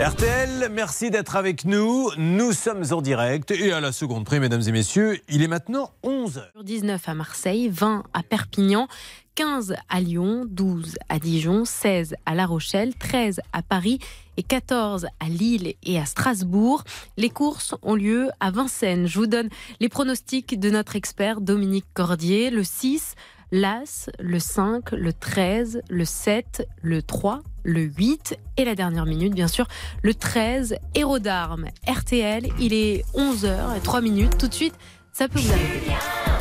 RTL, merci d'être avec nous. Nous sommes en direct et à la seconde près, mesdames et messieurs, il est maintenant 11 h 19 à Marseille, 20 à Perpignan, 15 à Lyon, 12 à Dijon, 16 à La Rochelle, 13 à Paris et 14 à Lille et à Strasbourg. Les courses ont lieu à Vincennes. Je vous donne les pronostics de notre expert Dominique Cordier. Le 6, l'As, le 5, le 13, le 7, le 3, le 8 et la dernière minute, bien sûr, le 13, Héros d'armes. RTL, il est 11h et 3 minutes. Tout de suite, ça peut vous arriver.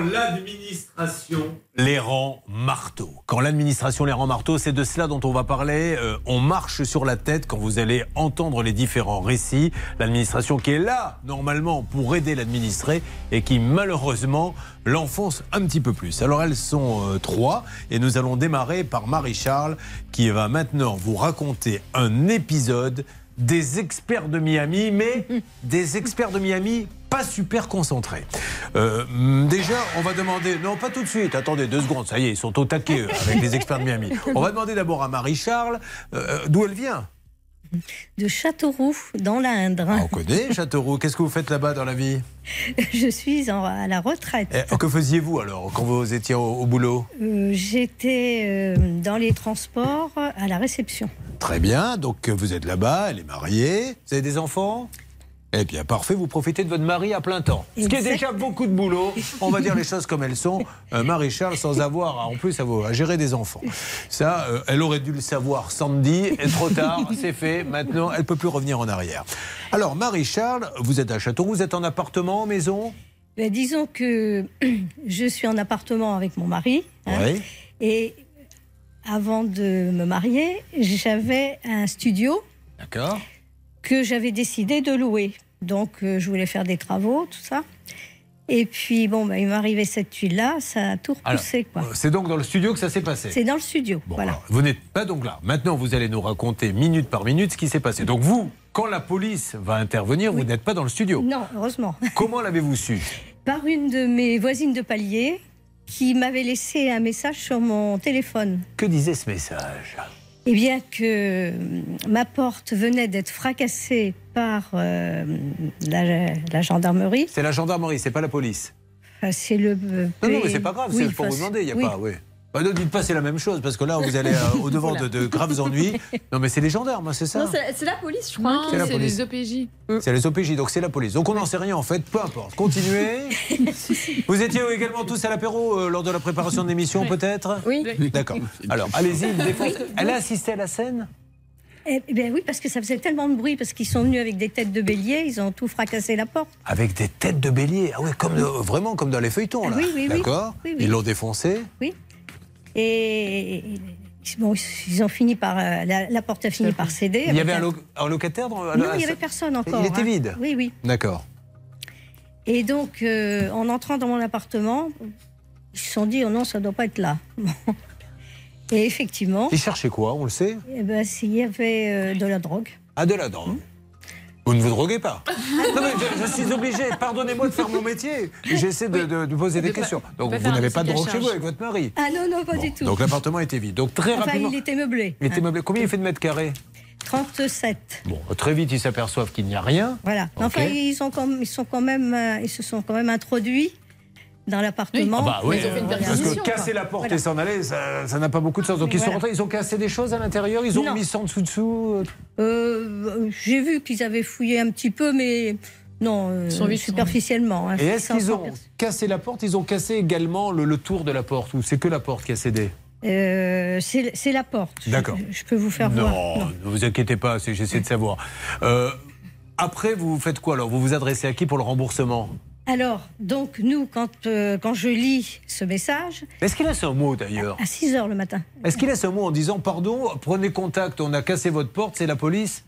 L'administration les rend marteaux. Quand l'administration les rend marteaux, c'est de cela dont on va parler. Euh, on marche sur la tête quand vous allez entendre les différents récits. L'administration qui est là, normalement, pour aider l'administré et qui, malheureusement, l'enfonce un petit peu plus. Alors, elles sont euh, trois et nous allons démarrer par Marie-Charles qui va maintenant vous raconter un épisode des experts de Miami, mais des experts de Miami pas super concentrés. Euh, déjà, on va demander, non pas tout de suite, attendez deux secondes, ça y est, ils sont au taquet eux, avec les experts de Miami. On va demander d'abord à Marie-Charles euh, d'où elle vient. de Châteauroux, dans l'Indre. On connaît Châteauroux, qu'est-ce que vous faites là-bas dans la vie Je suis en- à la retraite. Eh, Que faisiez-vous alors quand vous étiez au, au boulot Euh, J'étais euh, dans les transports à la réception. Très bien, donc euh, vous êtes là-bas, elle est mariée, vous avez des enfants? Eh bien, parfait, vous profitez de votre mari à plein temps. Ce qui est déjà beaucoup de boulot. On va dire les choses comme elles sont. Euh, Marie-Charles, sans avoir, en plus, à, à gérer des enfants. Ça, euh, elle aurait dû le savoir samedi. Et trop tard, c'est fait. Maintenant, elle peut plus revenir en arrière. Alors, Marie-Charles, vous êtes à Châteauroux, vous êtes en appartement, en maison? Ben, disons que je suis en appartement avec mon mari. hein, Oui. Et avant de me marier, j'avais un studio D'accord. Que j'avais décidé de louer. Donc, euh, je voulais faire des travaux, tout ça. Et puis, bon, ben, il m'est arrivé cette tuile-là, ça a tout Alors, repoussé, quoi. euh, C'est donc dans le studio que ça s'est passé C'est dans le studio, voilà. Alors, vous n'êtes pas donc là. Maintenant, vous allez nous raconter minute par minute ce qui s'est passé. Donc vous, quand la police va intervenir, vous n'êtes pas dans le studio. Non, heureusement. Comment l'avez-vous su? Par une de mes voisines de palier qui m'avait laissé un message sur mon téléphone. Que disait ce message? Eh bien que euh, ma porte venait d'être fracassée par euh, la, la gendarmerie. C'est la gendarmerie, c'est pas la police. Enfin, c'est le. euh, Non, non, mais c'est pas grave, oui, c'est pour vous demander, il n'y a oui. pas. Oui. Bah, ne dites pas c'est la même chose, parce que là, vous allez euh, au devant de, de graves ennuis. Non, mais c'est les gendarmes, hein, c'est ça Non, c'est la police, je crois. Non, C'est la c'est police. les OPJ. C'est les OPJ, donc c'est la police. Donc on n'en sait rien en fait, peu importe. Continuez. Vous étiez également tous à l'apéro euh, lors de la préparation de l'émission, peut-être? Oui. D'accord. Alors, allez-y. Elle a assisté à la scène? Eh eh bien oui, parce que ça faisait tellement de bruit, parce qu'ils sont venus avec des têtes de bélier, ils ont tout fracassé la porte. Avec des têtes de bélier? Ah oui, comme de- vraiment comme dans les feuilletons, là. Oui, oui, oui. D'accord Oui, oui. Ils l'ont défoncé? Oui. Et bon, ils ont fini par euh, la, porte a fini par céder. Il y avait un, lo- un locataire Non, il n'y avait personne encore. Il était hein. vide. Oui, oui. D'accord. Et donc, euh, en entrant dans mon appartement, ils se sont dit, oh non, ça ne doit pas être là. Et effectivement, Ils cherchaient quoi, on le sait eh ben, s'il y avait euh, de la drogue. Ah, de la drogue. Vous ne vous droguez pas Non, mais je, je suis obligé, pardonnez-moi de faire mon métier. J'essaie de, de- de poser des questions. Donc, vous n'avez pas de drogue chez vous avec votre mari? Ah non, non, pas du tout. Donc, l'appartement était vide. Donc, très enfin, rapidement. il était meublé. Il était meublé. Combien il fait de mètres carrés? 37. Bon, très vite, ils s'aperçoivent qu'il n'y a rien. Voilà. Enfin, ils, sont comme, ils, sont quand même, euh, ils se sont quand même introduits dans l'appartement. Ah bah oui, Ils ont fait une parce que casser quoi. la porte Voilà. et s'en aller, ça n'a pas beaucoup de sens. Donc ils sont Voilà. rentrés, ils ont cassé des choses à l'intérieur, ils ont Non. mis ça en dessous dessous. Euh, J'ai vu qu'ils avaient fouillé un petit peu, mais non, euh, sont superficiellement. hein. Et est-ce qu'ils ont cassé la porte Ils ont cassé également le, le tour de la porte ou c'est que la porte qui a cédé? Euh, C'est la porte. D'accord. Je, peux vous faire non, voir. ne vous inquiétez pas, c'est- j'essaie de savoir. Euh, après, vous faites quoi alors? Vous vous adressez à qui pour le remboursement? Alors, donc, nous, quand, euh, quand je lis ce message, Est-ce qu'il laisse un mot d'ailleurs à 6 heures le matin, Est-ce qu'il laisse un mot en disant pardon, prenez contact, on a cassé votre porte, c'est la police?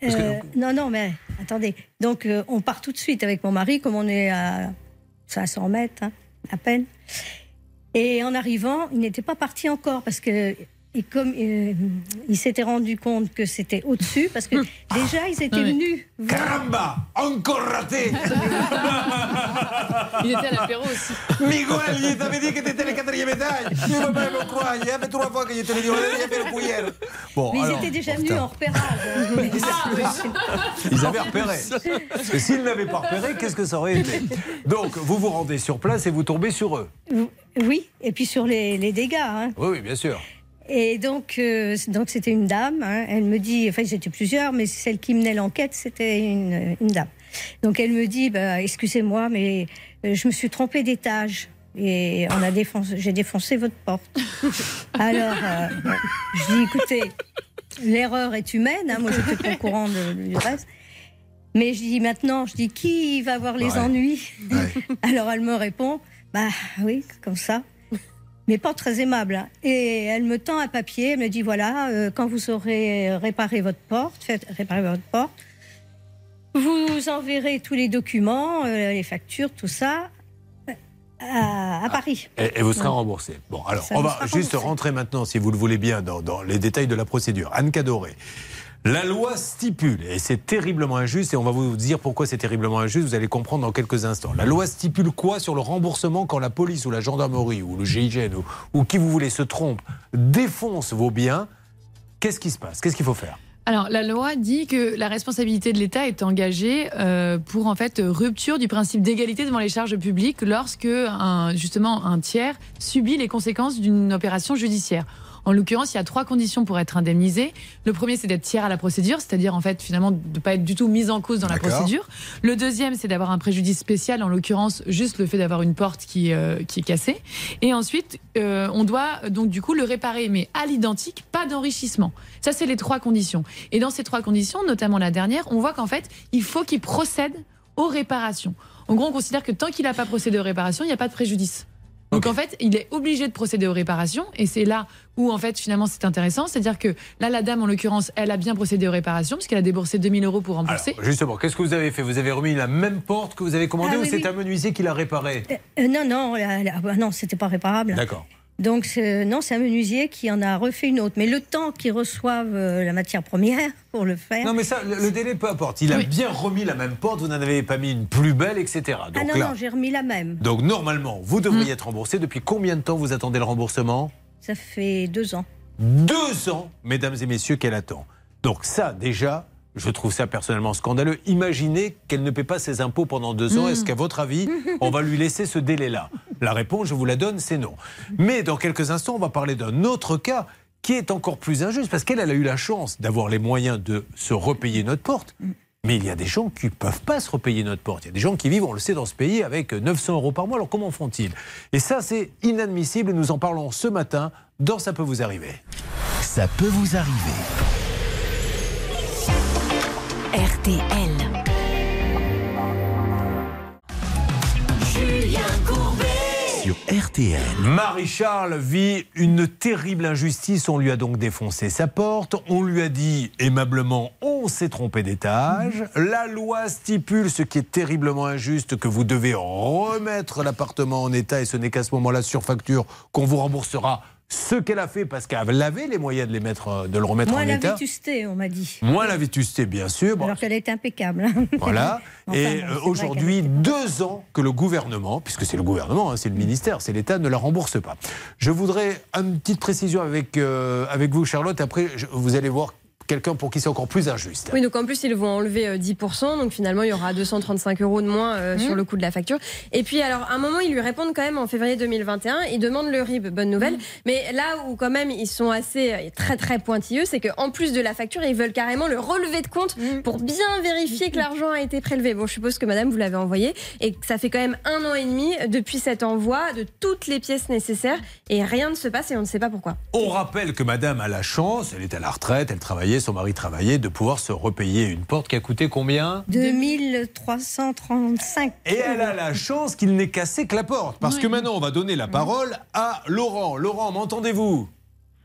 Que- Euh, non, non, mais attendez. Donc, euh, on part tout de suite avec mon mari, comme on est à 500 mètres, hein, à peine. Et en arrivant, il n'était pas parti encore parce que. Et comme euh, il s'était rendu compte que c'était au-dessus, parce que déjà ils étaient Ah venus. voir- Caramba Encore raté Il était à l'apéro aussi. Miguel, je t'avais dit que t'étais le quatrième étage. Tu ne peux pas me croire. Il y a fait trois fois que je te l'ai dit. On a fait le pouillère. Bon, Mais ils étaient déjà oh, venus en repérage. Ils avaient repéré. Parce que s'ils n'avaient pas repéré, qu'est-ce que ça aurait été? Donc, vous vous rendez sur place et vous tombez sur eux. oui, et puis sur les, les dégâts. hein. Oui, oui, bien sûr. Et donc, euh, donc c'était une dame. hein. Elle me dit, enfin, j'étais plusieurs, mais celle qui menait l'enquête, c'était une, une dame. Donc, elle me dit, bah, excusez-moi, mais euh, je me suis trompée d'étage. Et on a défoncé, j'ai défoncé votre porte. Alors, euh, je dis, écoutez, l'erreur est humaine. hein. Moi, j'étais pas au courant de- du reste. Mais je dis maintenant, je dis qui va avoir les Ouais. ennuis? Alors elle me répond, bah oui, comme ça. Mais pas très aimable. hein. Et elle me tend un papier, elle me dit voilà, euh, quand vous aurez réparé votre porte, faites réparer votre porte, vous enverrez tous les documents, euh, les factures, tout ça, euh, à, à Paris. Et, et vous serez Ouais. remboursé. Bon, alors, Ça on va juste remboursé. rentrer maintenant, si vous le voulez bien, dans, dans les détails de la procédure. Anne Cadoré. La loi stipule, et c'est terriblement injuste, et on va vous dire pourquoi c'est terriblement injuste, vous allez comprendre dans quelques instants. La loi stipule quoi sur le remboursement quand la police ou la gendarmerie ou le GIGN ou, ou qui vous voulez se trompe, défonce vos biens? Qu'est-ce qui se passe? Qu'est-ce qu'il faut faire? Alors, la loi dit que la responsabilité de l'État est engagée euh, pour en fait rupture du principe d'égalité devant les charges publiques lorsque justement un tiers subit les conséquences d'une opération judiciaire. En l'occurrence, il y a trois conditions pour être indemnisé. Le premier, c'est d'être tiers à la procédure, c'est-à-dire en fait finalement de ne pas être du tout mis en cause dans la procédure. Le deuxième, c'est d'avoir un préjudice spécial, en l'occurrence juste le fait d'avoir une porte qui, euh, qui est cassée. Et ensuite, euh, on doit donc du coup le réparer, mais à l'identique, pas d'enrichissement. Ça, c'est les trois conditions. Et dans ces trois conditions, notamment la dernière, on voit qu'en fait, il faut qu'il procède aux réparations. En gros, on considère que tant qu'il n'a pas procédé aux réparations, il n'y a pas de préjudice. Donc en fait, il est obligé de procéder aux réparations et c'est là où en fait finalement c'est intéressant, c'est-à-dire que là la dame en l'occurrence, elle a bien procédé aux réparations puisqu'elle a déboursé 2000 euros pour rembourser. Alors, justement, qu'est-ce que vous avez fait? Vous avez remis la même porte que vous avez commandée Ah ou oui, c'est oui. un menuisier qui l'a réparée? Euh, non, non, la- la- bah non, c'était pas réparable. D'accord. Donc, c'est- non, c'est un menuisier qui en a refait une autre. Mais le temps qu'ils reçoivent euh, la matière première pour le faire. Non mais ça, le, le délai peu importe. Il a bien remis la même porte, vous n'en avez pas mis une plus belle, etc. Donc ah non, là, non, j'ai remis la même. donc normalement, vous devriez être remboursé. Depuis combien de temps vous attendez le remboursement? Ça fait deux ans. Deux ans, mesdames et messieurs, qu'elle attend. Donc ça, déjà, je trouve ça personnellement scandaleux. Imaginez qu'elle ne paie pas ses impôts pendant deux ans. Mm. Est-ce qu'à votre avis, on va lui laisser ce délai-là? La réponse, je vous la donne, c'est non. Mais dans quelques instants, on va parler d'un autre cas qui est encore plus injuste, parce qu'elle elle a eu la chance d'avoir les moyens de se repayer notre porte. Mais il y a des gens qui ne peuvent pas se repayer notre porte. Il y a des gens qui vivent, on le sait, dans ce pays avec 900 euros par mois. Alors comment font-ils? Et ça, c'est inadmissible nous en parlons ce matin dans Ça peut vous arriver. Ça peut vous arriver. RTL. Julien Courbet. Sur RTL. Marie-Charles vit une terrible injustice. On lui a donc défoncé sa porte. On lui a dit aimablement on s'est trompé d'étage. La loi stipule ce qui est terriblement injuste que vous devez remettre l'appartement en état et ce n'est qu'à ce moment-là sur facture qu'on vous remboursera ce qu'elle a fait parce qu'elle avait les moyens de, les mettre, de le remettre Moins en la état. vétusté, on m'a dit. Moins la vétusté, bien sûr. Bon, Alors qu'elle est impeccable. voilà. Enfin, et euh, aujourd'hui, deux ans que le gouvernement, puisque c'est le gouvernement, hein, c'est le ministère, c'est l'État, ne la rembourse pas. Je voudrais une petite précision avec, euh, avec vous, Charlotte. Après, je- vous allez voir quelqu'un pour qui c'est encore plus injuste. Oui, donc en plus, ils vont enlever euh, 10%, donc finalement, il y aura 235 euros de moins euh, sur le coût de la facture. Et puis, alors, à un moment, ils lui répondent quand même en février 2021, ils demandent le RIB, bonne nouvelle. Mais là où, quand même, ils sont assez, euh, très, très pointilleux, c'est qu'en plus de la facture, ils veulent carrément le relevé de compte pour bien vérifier que l'argent a été prélevé. Bon, je suppose que madame, vous l'avez envoyé et que ça fait quand même un an et demi depuis cet envoi de toutes les pièces nécessaires et rien ne se passe et on ne sait pas pourquoi. On rappelle que madame a la chance, elle est à la retraite, elle travaillait, son mari travaillait, de pouvoir se repayer une porte qui a coûté combien? 2335. Et elle a la chance qu'il n'ait cassé que la porte. Parce que maintenant, on va donner la parole à Laurent. Laurent, m'entendez-vous?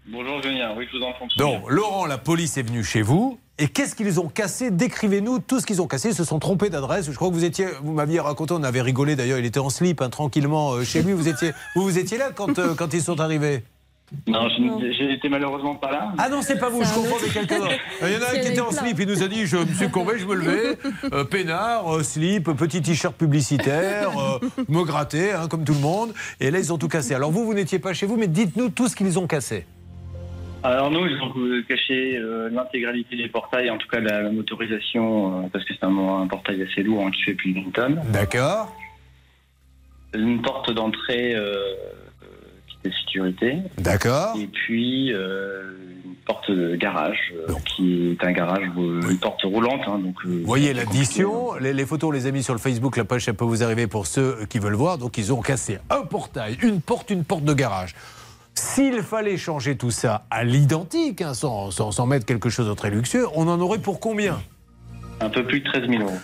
Bonjour Julien, oui, je vous entends. Donc, Laurent, la police est venue chez vous. Et qu'est-ce qu'ils ont cassé? Décrivez-nous tout ce qu'ils ont cassé. Ils se sont trompés d'adresse. Je crois que vous étiez, vous m'aviez raconté, on avait rigolé d'ailleurs. Il était en slip, hein, tranquillement euh, chez lui. Vous étiez, vous, vous étiez là quand, euh, quand ils sont arrivés? Non, j'ai été malheureusement pas là. Ah non, c'est pas vous, je confonds avec quelqu'un d'autre. Il y en a un qui était en slip, il nous a dit Je me suis courbé, je me levais, euh, peinard, euh, slip, petit t-shirt publicitaire, euh, me gratter, hein, comme tout le monde. Et là, ils ont tout cassé. Alors vous, vous n'étiez pas chez vous, mais dites-nous tout ce qu'ils ont cassé. Alors nous, ils ont euh, caché euh, l'intégralité des portails, en tout cas la, la motorisation, euh, parce que c'est un, un portail assez lourd hein, qui fait plus d'une tonne. D'accord. Une porte d'entrée était sécurité. D'accord. Et puis euh, une porte de garage, euh, qui est un garage, euh, une porte roulante. hein, donc, euh, Vous voyez l'addition, les, les photos, on les a mis sur le Facebook, la page, ça peut vous arriver pour ceux qui veulent voir. Donc ils ont cassé un portail, une porte, une porte de garage. S'il fallait changer tout ça à l'identique, hein, sans, sans, sans mettre quelque chose de très luxueux, on en aurait pour combien? Un peu plus de 13 000 euros.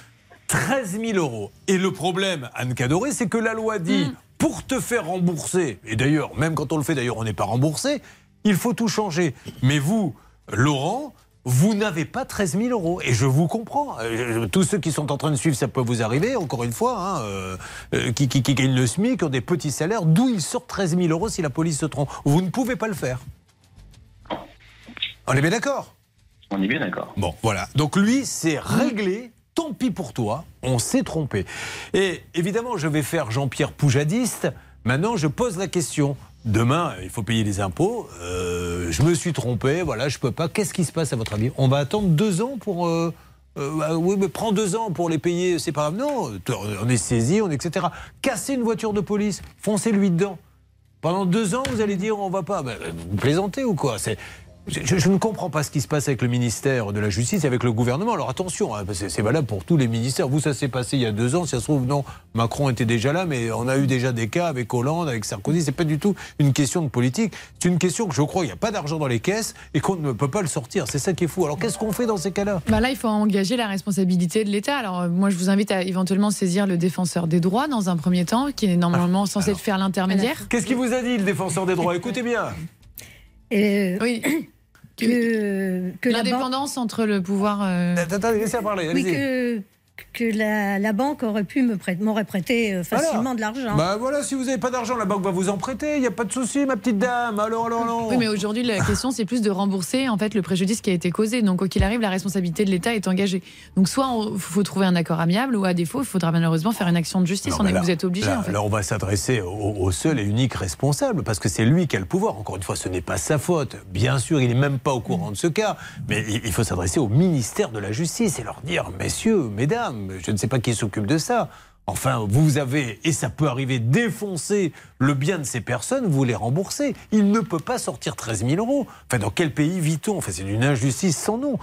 13 000 euros. Et le problème, Anne Cadoré, c'est que la loi dit, pour te faire rembourser, et d'ailleurs, même quand on le fait, d'ailleurs, on n'est pas remboursé, il faut tout changer. Mais vous, Laurent, vous n'avez pas 13 000 euros. Et je vous comprends. Euh, Tous ceux qui sont en train de suivre, ça peut vous arriver, encore une fois, hein, euh, euh, qui, qui, qui gagnent le SMIC, qui ont des petits salaires, d'où ils sortent 13 000 euros si la police se trompe. Vous ne pouvez pas le faire. On est bien d'accord? On est bien d'accord. Bon, voilà. Donc lui, c'est réglé. Tant pis pour toi, on s'est trompé. Et évidemment, je vais faire Jean-Pierre Poujadiste. Maintenant, je pose la question. Demain, il faut payer les impôts. Euh, je me suis trompé, voilà, je peux pas. Qu'est-ce qui se passe à votre avis? On va attendre deux ans pour. euh, euh, bah oui, mais prends deux ans pour les payer, c'est pas grave. Non, on est saisi, on est etc. Casser une voiture de police, foncez-lui dedans. Pendant deux ans, vous allez dire on va pas. Ben, vous plaisantez ou quoi? C'est- je, ne comprends pas ce qui se passe avec le ministère de la Justice et avec le gouvernement. Alors attention, hein, c'est valable pour tous les ministères. Vous, ça s'est passé il y a deux ans. Si ça se trouve, non, Macron était déjà là, mais on a eu déjà des cas avec Hollande, avec Sarkozy. C'est pas du tout une question de politique. C'est une question que je crois qu'il n'y a pas d'argent dans les caisses et qu'on ne peut pas le sortir. C'est ça qui est fou. Alors qu'est-ce qu'on fait dans ces cas-là? Bah là, il faut engager la responsabilité de l'État. Alors, euh, moi, je vous invite à éventuellement saisir le défenseur des droits dans un premier temps, qui est normalement censé faire l'intermédiaire. Qu'est-ce qu'il vous a dit, le défenseur des droits? Écoutez bien. oui. que, que l'indépendance entre le pouvoir. euh, Attendez, laissez parler. Oui, que, que la, la banque aurait pu me prêter, m'aurait prêté euh, facilement Voilà. de l'argent. Bah voilà, si vous n'avez pas d'argent, la banque va vous en prêter. Il n'y a pas de souci, ma petite dame. Alors, alors, alors. Oui, mais aujourd'hui, la question, c'est plus de rembourser en fait le préjudice qui a été causé. Donc, quoi qu'il arrive, la responsabilité de l'État est engagée. Donc, soit il faut trouver un accord amiable, ou à défaut, il faudra malheureusement faire une action de justice. Non, on est, là- vous êtes obligé, là- en fait. là, on va s'adresser au, au seul et unique responsable, parce que c'est lui qui a le pouvoir. Encore une fois, ce n'est pas sa faute. Bien sûr, il n'est même pas au courant de ce cas. Mais il, il faut s'adresser au ministère de la Justice et leur dire, messieurs, mesdames, je ne sais pas qui s'occupe de ça. Enfin, vous avez, et ça peut arriver, défoncer le bien de ces personnes, vous les remboursez. Il ne peut pas sortir 13 000 euros. Enfin, dans quel pays vit-on? Enfin, c'est une injustice sans nom.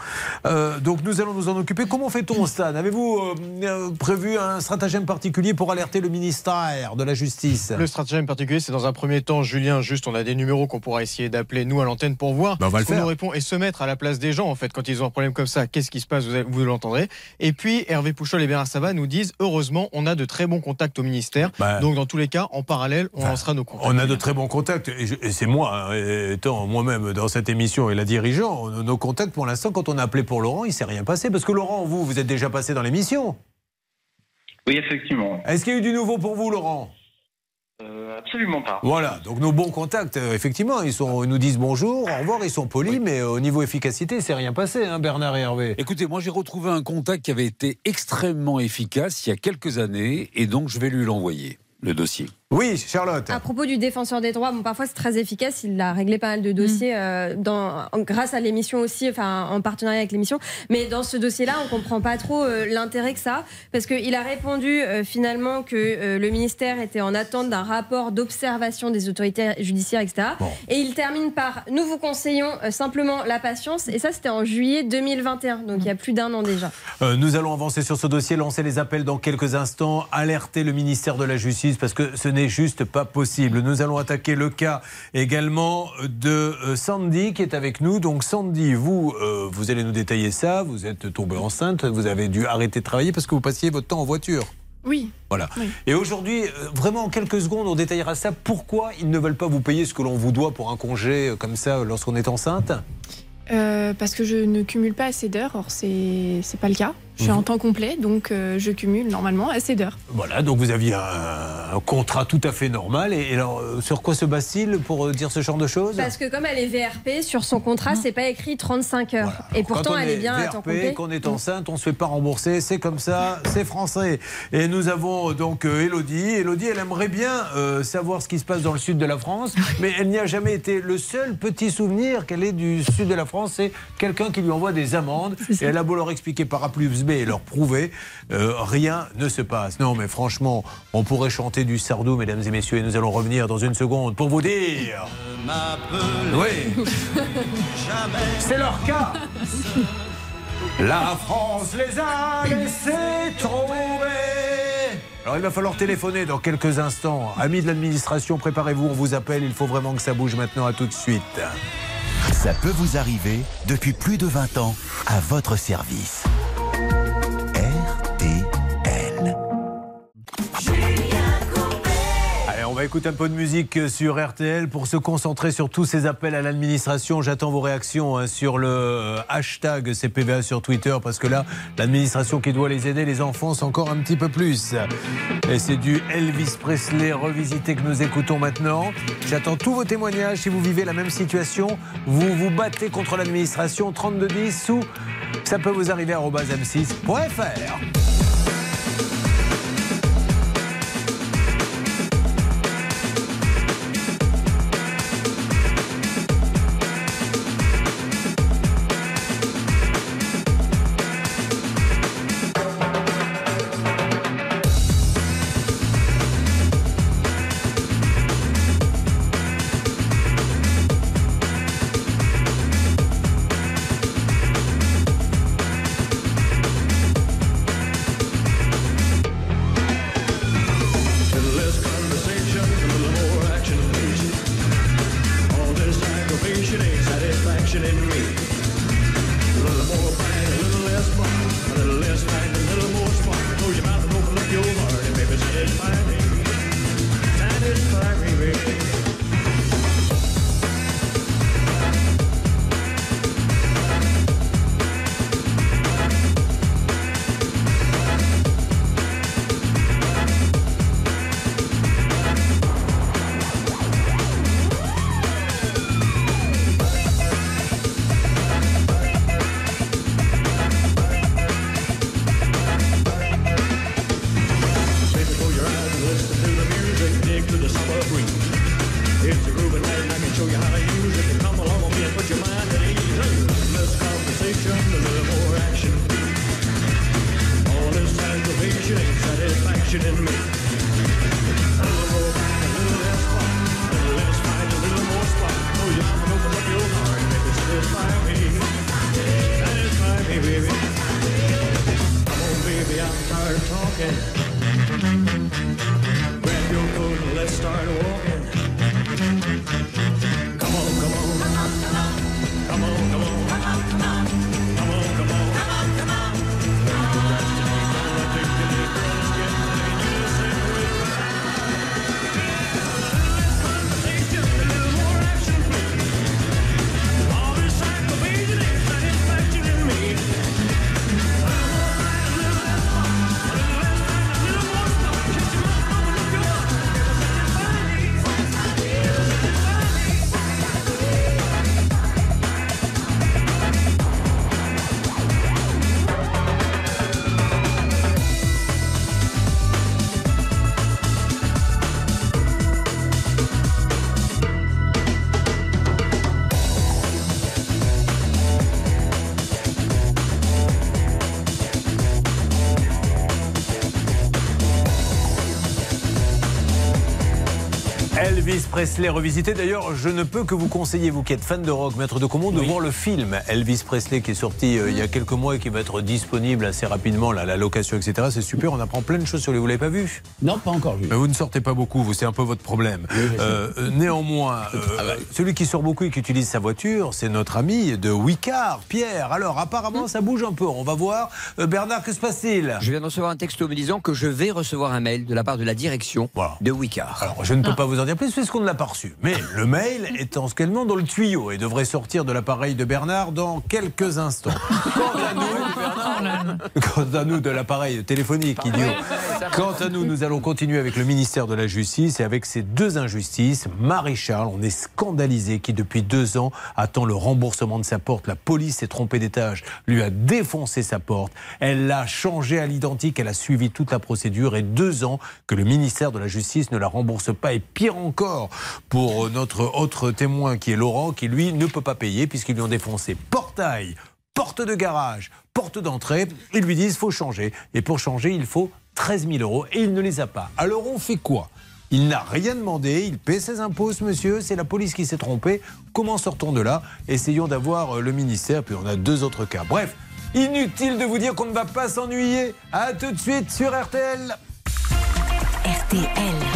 Euh, donc, nous allons nous en occuper. Comment fait-on, Stan? Avez-vous euh, euh, prévu un stratagème particulier pour alerter le ministère de la Justice? Le stratagème particulier, c'est dans un premier temps, Julien, juste, on a des numéros qu'on pourra essayer d'appeler, nous, à l'antenne, pour voir Bah, on va ce qu'on nous répond et se mettre à la place des gens, en fait, quand ils ont un problème comme ça. Qu'est-ce qui se passe? Vous, vous l'entendrez. Et puis, Hervé Pouchol et Bernard Sabat nous disent, heureusement, on a de très bons contacts au ministère. Bah. Donc, dans tous les cas, en parallèle, on lancera nos contacts. On a de très bons contacts, et, je- et c'est moi, hein, étant moi-même dans cette émission et la dirigeant, nos contacts pour l'instant, quand on a appelé pour Laurent, il ne s'est rien passé. Parce que Laurent, vous, vous êtes déjà passé dans l'émission. Oui, effectivement. Est-ce qu'il y a eu du nouveau pour vous, Laurent? Euh, absolument pas. Voilà, donc nos bons contacts, euh, effectivement, ils, sont, ils nous disent bonjour, au revoir, ils sont polis, mais euh, au niveau efficacité, c'est rien passé, hein, Bernard et Hervé. Écoutez, moi j'ai retrouvé un contact qui avait été extrêmement efficace il y a quelques années et donc je vais lui l'envoyer, le dossier. Oui, Charlotte. À propos du défenseur des droits, bon, parfois c'est très efficace. Il a réglé pas mal de dossiers euh, dans, en- grâce à l'émission aussi, enfin en partenariat avec l'émission. Mais dans ce dossier-là, on comprend pas trop euh, l'intérêt que ça a, parce qu'il a répondu euh, finalement que euh, le ministère était en attente d'un rapport d'observation des autorités judiciaires, etc. Et il termine par nous vous conseillons euh, simplement la patience. Et ça, c'était en juillet 2021, donc il y a plus d'un an déjà. Euh, nous allons avancer sur ce dossier, lancer les appels dans quelques instants, alerter le ministère de la Justice parce que ce n'est juste pas possible. Nous allons attaquer le cas également de euh, Sandy qui est avec nous. Donc Sandy, vous, euh, vous allez nous détailler ça. Vous êtes tombée enceinte, vous avez dû arrêter de travailler parce que vous passiez votre temps en voiture. Oui. Voilà. Oui. Et aujourd'hui, euh, vraiment en quelques secondes, on détaillera ça. Pourquoi ils ne veulent pas vous payer ce que l'on vous doit pour un congé comme ça lorsqu'on est enceinte? Euh, parce que je ne cumule pas assez d'heures. Or, c'est pas le cas. Je Mhm. suis en temps complet, donc euh, je cumule normalement assez d'heures. Voilà, donc vous aviez un, un contrat tout à fait normal. Et, et alors, euh, sur quoi se base-t-il pour euh, dire ce genre de choses? Parce que comme elle est VRP, sur son contrat, c'est pas écrit 35 heures. Et pourtant, elle est bien à VRP, temps complet. qu'on est enceinte, on se fait pas rembourser, c'est comme ça, c'est français. Et nous avons donc euh, Elodie. Elodie, elle aimerait bien euh, savoir ce qui se passe dans le sud de la France, mais elle n'y a jamais été. Le seul petit souvenir qu'elle est du sud de la France, c'est quelqu'un qui lui envoie des amendes. Et elle a beau leur expliquer par A plus B et leur prouver, euh, rien ne se passe. Non, mais franchement, on pourrait chanter du sardou, mesdames et messieurs, et nous allons revenir dans une seconde pour vous dire. Oui. C'est leur cas. La France les a laissés tomber. Alors il va falloir téléphoner dans quelques instants. Amis de l'administration, préparez-vous, on vous appelle. Il faut vraiment que ça bouge maintenant. À tout de suite. Ça peut vous arriver depuis plus de 20 ans à votre service. Va écouter un peu de musique sur RTL pour se concentrer sur tous ces appels à l'administration. J'attends vos réactions hein, sur le euh, hashtag CPVA sur Twitter parce que là, l'administration qui doit les aider, les enfants, encore un petit peu plus. Et c'est du Elvis Presley revisité que nous écoutons maintenant. J'attends tous vos témoignages. Si vous vivez la même situation, vous vous battez contre l'administration 3210 ou ça peut vous arriver à m6.fr. please Presley revisité. D'ailleurs, je ne peux que vous conseiller, vous qui êtes fan de rock, maître de Comont, de voir le film Elvis Presley qui est sorti euh, il y a quelques mois et qui va être disponible assez rapidement, là, la location, etc. C'est super, on apprend plein de choses sur lui. Vous l'avez pas vu? Non, pas encore vu. Mais vous ne sortez pas beaucoup, vous, c'est un peu votre problème. Euh, euh, néanmoins, euh, celui qui sort beaucoup et qui utilise sa voiture, c'est notre ami de Wicard, Pierre. Alors, apparemment, ça bouge un peu. On va voir. Euh, Bernard, que se passe-t-il? Je viens de recevoir un texto me disant que je vais recevoir un mail de la part de la direction de Wicard. Alors, je ne peux pas vous en dire plus puisqu'on ne l'a pas reçu. Mais le mail est en ce qu'elle dans le tuyau et devrait sortir de l'appareil de Bernard dans quelques instants. Quant à nous, quant à nous de l'appareil téléphonique, idiot. Quant à nous, nous allons continuer avec le ministère de la Justice et avec ces deux injustices. Marie-Charles, on est scandalisé qui depuis deux ans attend le remboursement de sa porte. La police s'est trompée d'étage, lui a défoncé sa porte. Elle l'a changé à l'identique, elle a suivi toute la procédure et deux ans que le ministère de la Justice ne la rembourse pas. Et pire encore, pour notre autre témoin qui est Laurent, qui lui ne peut pas payer puisqu'ils lui ont défoncé portail, porte de garage, porte d'entrée. Ils lui disent faut changer. Et pour changer, il faut 13 000 euros et il ne les a pas. Alors on fait quoi? Il n'a rien demandé, il paie ses impôts, monsieur, c'est la police qui s'est trompée. Comment sortons de là? Essayons d'avoir euh, le ministère, puis on a deux autres cas. Bref, inutile de vous dire qu'on ne va pas s'ennuyer. A tout de suite sur RTL. RTL.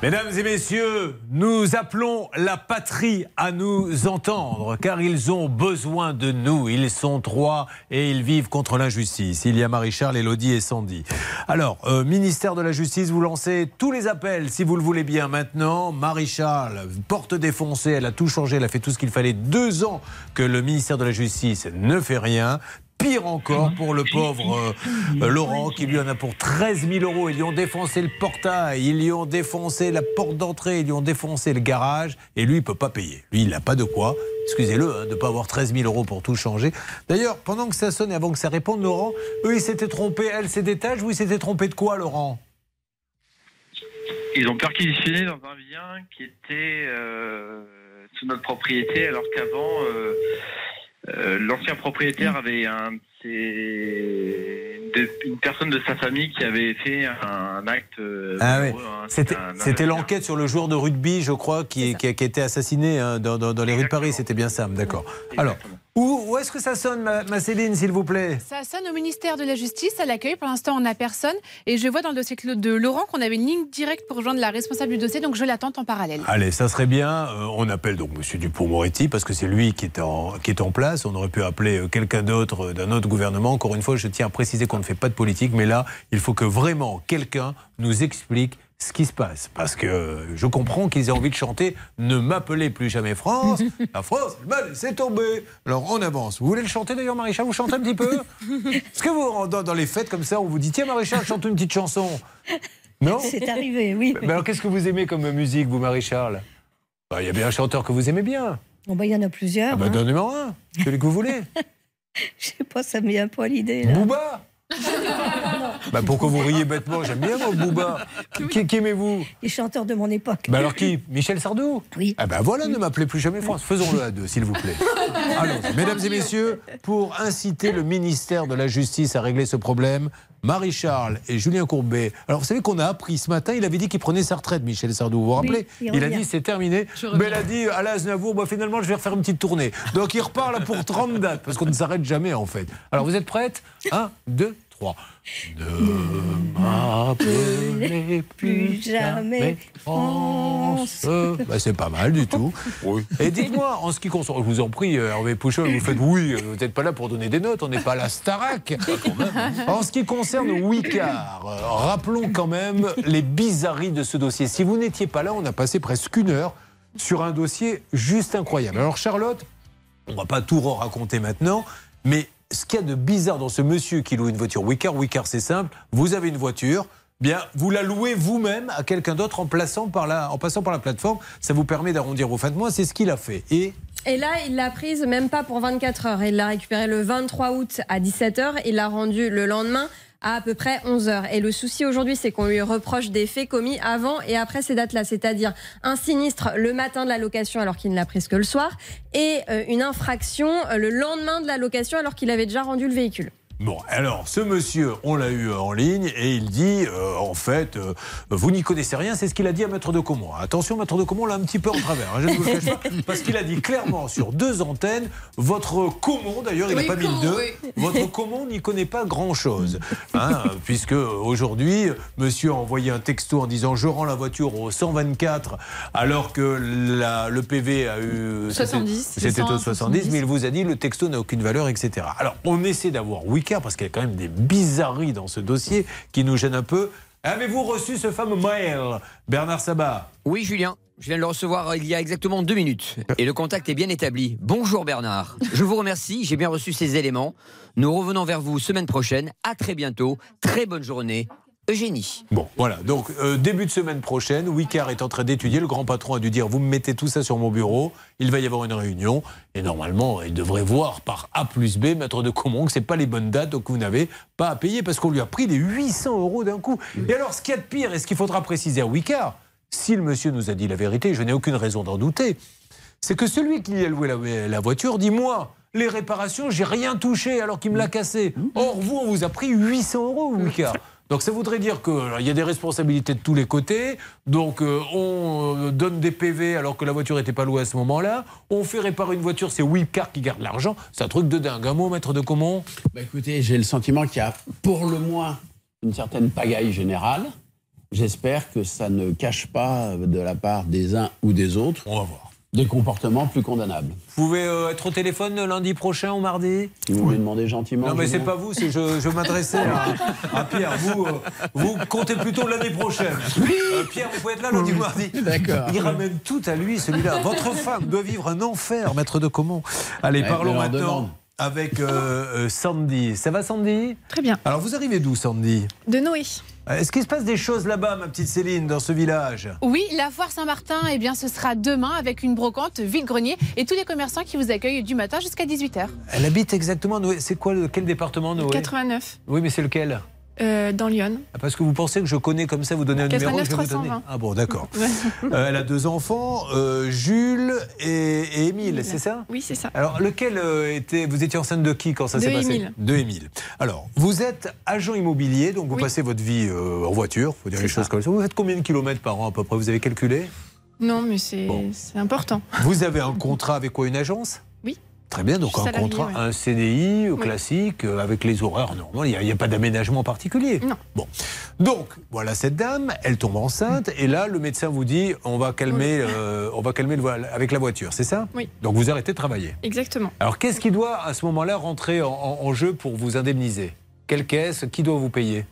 Mesdames et messieurs, nous appelons la patrie à nous entendre, car ils ont besoin de nous. Ils sont trois et ils vivent contre l'injustice. Il y a Marie-Charles, Elodie et Sandy. Alors, euh, ministère de la Justice, vous lancez tous les appels, si vous le voulez bien maintenant. Marie-Charles, porte défoncée, elle a tout changé, elle a fait tout ce qu'il fallait. Deux ans que le ministère de la Justice ne fait rien. Pire encore pour le pauvre euh, euh, Laurent qui lui en a pour 13 000 euros. Ils lui ont défoncé le portail, ils lui ont défoncé la porte d'entrée, ils lui ont défoncé le garage et lui il peut pas payer. Lui il n'a pas de quoi. Excusez-le hein, de ne pas avoir 13 000 euros pour tout changer. D'ailleurs, pendant que ça sonne et avant que ça réponde, Laurent, eux ils s'étaient trompés, elle c'est des tâches, vous ils s'étaient trompés de quoi, Laurent? Ils ont perquisitionné dans un bien qui était euh, sous notre propriété, alors qu'avant, euh, euh, l'ancien propriétaire avait un, de ses- de- une personne de sa famille qui avait fait un acte. euh, Ah malheureux, hein. C'était l'enquête sur le joueur de rugby, je crois, qui, qui a, qui a été assassiné hein, dans, dans- dans les rues de Paris. C'était bien ça, d'accord. Alors, où, où est-ce que ça sonne, ma, ma Céline, s'il vous plaît? Ça sonne au ministère de la Justice, à l'accueil. Pour l'instant, on n'a personne. Et je vois dans le dossier de Laurent qu'on avait une ligne directe pour rejoindre la responsable du dossier, donc je l'attends en parallèle. Allez, ça serait bien. Euh, on appelle donc Monsieur Dupont-Moretti parce que c'est lui qui est, en, qui est en place. On aurait pu appeler euh, quelqu'un d'autre euh, d'un autre gouvernement. Encore une fois, je tiens à préciser qu'on ne fait pas de politique, mais là, il faut que vraiment quelqu'un nous explique ce qui se passe. Parce que je comprends qu'ils aient envie de chanter Ne m'appelez plus jamais France. La France, laissé tomber. Alors on avance. Vous voulez le chanter d'ailleurs, Maréchal? Vous chantez un petit peu? Est-ce que vous, dans, dans les fêtes comme ça, on vous dit Tiens, Maréchal, chante une petite chanson Non? C'est arrivé, oui. mais alors, qu'est-ce que vous aimez comme musique, vous, Marie-Charles Bah, Il y a bien un chanteur que vous aimez bien. Bon, bah, il y en a plusieurs. Ah hein. donnez-moi un, celui que vous voulez. Je sais pas, ça me vient pas l'idée. Booba? Bah, pourquoi vous riez bêtement? J'aime bien, moi, Booba. Qui, qui aimez-vous? Les chanteurs de mon époque. Bah alors qui? Michel Sardou? Oui. Ah bah voilà, ne m'appelez plus jamais France. Faisons-le à deux, s'il vous plaît. Alors, mesdames et messieurs, pour inciter le ministère de la Justice à régler ce problème, Marie-Charles et Julien Courbet. Alors, vous savez qu'on a appris ce matin, il avait dit qu'il prenait sa retraite, Michel Sardou. Vous vous rappelez Oui, il a dit c'est terminé. Mais il a dit à l'Aznavour, bah, finalement, je vais refaire une petite tournée. Donc, il repart là pour 30 dates, parce qu'on ne s'arrête jamais, en fait. Alors, vous êtes prêtes? 1, 2, 3. Ne m'appelez plus jamais France. Bah, c'est pas mal du tout. Et dites-moi, en ce qui concerne, je vous en prie, euh, Hervé Pouchol, vous faites oui, euh, vous n'êtes pas là pour donner des notes, on n'est pas la Starac. En ce qui concerne Wicard, rappelons quand même les bizarreries de ce dossier. Si vous n'étiez pas là, on a passé presque une heure sur un dossier juste incroyable. Alors Charlotte, on va pas tout raconter maintenant, mais ce qu'il y a de bizarre dans ce monsieur qui loue une voiture Wicar, Wicar c'est simple, vous avez une voiture, bien vous la louez vous-même à quelqu'un d'autre en, passant par la plateforme, ça vous permet d'arrondir vos fins de mois, c'est ce qu'il a fait. Et Et là, il l'a prise même pas pour 24 heures. Il l'a récupérée le 23 août à 17h. Il l'a rendue le lendemain à peu près 11 heures. Et le souci aujourd'hui, c'est qu'on lui reproche des faits commis avant et après ces dates-là, c'est-à-dire un sinistre le matin de la location alors qu'il ne l'a prise que le soir et euh, une infraction euh, le lendemain de la location alors qu'il avait déjà rendu le véhicule. Bon, alors, ce monsieur, on l'a eu en ligne et il dit, euh, en fait, euh, vous n'y connaissez rien, c'est ce qu'il a dit à Maître de Comont. Attention, Maître de Comont l'a un petit peu en travers, hein, je ne vous le cache pas, parce qu'il a dit clairement sur deux antennes, votre Comont, d'ailleurs, il n'a Oui, pas mis le deux, oui. votre Comont n'y connaît pas grand-chose. hein, puisque aujourd'hui, monsieur a envoyé un texto en disant, je rends la voiture au 124, alors que la- le PV a eu... 70, C'était au 100, 70, mais il vous a dit, le texto n'a aucune valeur, etc. Alors, on essaie d'avoir Parce qu'il y a quand même des bizarreries dans ce dossier qui nous gênent un peu. Avez-vous reçu ce fameux mail, Bernard Sabat Oui, Julien. Je viens de le recevoir euh, il y a exactement deux minutes. Et le contact est bien établi. Bonjour Bernard. Je vous remercie, j'ai bien reçu ces éléments. Nous revenons vers vous semaine prochaine. À très bientôt. Très bonne journée. Eugénie. Bon, voilà. Donc, euh, début de semaine prochaine, Wicard est en train d'étudier. Le grand patron a dû dire Vous me mettez tout ça sur mon bureau. Il va y avoir une réunion. Et normalement, il devrait voir par A plus B, maître de Comont, que ce pas les bonnes dates, donc vous n'avez pas à payer parce qu'on lui a pris les 800 euros d'un coup. Et alors, ce qu'il y a de pire, et ce qu'il faudra préciser à Wicard, si le monsieur nous a dit la vérité, je n'ai aucune raison d'en douter, c'est que celui qui lui a loué la, la voiture dit Moi, les réparations, j'ai rien touché alors qu'il me l'a cassé. Or, vous, on vous a pris 800 euros, Wicard. Donc ça voudrait dire qu'il y a des responsabilités de tous les côtés. Donc euh, on euh, donne des PV alors que la voiture n'était pas louée à ce moment-là. On fait réparer une voiture, c'est Wipcar qui garde l'argent. C'est un truc de dingue. Un mot, maître de Comont Bah, écoutez, j'ai le sentiment qu'il y a pour le moins une certaine pagaille générale. J'espère que ça ne cache pas de la part des uns ou des autres On va voir. Des comportements plus condamnables. Vous pouvez euh, être au téléphone lundi prochain ou mardi Vous me le demandez gentiment. Non, mais c'est pas vous, c'est je, je m'adressais à, à Pierre. Vous, euh, vous comptez plutôt l'année prochaine. Euh, Pierre, vous pouvez être là lundi ou mardi. D'accord. Il ramène tout à lui, celui-là. Votre femme doit vivre un enfer, maître de Comont. Allez, Ouais, parlons maintenant demande. Avec euh, euh, Sandy. Ça va, Sandy? Très bien. Alors, vous arrivez d'où, Sandy? De Noé. Est-ce qu'il se passe des choses là-bas, ma petite Céline, dans ce village? Oui, la foire Saint-Martin, eh bien, ce sera demain avec une brocante vide-grenier et tous les commerçants qui vous accueillent du matin jusqu'à 18h. Elle habite exactement, Noé. C'est quoi, le- quel département, Noé? 89, Oui, mais c'est lequel? Euh, dans Lyon. Ah, Parce que vous pensez que je connais comme ça, vous donnez un numéro, je vais vous 89 donner. 320. Ah bon, d'accord. Euh, elle a deux enfants, euh, Jules et, et Émile, c'est ça? Oui, c'est ça. Alors, lequel était. Vous étiez enceinte de qui quand ça s'est passé? Émile. De Émile. Alors, vous êtes agent immobilier, donc vous Oui. passez votre vie en voiture, faut dire les choses ça. comme ça. Vous faites combien de kilomètres par an à peu près? Vous avez calculé? Non, mais c'est important. Vous avez un contrat avec quoi Une agence? Très bien, donc un contrat, ouais. un CDI euh, Oui. classique, euh, avec les horaires normaux, il n'y a, pas d'aménagement particulier. Non. Bon. Donc, voilà cette dame, elle tombe enceinte, et là, le médecin vous dit on va calmer, euh, on va calmer le voile avec la voiture, c'est ça? Oui. Donc vous arrêtez de travailler. Exactement. Alors, qu'est-ce qui doit à ce moment-là rentrer en, en- en jeu pour vous indemniser? Quelle caisse? Qui doit vous payer?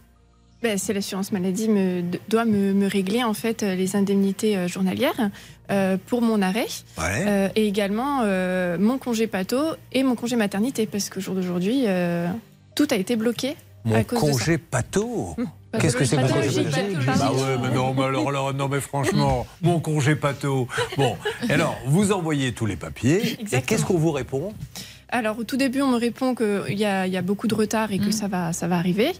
Ben, c'est l'assurance maladie me, doit me, me régler en fait euh, les indemnités euh, journalières euh, pour mon arrêt Ouais. euh, et également euh, mon congé pato et mon congé maternité parce qu'au jour d'aujourd'hui tout a été bloqué Mon à cause de ça. congé pato Qu'est-ce que c'est que mon congé pato. Bah ouais, mais non, mais alors non, mais franchement, mon congé pato. Bon, alors, vous envoyez tous les papiers, et qu'est-ce qu'on vous répond? Alors, au tout début, on me répond qu'il y y a beaucoup de retard et que ça, va, ça va arriver.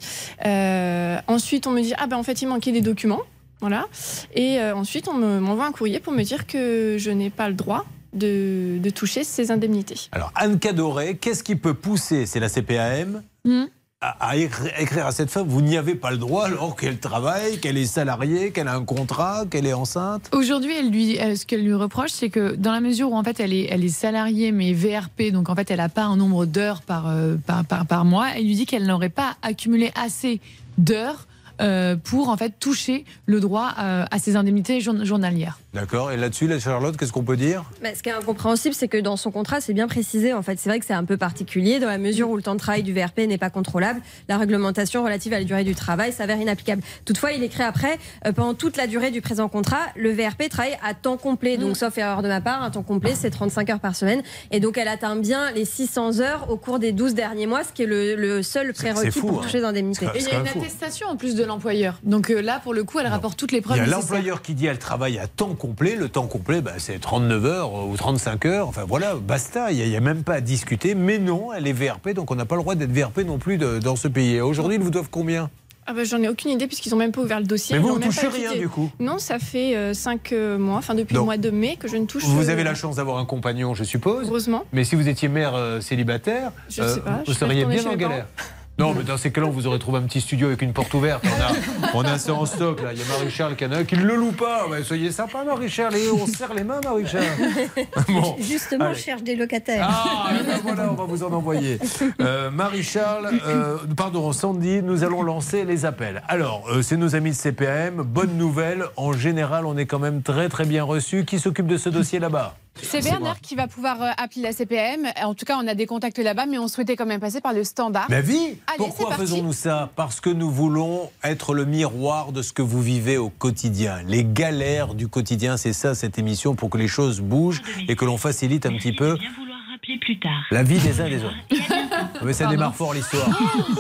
Euh, ensuite, on me dit Ah ben en fait, il manquait des documents. Voilà. Et euh, ensuite, on me- m'envoie un courrier pour me dire que je n'ai pas le droit de, de toucher ces indemnités. Alors, Anne Cadoret, qu'est-ce qui peut pousser, c'est la CPAM, à, à écri- écrire à cette femme Vous n'y avez pas le droit alors qu'elle travaille, qu'elle est salariée, qu'elle a un contrat, qu'elle est enceinte. Aujourd'hui, elle lui, ce qu'elle lui reproche, c'est que dans la mesure où en fait elle est, elle est salariée mais VRP, donc en fait elle n'a pas un nombre d'heures euh, par, par, par mois, elle lui dit qu'elle n'aurait pas accumulé assez d'heures euh, pour en fait toucher le droit euh, à ses indemnités jour- journalières. D'accord, et là-dessus, la Charlotte, qu'est-ce qu'on peut dire? Mais ce qui est incompréhensible, c'est que dans son contrat, c'est bien précisé. En fait, c'est vrai que c'est un peu particulier dans la mesure où le temps de travail du VRP n'est pas contrôlable. La réglementation relative à la durée du travail s'avère inapplicable. Toutefois, il écrit après, euh, pendant toute la durée du présent contrat, le VRP travaille à temps complet. Donc, sauf erreur de ma part, un temps complet, c'est 35 heures par semaine. Et donc, elle atteint bien les 600 heures au cours des 12 derniers mois, ce qui est le, le seul prérequis fou, pour hein. toucher les indemnités. Et il y a une attestation en plus de l'employeur. Donc euh, là, pour le coup, elle rapporte toutes les Il preuves y a l'employeur qui dit elle travaille à temps complet. Le temps complet, bah, c'est 39 heures euh, ou 35 heures. Enfin voilà, basta. Il n'y a, même pas à discuter. Mais non, elle est VRP, donc on n'a pas le droit d'être VRP non plus de- dans ce pays. Aujourd'hui, ils vous doivent combien? Ah ben, J'en ai aucune idée puisqu'ils n'ont même pas ouvert le dossier. Mais vous, même touchez rien, du coup Non, ça fait 5 mois, enfin depuis le mois de mai que je ne touche Vous euh, avez la chance d'avoir un compagnon, je suppose. Heureusement. Mais si vous étiez mère euh, célibataire, Je sais pas, vous seriez bien en galère. Non, mais dans ces cas-là, vous aurait trouvé un petit studio avec une porte ouverte. On a, on a ça en stock, là. Il y a Marie-Charles qui en a un qui ne le loue pas. Soyez sympa, Marie-Charles. Et on se serre les mains, Marie-Charles. Bon. Justement, Allez. je cherche des locataires. Ah, eh ben voilà, on va vous en envoyer. Euh, Marie-Charles, euh, pardon, Sandy, nous allons lancer les appels. Alors, euh, c'est nos amis de CPAM. Bonne nouvelle, en général, on est quand même très très bien reçus. Qui s'occupe de ce dossier là-bas? C'est Bernard qui va pouvoir euh, appeler la CPM. En tout cas, on a des contacts là-bas, mais on souhaitait quand même passer par le standard. Ma vie Allez, Pourquoi faisons-nous ça? Parce que nous voulons être le miroir de ce que vous vivez au quotidien. Les galères du quotidien, c'est ça cette émission, pour que les choses bougent et que l'on facilite un petit peu plus tard. la vie des uns et des autres. Mais ça démarre fort l'histoire.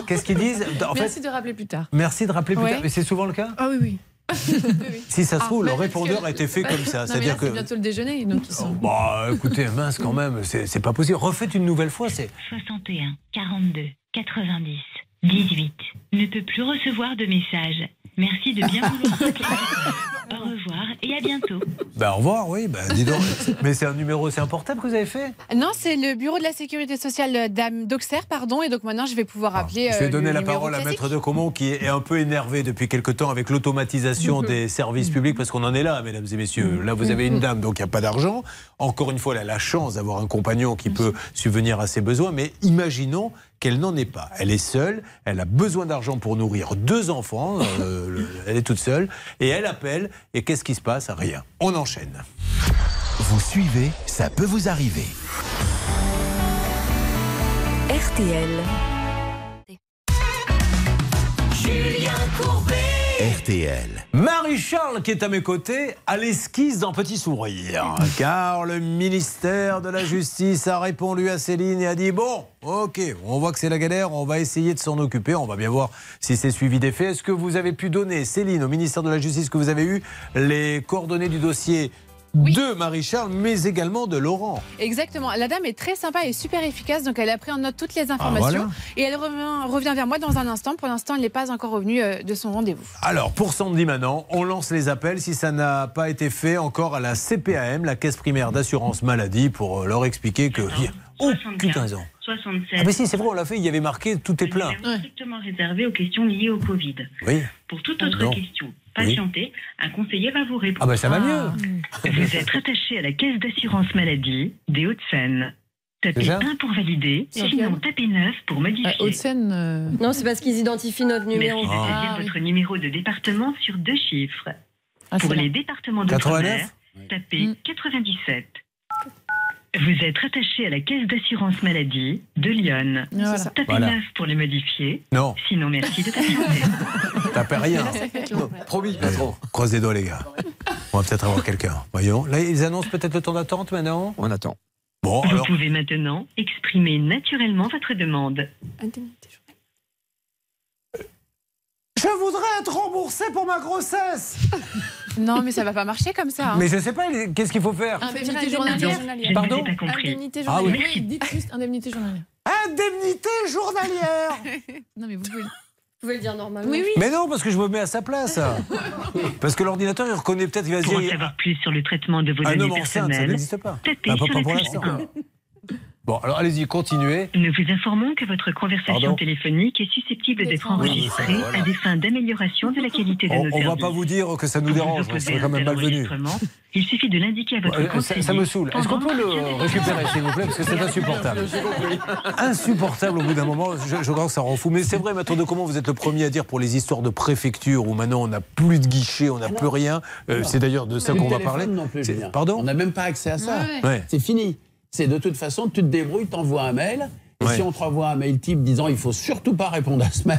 Qu'est-ce qu'ils disent? En fait, Merci de rappeler plus tard. Merci de rappeler plus tard. Mais c'est souvent le cas? Ah oui, oui. Si ça se trouve, le Ah, répondeur que- a été fait bah, comme ça. C'est-à-dire c'est que. bientôt le déjeuner, donc ils sont. Bah écoutez, mince quand même, c'est c'est pas possible. Refaites une nouvelle fois, c'est. 61 42 90 18 ne peut plus recevoir de messages. Merci de bien vouloir. Au revoir et à bientôt. Bah au revoir, oui, bah dis donc. Mais c'est un numéro, c'est un portable que vous avez fait? Non, c'est le bureau de la sécurité sociale d'Auxerre, pardon, et donc maintenant je vais pouvoir appeler. Ah, Je vais euh, donner la parole à. Maître de Comont qui est un peu énervé depuis quelque temps avec l'automatisation des services publics parce qu'on en est là, mesdames et messieurs. Là, vous avez une dame, donc il n'y a pas d'argent. Encore une fois, elle a la chance d'avoir un compagnon qui peut subvenir à ses besoins, mais imaginons qu'elle n'en ait pas. Elle est seule, elle a besoin d'argent pour nourrir deux enfants, euh, le- elle est toute seule, et elle appelle, et qu'est-ce qui se passe? Rien. On enchaîne. Vous suivez, ça peut vous arriver. RTL. Julien Courbet. RTL. Marie-Charles, qui est à mes côtés, a l'esquisse d'un petit sourire. Car le ministère de la Justice a répondu à Céline et a dit Bon, ok, on voit que c'est la galère, on va essayer de s'en occuper, on va bien voir si c'est suivi des faits. Est-ce que vous avez pu donner, Céline, au ministère de la Justice, que vous avez eu les coordonnées du dossier de Marie-Charles, mais également de Laurent Exactement. La dame est très sympa et super efficace, donc elle a pris en note toutes les informations. voilà. Et elle revient, revient vers moi dans un instant. Pour l'instant, elle n'est pas encore revenue euh, de son rendez-vous. Alors, pour Sandy maintenant, on lance les appels si ça n'a pas été fait encore à la CPAM, la Caisse primaire d'assurance maladie, pour euh, leur expliquer que. Il n'y a aucune raison. 76. Ah, mais si, c'est vrai, on l'a fait, il y avait marqué tout est plein. Strictement réservé aux questions liées au Covid. Oui. Pour toute autre Non. question, patientez, un conseiller va vous répondre. Ah, bah ça va mieux. Vous êtes attaché à la caisse d'assurance maladie des Hauts-de-Seine. Tapez Déjà 1 pour valider, sinon tapez 9 pour modifier. Haute-Seine. Non, c'est parce qu'ils identifient notre numéro. Merci de Ah. saisir votre numéro de département sur deux chiffres. Ah, pour les départements 89? d'outre-mer, tapez 97. Vous êtes attaché à la caisse d'assurance maladie de Lyon. Voilà. Tapez Voilà. 9 pour les modifier. Non, Sinon, merci de patienter. tapez rien. Promis, patron. Croise les doigts, les gars. On va peut-être avoir quelqu'un. Voyons. Là, ils annoncent peut-être le temps d'attente maintenant On attend. Bon, Vous alors. pouvez maintenant exprimer naturellement votre demande. Je voudrais être remboursé pour ma grossesse Non, mais ça va pas marcher comme ça. hein. Mais je sais pas, qu'est-ce qu'il faut faire Indemnité journalière. journalière. Pardon pas compris. Indemnité Ah oui. journalière. Oui, dites juste indemnité journalière. Indemnité journalière Non, mais vous pouvez. Vous pouvez le dire normalement. Oui, oui. Mais non, parce que je me mets à sa place. Parce que l'ordinateur, il reconnaît peut-être, il va se Pour en dire. savoir plus sur le traitement de vos Un données homme enceinte, ça personnelles, n'existe pas. tapez Ah, pas- sur pas pour touche l'instant. 1. Bon, alors allez-y, continuez. Nous vous informons que votre conversation Pardon téléphonique est susceptible d'être enregistrée ça, voilà. à des fins d'amélioration de la qualité de On, nos on va services. pas vous dire que ça nous dérange, opposer serait quand même malvenu. Il suffit de l'indiquer à votre Euh, ça, conseiller. ça me saoule. Est-ce qu'on peut le récupérer, s'il vous plaît Parce que c'est insupportable. Insupportable au bout d'un moment. Je, je crois que ça rend fou. Mais c'est vrai, maître de comment vous êtes le premier à dire pour les histoires de préfecture où maintenant on n'a plus de guichet, on n'a plus rien. Euh, c'est d'ailleurs de ça qu'on va parler. Pardon On n'a même pas accès à ça. Ouais. C'est fini. C'est de toute façon, tu te débrouilles, t'envoies un mail. Et Ouais. si on te renvoie un mail type disant il faut surtout pas répondre à ce mail,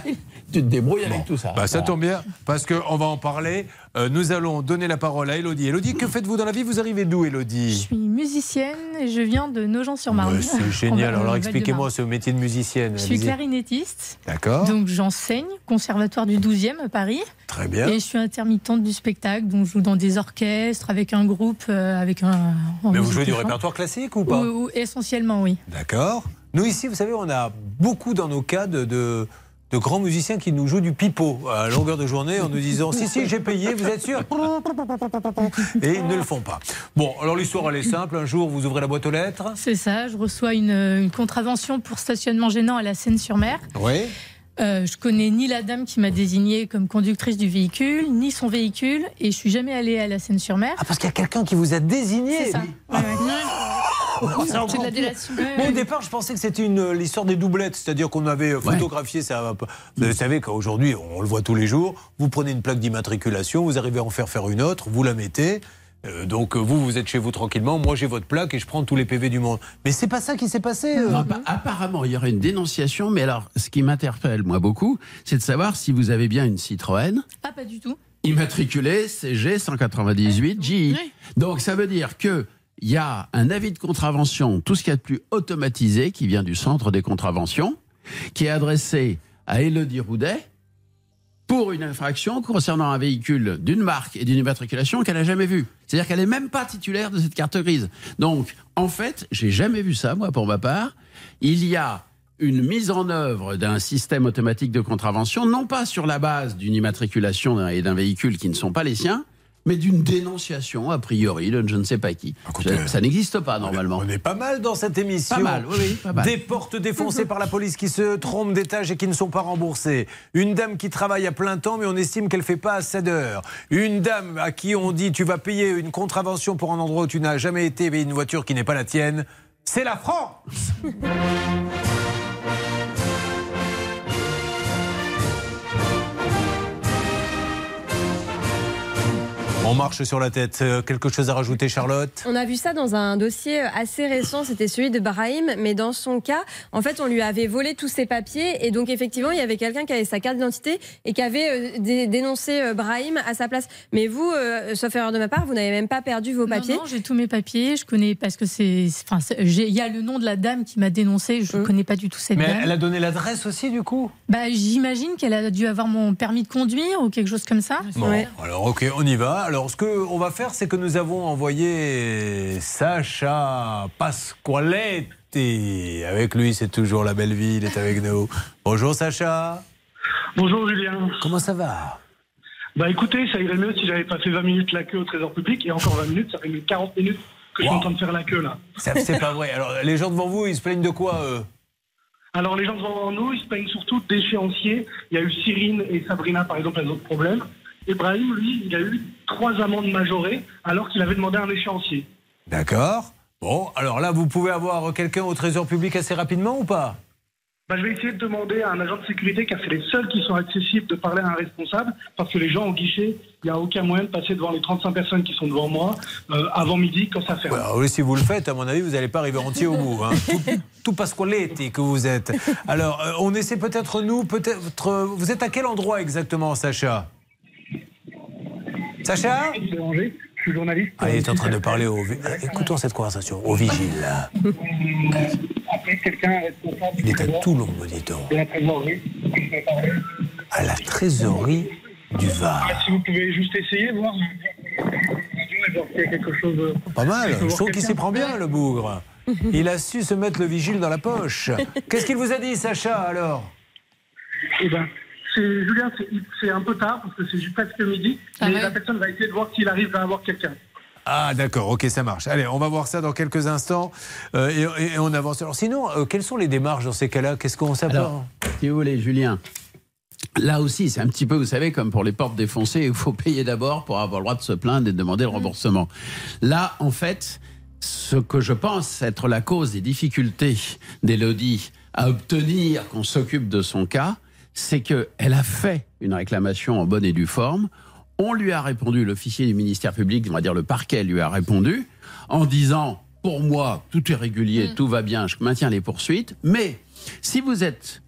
tu te débrouilles avec tout ça. Bah, ça tombe bien, parce qu'on va en parler. Euh, nous allons donner la parole à Elodie. Elodie, que faites-vous dans la vie? Vous arrivez d'où, Elodie? Je suis musicienne et je viens de Nogent-sur-Marne. C'est génial. Alors expliquez-moi ce métier de musicienne. Je suis clarinettiste. D'accord. Donc j'enseigne, conservatoire du 12e à Paris. Très bien. Et je suis intermittente du spectacle, donc je joue dans des orchestres, avec un groupe, euh, avec un. Mais vous jouez du répertoire classique ou pas? Ou- ou- Essentiellement, oui. D'accord. Nous, ici, vous savez, on a beaucoup dans nos cas de, de, de grands musiciens qui nous jouent du pipeau à longueur de journée en nous disant Si, si, j'ai payé, vous êtes sûr? Et ils ne le font pas. Bon, alors l'histoire, elle est simple. Un jour, vous ouvrez la boîte aux lettres. C'est ça, je reçois une, une contravention pour stationnement gênant à la Seine-sur-Mer. Oui. Euh, je connais ni la dame qui m'a désignée comme conductrice du véhicule, ni son véhicule, et je suis jamais allée à la Seine-sur-Mer. Ah, parce qu'il y a quelqu'un qui vous a désigné C'est ça. Ouais. C'est encore C'est de la délation. Moi, au départ, je pensais que c'était une euh, l'histoire des doublettes, c'est-à-dire qu'on avait photographié ça. Vous savez qu'aujourd'hui, on le voit tous les jours. Vous prenez une plaque d'immatriculation, vous arrivez à en faire faire une autre, vous la mettez. euh, donc euh, vous, vous êtes chez vous tranquillement. Moi, j'ai votre plaque et je prends tous les PV du monde. Mais c'est pas ça qui s'est passé. euh. Non, appa- apparemment, il y aurait une dénonciation, mais alors, ce qui m'interpelle, moi, beaucoup, c'est de savoir si vous avez bien une Citroën Ah, pas du tout. immatriculée CG 198 GI. Donc, ça veut dire que il y a un avis de contravention, tout ce qu'il y a de plus automatisé, qui vient du centre des contraventions, qui est adressé à Elodie Roudet pour une infraction concernant un véhicule d'une marque et d'une immatriculation qu'elle n'a jamais vue. C'est-à-dire qu'elle n'est même pas titulaire de cette carte grise. Donc, en fait, j'ai jamais vu ça, moi, pour ma part. Il y a une mise en œuvre d'un système automatique de contravention, non pas sur la base d'une immatriculation et d'un véhicule qui ne sont pas les siens, mais d'une dénonciation, a priori, de je ne sais pas qui. ça ça n'existe pas, normalement. On est pas mal dans cette émission. Pas mal, oui, pas mal. Des portes défoncées par la police qui se trompent d'étage et qui ne sont pas remboursées. Une dame qui travaille à plein temps mais on estime qu'elle fait pas assez d'heures. Une dame à qui on dit tu vas payer une contravention pour un endroit où tu n'as jamais été et une voiture qui n'est pas la tienne. C'est la France On marche sur la tête. Euh, Quelque chose à rajouter, Charlotte? On a vu ça dans un dossier assez récent, c'était celui de Brahim, mais dans son cas, en fait, on lui avait volé tous ses papiers et donc effectivement, il y avait quelqu'un qui avait sa carte d'identité et qui avait euh, dé- dénoncé euh, Brahim à sa place. Mais vous, euh, sauf erreur de ma part, vous n'avez même pas perdu vos papiers. Non, non, j'ai tous mes papiers. Je connais parce que c'est. Enfin, il y a le nom de la dame qui m'a dénoncé. Je ne connais pas du tout cette Mais dame. elle a donné l'adresse aussi, du coup? Bah, j'imagine qu'elle a dû avoir mon permis de conduire ou quelque chose comme ça. Bon, alors ok, on y va. Alors ce qu'on va faire, c'est que nous avons envoyé Sacha Pasqualetti. Avec lui, c'est toujours la belle vie, il est avec nous. Bonjour Sacha. Bonjour Julien. Comment ça va? Bah écoutez, ça irait mieux si j'avais pas fait 20 minutes la queue au Trésor public et encore 20 minutes, ça fait 40 minutes que je suis en train de faire la queue là. Ça, C'est pas vrai. Alors les gens devant vous, ils se plaignent de quoi eux? Alors les gens devant nous, ils se plaignent surtout d'échéanciers. Il y a eu Cyrine et Sabrina par exemple, elles ont d'autres problèmes. Ibrahim, lui, il a eu trois amendes majorées alors qu'il avait demandé un échéancier. D'accord. Bon, alors là, vous pouvez avoir quelqu'un au Trésor public assez rapidement ou pas? Bah, je vais essayer de demander à un agent de sécurité, car c'est les seuls qui sont accessibles, de parler à un responsable, parce que les gens au guichet, il n'y a aucun moyen de passer devant les 35 personnes qui sont devant moi euh, avant midi quand ça ferme. Alors oui, si vous le faites, à mon avis, vous n'allez pas arriver entier au bout. Hein. Tout, tout Pasqualetti que vous êtes. Alors, euh, on essaie peut-être, nous, peut-être... euh, Vous êtes à quel endroit exactement, Sacha? Sacha Je suis journaliste. Ah, il est en train de parler au... euh, Écoutons cette conversation. Au vigile. là. Après, quelqu'un responsable Il est à Toulon, me dit-on. la trésorerie. À la trésorerie du Var. Ah, si vous pouvez juste essayer, voir. voir s'il y a quelque chose. Pas mal. je trouve qu'il s'y prend bien, le bougre. Il a su se mettre le vigile dans la poche. Qu'est-ce qu'il vous a dit, Sacha, alors? Eh ben, c'est Julien, c'est- un peu tard parce que c'est presque midi, Ah mais ouais la personne va essayer de voir s'il arrive à avoir quelqu'un. Ah d'accord, ok, ça marche. Allez, on va voir ça dans quelques instants euh, et, on avance. Alors sinon, euh, quelles sont les démarches dans ces cas-là? Qu'est-ce qu'on sait Alors, si vous voulez, Julien, là aussi, c'est un petit peu, vous savez, comme pour les portes défoncées, il faut payer d'abord pour avoir le droit de se plaindre et de demander le remboursement. Là, en fait, ce que je pense être la cause des difficultés d'Élodie à obtenir qu'on s'occupe de son cas, c'est qu'elle a fait une réclamation en bonne et due forme. On lui a répondu, l'officier du ministère public, on va dire le parquet lui a répondu, en disant, pour moi, tout est régulier, tout va bien, je maintiens les poursuites, mais si vous êtes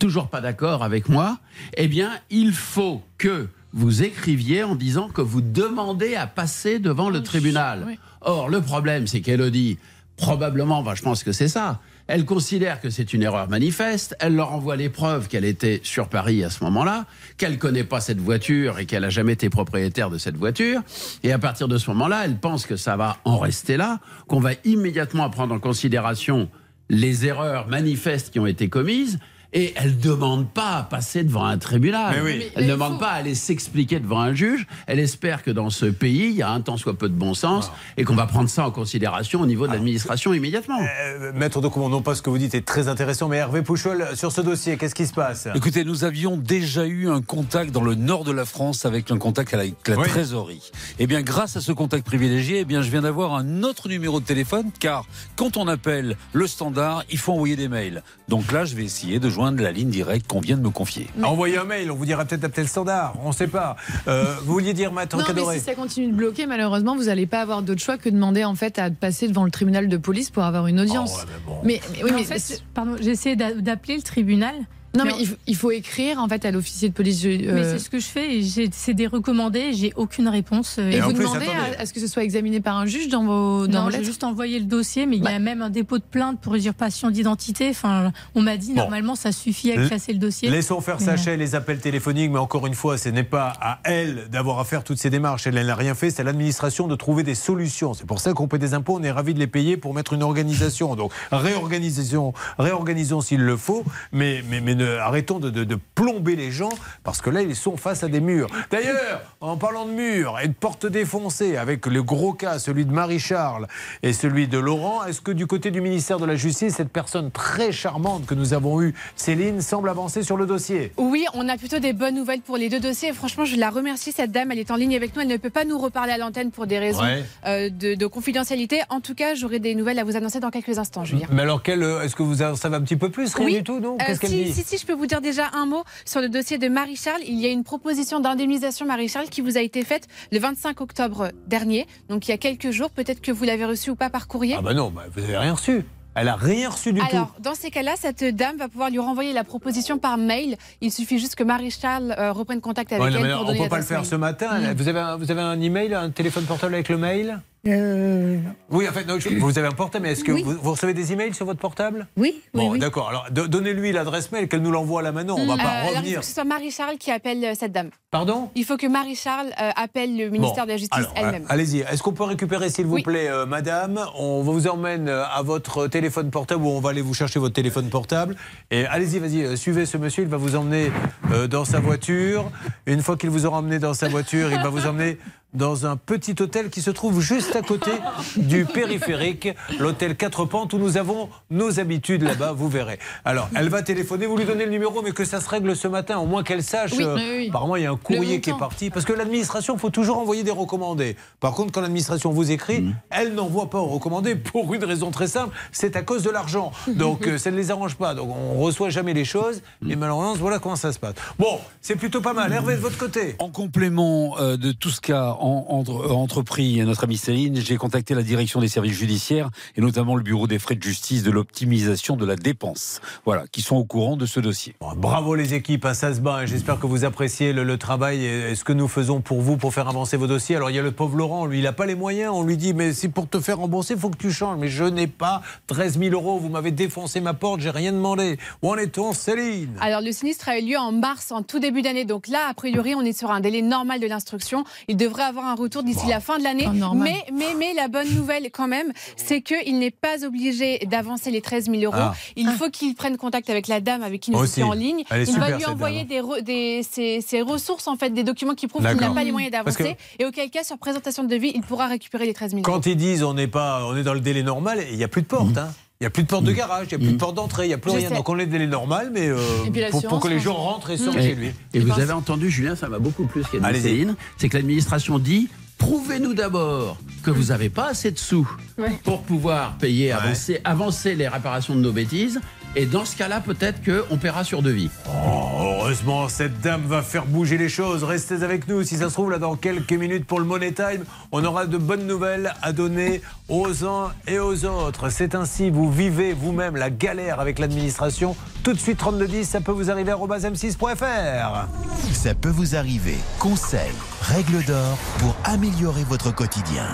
toujours pas d'accord avec moi, eh bien, il faut que vous écriviez en disant que vous demandez à passer devant le tribunal. Or, le problème, c'est qu'Elodie, probablement, enfin, je pense que c'est ça, elle considère que c'est une erreur manifeste, elle leur envoie les preuves qu'elle était sur Paris à ce moment-là, qu'elle connaît pas cette voiture et qu'elle a jamais été propriétaire de cette voiture, et à partir de ce moment-là, elle pense que ça va en rester là, qu'on va immédiatement prendre en considération les erreurs manifestes qui ont été commises, Et elle ne demande pas à passer devant un tribunal. Mais oui. Mais- Elle ne demande faut- pas à aller s'expliquer devant un juge. Elle espère que dans ce pays, il y a un tant soit peu de bon sens et qu'on va prendre ça en considération au niveau de l'administration immédiatement. Euh, Maître de non pas ce que vous dites est très intéressant, mais Hervé Pouchol, sur ce dossier, qu'est-ce qui se passe? Écoutez, nous avions déjà eu un contact dans le nord de la France avec un contact avec la Oui. trésorerie. Eh bien, grâce à ce contact privilégié, eh bien, je viens d'avoir un autre numéro de téléphone, car quand on appelle le standard, il faut envoyer des mails. Donc là, je vais essayer de joindre la ligne directe qu'on vient de me confier. Envoyez un mail, on vous dira peut-être d'appeler le standard, on ne sait pas. Euh, vous vouliez dire, mais Cadoré si ça continue de bloquer, malheureusement, vous n'allez pas avoir d'autre choix que de demander en fait à passer devant le tribunal de police pour avoir une audience. mais, mais oui, En mais fait, pardon, j'ai essayé d'appeler le tribunal. Non, mais il faut, il faut écrire en fait à l'officier de police. euh, Mais c'est ce que je fais. C'est des recommandés. J'ai aucune réponse. euh, et vous demandez à, à ce que ce soit examiné par un juge dans vos, dans non, j'ai lettres juste envoyé le dossier, mais il y a même un dépôt de plainte pour usurpation d'identité. Enfin, on m'a dit Bon. normalement ça suffit à classer le dossier. Laissons faire Mais Sacha et les appels téléphoniques, mais encore une fois, ce n'est pas à elle d'avoir à faire toutes ces démarches. Elle elle n'a rien fait, c'est à l'administration de trouver des solutions. C'est pour ça qu'on paie des impôts, on est ravis de les payer pour mettre une organisation. Donc réorganisation, réorganisons s'il le faut, mais, mais, mais ne- arrêtons de, de- de plomber les gens, parce que là, ils sont face à des murs. D'ailleurs, en parlant de murs et de portes défoncées, avec le gros cas, celui de Marie-Charles et celui de Laurent, est-ce que du côté du ministère de la Justice, cette personne très charmante que nous avons eue, Céline, semble avancer sur le dossier? Oui, on a plutôt des bonnes nouvelles pour les deux dossiers. Franchement, je la remercie, cette dame. Elle est en ligne avec nous. Elle ne peut pas nous reparler à l'antenne pour des raisons Ouais. euh, de, de confidentialité. En tout cas, j'aurai des nouvelles à vous annoncer dans quelques instants, Julien. Mais alors, euh, est-ce que vous en savez un petit peu plus Rien Oui. du tout, non? Euh, Qu'est-ce qu'elle dit? si, si, je peux vous dire déjà un mot sur le dossier de Marie-Charles. Il y a une proposition d'indemnisation Marie-Charles qui vous a été faite le 25 octobre dernier, donc il y a quelques jours. Peut-être que vous l'avez reçue ou pas par courrier. Ah bah non, bah, vous n'avez rien reçu. Elle a rien reçu du Alors, tout. dans ces cas-là, cette dame va pouvoir lui renvoyer la proposition par mail. Il suffit juste que Marie-Charles euh, reprenne contact avec Ouais, elle pour on donner peut pas le faire mail. ce matin. Vous, avez un, vous avez un email, un téléphone portable avec le mail? Euh, Oui, en fait, non, vous avez un portable, mais est-ce que Oui. vous, vous recevez des emails sur votre portable? Oui, oui, Bon, oui. d'accord. Alors, do- donnez-lui l'adresse mail, qu'elle nous l'envoie là maintenant. On va Euh, pas alors, il faut revenir. que ce soit Marie-Charles qui appelle euh, cette dame. Pardon? Il faut que Marie-Charles euh, appelle le ministère Bon, de la Justice elle-même. euh, Allez-y. Est-ce qu'on peut récupérer, s'il vous plaît, euh, madame? On vous emmène euh, à votre téléphone portable ou on va aller vous chercher votre téléphone portable. Et allez-y, vas-y, euh, suivez ce monsieur. Il va vous emmener euh, dans sa voiture. Une fois qu'il vous aura emmené dans sa voiture, il va vous emmener dans un petit hôtel qui se trouve juste à côté du périphérique, l'hôtel Quatre Pentes, où nous avons nos habitudes là-bas, vous verrez. Alors, elle va téléphoner, vous lui donnez le numéro, mais que ça se règle ce matin, au moins qu'elle sache. Oui, euh, oui, oui. Apparemment, il y a un courrier qui est parti. Parce que l'administration, il faut toujours envoyer des recommandés. Par contre, quand l'administration vous écrit, Mmh. elle n'envoie pas aux recommandés pour une raison très simple, c'est à cause de l'argent. Donc, euh, ça ne les arrange pas. Donc, on reçoit jamais les choses. Et malheureusement, voilà comment ça se passe. Bon, c'est plutôt pas mal. Hervé, de votre côté En complément euh, de tout ce qu'a en- entre- euh, entrepris notre amie Céline, j'ai contacté la direction des services judiciaires et notamment le bureau des frais de justice de l'optimisation de la dépense. Voilà, qui sont au courant de ce dossier. Bravo les équipes, hein, ça se bat. hein. J'espère que vous appréciez le, le travail et, et ce que nous faisons pour vous, pour faire avancer vos dossiers. Alors il y a le pauvre Laurent, lui, il n'a pas les moyens. On lui dit, mais c'est pour te faire rembourser, il faut que tu changes. Mais je n'ai pas 13 000 euros. Vous m'avez défoncé ma porte, j'ai rien demandé. Où en est-on, Céline? Alors, le sinistre a eu lieu en mars, en tout début d'année. Donc là, a priori, on est sur un délai normal de l'instruction. Il devrait avoir un retour d'ici la fin de l'année. Ah, normal. mais, mais, mais la bonne nouvelle, quand même, c'est qu'il n'est pas obligé d'avancer les 13 000 euros. Ah. Il faut qu'il prenne contact avec la dame avec qui nous étions en ligne. Elle est Il va lui envoyer des, re- des- ses, ses ressources, en fait, des documents qui prouvent qu'il n'a pas les moyens d'avancer. que- Et auquel cas, sur présentation de devis, il pourra récupérer les 13 000 euros. Quand ils disent on n'est pas, on est dans le délai normal, il n'y a plus de porte. hein. Il n'y a plus de porte de garage, il n'y a plus de porte d'entrée, il n'y a plus Je rien. sais. Donc on est délai normal, mais euh, pour, pour que les gens l'assurance, rentrent et sortent Et, chez lui. et vous avez entendu, Julien, ça m'a beaucoup plu ce qu'a dit Allez-y. Céline, c'est que l'administration dit prouvez-nous d'abord que vous n'avez pas assez de sous pour pouvoir payer, avancer, avancer les réparations de nos bêtises. Et dans ce cas-là, peut-être qu'on paiera sur devis. Oh, heureusement, cette dame va faire bouger les choses. Restez avec nous. Si ça se trouve, là, dans quelques minutes pour le Money Time, on aura de bonnes nouvelles à donner aux uns et aux autres. C'est ainsi, vous vivez vous-même la galère avec l'administration. Tout de suite, 3210, ça peut vous arriver à m6.fr. Ça peut vous arriver. Conseils, règles d'or pour améliorer votre quotidien.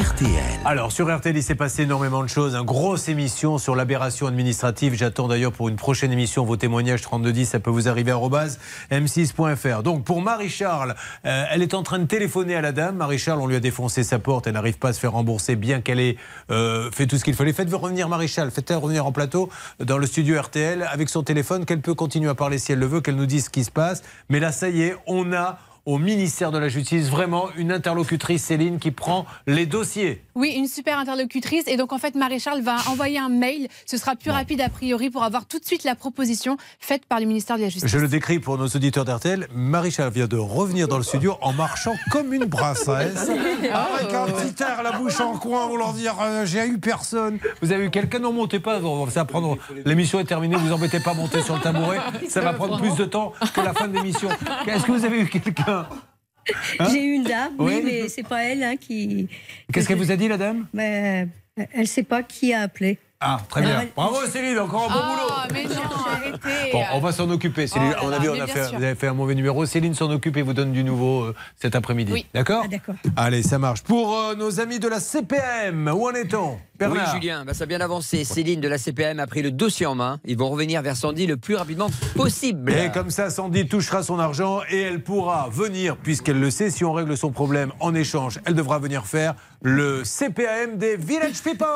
RTL. Alors, sur RTL, il s'est passé énormément de choses. Une grosse émission sur l'aberration administrative. J'attends d'ailleurs pour une prochaine émission vos témoignages 3210. Ça peut vous arriver à m6.fr. Donc, pour Marie-Charles, euh, elle est en train de téléphoner à la dame. Marie-Charles, on lui a défoncé sa porte. Elle n'arrive pas à se faire rembourser, bien qu'elle ait euh, fait tout ce qu'il fallait. Faites revenir Marie-Charles. Faites-elle revenir en plateau dans le studio RTL avec son téléphone, qu'elle peut continuer à parler si elle le veut, qu'elle nous dise ce qui se passe. Mais là, ça y est, on a au ministère de la Justice vraiment une interlocutrice, Céline, qui prend les dossiers. Oui, une super interlocutrice. Et donc, en fait, Maréchal va envoyer un mail. Ce sera plus rapide, a priori, pour avoir tout de suite la proposition faite par le ministère de la Justice. Je le décris pour nos auditeurs d'RTL. Maréchal vient de revenir dans le studio en marchant comme une princesse, avec un petit air, la bouche en coin, pour leur dire euh, J'ai eu personne. Vous avez eu quelqu'un Non, montez pas. Ça va prendre... L'émission est terminée, vous embêtez pas à monter sur le tabouret. Ça va prendre plus de temps que la fin de l'émission. Est-ce que vous avez eu quelqu'un Hein J'ai eu une dame, oui, Oui. mais c'est pas elle hein, qui. Qu'est-ce qu'elle vous a dit, la dame? Mais, euh, Elle sait pas qui a appelé. Ah, très bien. Bravo Céline, encore un bon boulot. Ah, mais non, arrêtez. Bon, on va s'en occuper. Céline, Oh on a vu, on a fait, vous avez fait un mauvais numéro. Céline s'en occupe et vous donne du nouveau euh, cet après-midi. Oui. D'accord Ah, d'accord. Allez, ça marche. Pour euh, nos amis de la CPM, où en est-on? Oui, Julien, bah, ça a bien avancé. Céline de la CPM a pris le dossier en main. Ils vont revenir vers Sandy le plus rapidement possible. Et comme ça, Sandy touchera son argent et elle pourra venir, puisqu'elle le sait, si on règle son problème en échange, elle devra venir faire le CPAM des Village People.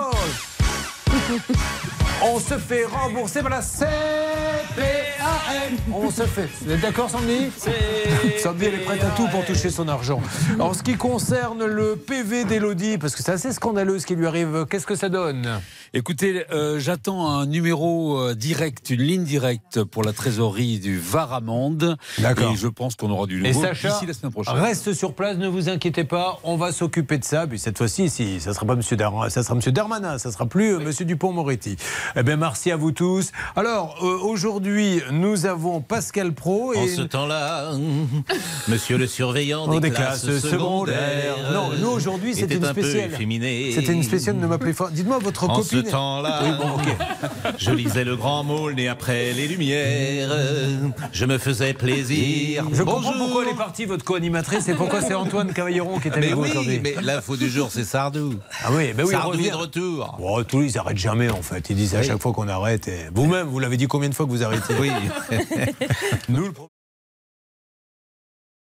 On se fait rembourser par la On se fait. Vous êtes d'accord, Sandy Sandy, elle est prête à tout pour toucher son argent. En ce qui concerne le PV d'Elodie, parce que c'est assez scandaleux ce qui lui arrive, qu'est-ce que ça donne? Écoutez, euh, j'attends un numéro euh, direct, une ligne directe pour la trésorerie du Var-Amande. D'accord. Et je pense qu'on aura du Et nouveau Sacha, d'ici la semaine prochaine. reste sur place, ne vous inquiétez pas, on va s'occuper de ça. Puis cette fois-ci, si, ça sera pas Monsieur Dar- ça sera Monsieur Darmanin, ça sera plus euh, Monsieur Dupont-Moretti. Eh bien, merci à vous tous. Alors, euh, aujourd'hui, nous avons Pascal Pro En et ce temps-là, monsieur le surveillant Oh, des, des classes, classes secondaires. secondaires. Non, nous, aujourd'hui, c'était était une spéciale. C'était une spéciale, ne m'appelez pas. Dites-moi votre En copine. ce temps-là, Oui, bon, ok. je lisais le grand môle né après les lumières. Je me faisais plaisir. Je Bonjour. comprends pourquoi elle est partie, votre co-animatrice, et pourquoi c'est Antoine Cavailleron qui est Mais avec vous oui, aujourd'hui. mais l'info du jour, c'est Sardou. Ah oui, ben oui, Sardou est de retour. Bon, tous ils arrêtent jamais en fait. Ils disent à Oui. chaque fois qu'on arrête. et Vous-même, vous l'avez dit combien de fois que vous arrêtez Oui. Nous,